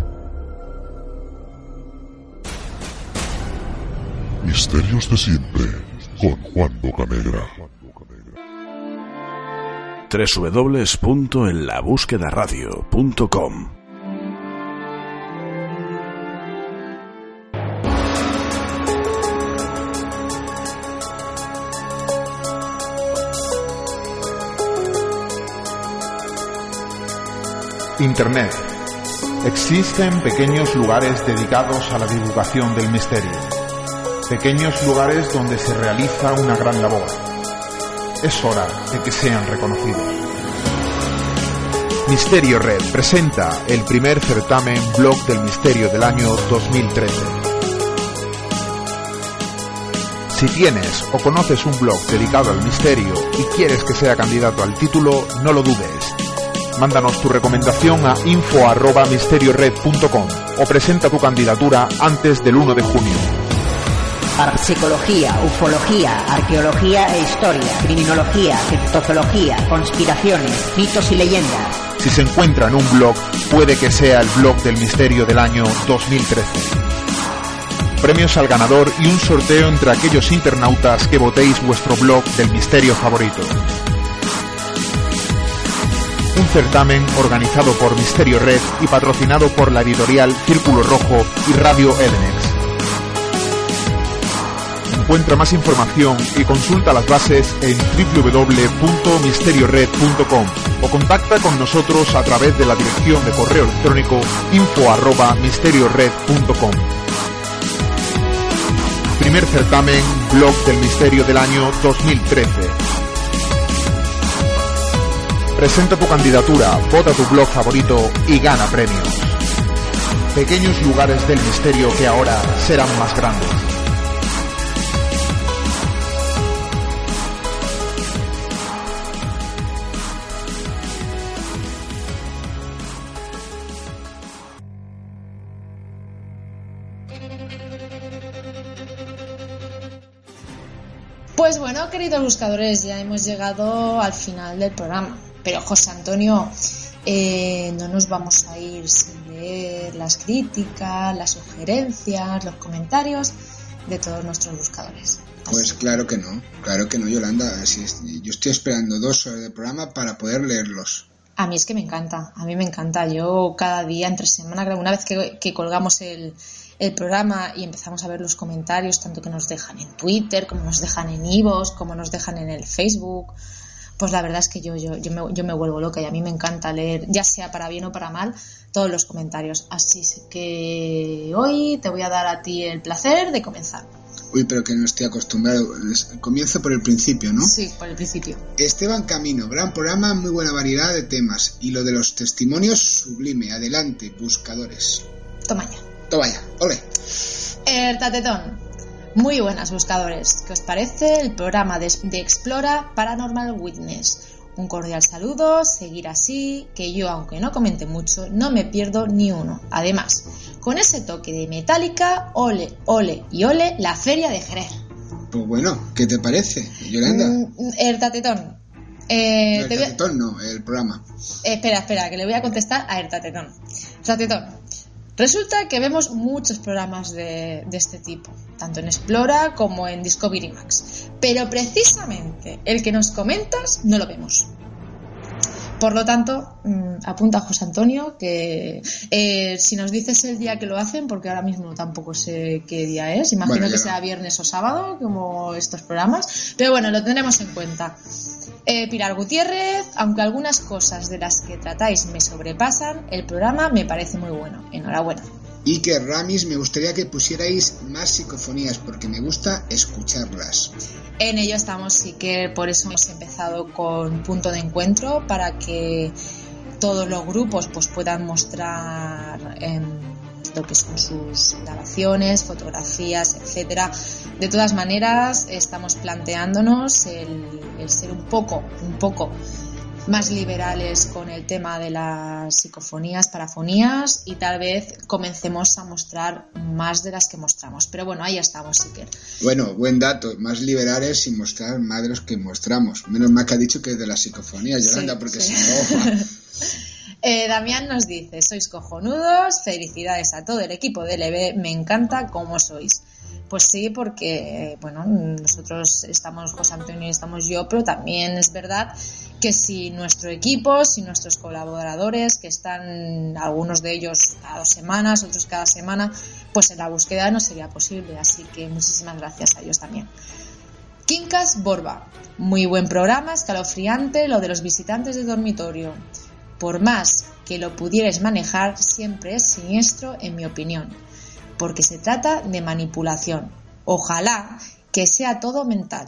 Speaker 11: Misterios de siempre, con Juan Bocanegra.
Speaker 22: www.enlabúsquedaradio.com
Speaker 23: Internet. Existen pequeños lugares dedicados a la divulgación del misterio. Pequeños lugares donde se realiza una gran labor. Es hora de que sean reconocidos. Misterio Red presenta el primer certamen Blog del Misterio del año 2013. Si tienes o conoces un blog dedicado al misterio y quieres que sea candidato al título, no lo dudes. Mándanos tu recomendación a info@misteriored.com o presenta tu candidatura antes del 1 de junio.
Speaker 24: Parapsicología, ufología, arqueología e historia, criminología, criptozoología, conspiraciones, mitos y leyendas.
Speaker 23: Si se encuentra en un blog, puede que sea el blog del misterio del año 2013. Premios al ganador y un sorteo entre aquellos internautas que votéis vuestro blog del misterio favorito. Un certamen organizado por Misterio Red y patrocinado por la editorial Círculo Rojo y Radio Edenex. Encuentra más información y consulta las bases en www.misteriored.com o contacta con nosotros a través de la dirección de correo electrónico info@misteriored.com. Primer certamen Blog del Misterio del año 2013. Presenta tu candidatura, vota tu blog favorito y gana premios. Pequeños lugares del misterio que ahora serán más grandes.
Speaker 2: Queridos buscadores, ya hemos llegado al final del programa. Pero José Antonio, eh, no nos vamos a ir sin leer las críticas, las sugerencias, los comentarios de todos nuestros buscadores.
Speaker 1: Pues claro que no, claro que no, Yolanda. Así es. Yo estoy esperando dos horas de programa para poder leerlos.
Speaker 2: A mí es que me encanta, a mí me encanta. Yo cada día, entre semana, una vez que, que colgamos el, el programa y empezamos a ver los comentarios, tanto que nos dejan en Twitter, como nos dejan en Ivos, como nos dejan en el Facebook, pues la verdad es que yo, yo, yo, me, yo me vuelvo loca y a mí me encanta leer, ya sea para bien o para mal, todos los comentarios. Así que hoy te voy a dar a ti el placer de comenzar.
Speaker 1: Uy, pero que no estoy acostumbrado. Comienzo por el principio, ¿no?
Speaker 2: Sí, por el principio.
Speaker 1: Esteban Camino, gran programa, muy buena variedad de temas. Y lo de los testimonios, sublime. Adelante, buscadores.
Speaker 2: Toma ya.
Speaker 1: Toma ya, ole.
Speaker 2: El tatetón. Muy buenas buscadores. ¿Qué os parece el programa de, de Explora Paranormal Witness? Un cordial saludo, seguir así, que yo, aunque no comente mucho, no me pierdo ni uno. Además, con ese toque de metálica, ole, ole y ole, la feria de Jerez.
Speaker 1: Pues bueno, ¿qué te parece, Yolanda?
Speaker 2: Mm, el tatetón. Eh,
Speaker 1: no, el
Speaker 2: a-
Speaker 1: tatetón no, el programa.
Speaker 2: Eh, espera, espera, que le voy a contestar a el tatetón. Tatetón. Resulta que vemos muchos programas de, de este tipo, tanto en Explora como en Discovery Max. Pero precisamente el que nos comentas no lo vemos. Por lo tanto, mm, apunta a José Antonio que eh, si nos dices el día que lo hacen, porque ahora mismo tampoco sé qué día es, imagino
Speaker 1: Bueno,
Speaker 2: que sea viernes o sábado, como estos programas, pero bueno, lo tendremos en cuenta. Eh, Pilar Gutiérrez, aunque algunas cosas de las que tratáis me sobrepasan, el programa me parece muy bueno. Enhorabuena.
Speaker 1: Que Ramis, me gustaría que pusierais más psicofonías porque me gusta escucharlas.
Speaker 2: En ello estamos, que por eso hemos empezado con punto de encuentro para que todos los grupos pues puedan mostrar em, lo que son sus grabaciones, fotografías, etcétera. De todas maneras, estamos planteándonos el, el ser un poco, un poco más liberales con el tema de las psicofonías, parafonías y tal vez comencemos a mostrar más de las que mostramos. Pero bueno, ahí estamos, que.
Speaker 1: Bueno, buen dato, más liberales sin mostrar más de los que mostramos. Menos mal que ha dicho que es de la psicofonía, Yolanda,
Speaker 2: Sí,
Speaker 1: porque
Speaker 2: sí.
Speaker 1: si no... [LAUGHS]
Speaker 2: Eh, Damián nos dice, sois cojonudos, felicidades a todo el equipo de LB, me encanta cómo sois. Pues sí, porque, bueno, nosotros estamos, José Antonio y estamos yo, pero también es verdad que si nuestro equipo, si nuestros colaboradores, que están algunos de ellos cada dos semanas, otros cada semana, pues en la búsqueda no sería posible. Así que muchísimas gracias a ellos también. Quincas Borba. Muy buen programa, escalofriante lo de los visitantes de dormitorio. Por más que lo pudierais manejar, siempre es siniestro en mi opinión, porque se trata de manipulación. Ojalá que sea todo mental.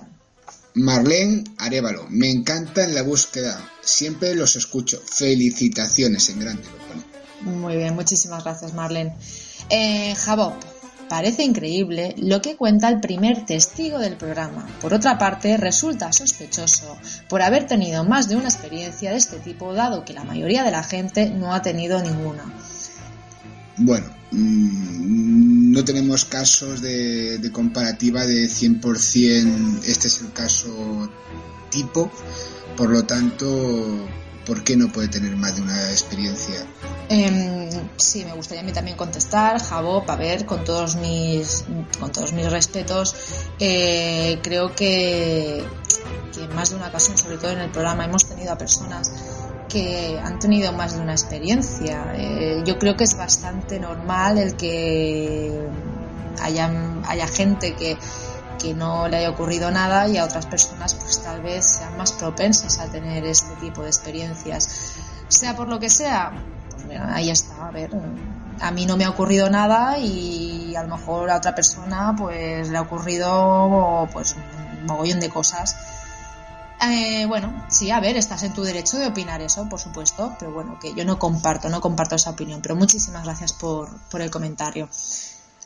Speaker 1: Marlene Arevalo, me encanta en la búsqueda. Siempre los escucho. Felicitaciones en grande.
Speaker 2: Muy bien, muchísimas gracias Marlene. Eh, Jabop, parece increíble lo que cuenta el primer testigo del programa. Por otra parte, resulta sospechoso por haber tenido más de una experiencia de este tipo, dado que la mayoría de la gente no ha tenido ninguna.
Speaker 1: Bueno, mm, no tenemos casos de, de comparativa de 100%. Este es el caso tipo. Por lo tanto, ¿por qué no puede tener más de una experiencia?
Speaker 2: Em, sí, me gustaría a mí también contestar, Jabop, a ver, con todos mis, con todos mis respetos, eh, creo que, que en más de una ocasión, sobre todo en el programa, hemos tenido a personas que han tenido más de una experiencia. Eh, yo creo que es bastante normal el que haya, haya gente que, que no le haya ocurrido nada y a otras personas pues tal vez sean más propensas a tener este tipo de experiencias. Sea por lo que sea, pues mira, ahí está, a ver, a mí no me ha ocurrido nada y a lo mejor a otra persona pues le ha ocurrido pues un mogollón de cosas. Eh, bueno, sí, a ver, estás en tu derecho de opinar eso, por supuesto, pero bueno, que yo no comparto, no comparto esa opinión, pero muchísimas gracias por, por el comentario.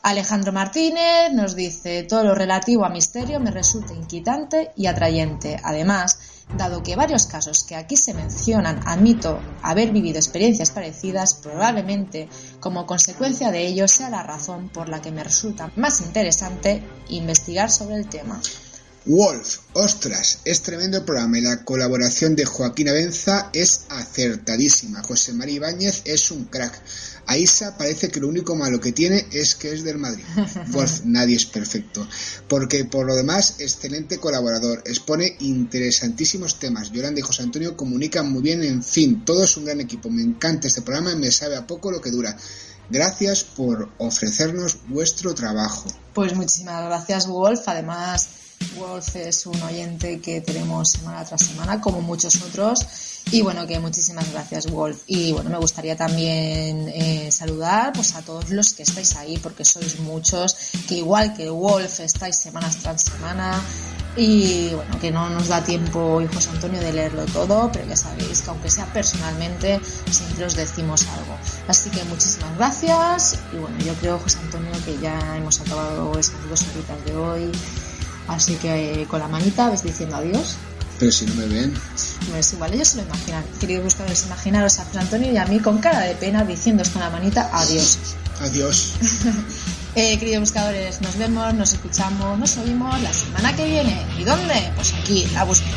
Speaker 2: Alejandro Martínez nos dice, todo lo relativo a misterio me resulta inquietante y atrayente. Además, dado que varios casos que aquí se mencionan admito haber vivido experiencias parecidas, probablemente como consecuencia de ello sea la razón por la que me resulta más interesante investigar sobre el tema.
Speaker 1: Wolf, ostras, es tremendo el programa y la colaboración de Joaquín Abenza es acertadísima. José María Ibáñez es un crack. Aisa parece que lo único malo que tiene es que es del Madrid. Wolf, [LAUGHS] nadie es perfecto. Porque por lo demás, excelente colaborador. Expone interesantísimos temas. Yolanda y José Antonio comunican muy bien. En fin, todo es un gran equipo. Me encanta este programa y me sabe a poco lo que dura. Gracias por ofrecernos vuestro trabajo.
Speaker 2: Pues muchísimas gracias, Wolf. Además, Wolf es un oyente que tenemos semana tras semana, como muchos otros. Y bueno, que muchísimas gracias, Wolf. Y bueno, me gustaría también eh, saludar pues, a todos los que estáis ahí, porque sois muchos, que igual que Wolf estáis semanas tras semana. Y bueno, que no nos da tiempo, José Antonio, de leerlo todo, pero ya sabéis que aunque sea personalmente, siempre os decimos algo. Así que muchísimas gracias. Y bueno, yo creo, José Antonio, que ya hemos acabado esas dos horitas de hoy. Así que eh, con la manita ves diciendo adiós.
Speaker 1: Pero si no me ven.
Speaker 2: No es igual, ellos se lo imaginan. Queridos buscadores, imaginaros a José Antonio y a mí con cara de pena diciendo con la manita adiós.
Speaker 1: Adiós. [LAUGHS]
Speaker 2: Eh, queridos buscadores, nos vemos, nos escuchamos, nos oímos la semana que viene. ¿Y dónde? Pues aquí, a búsqueda.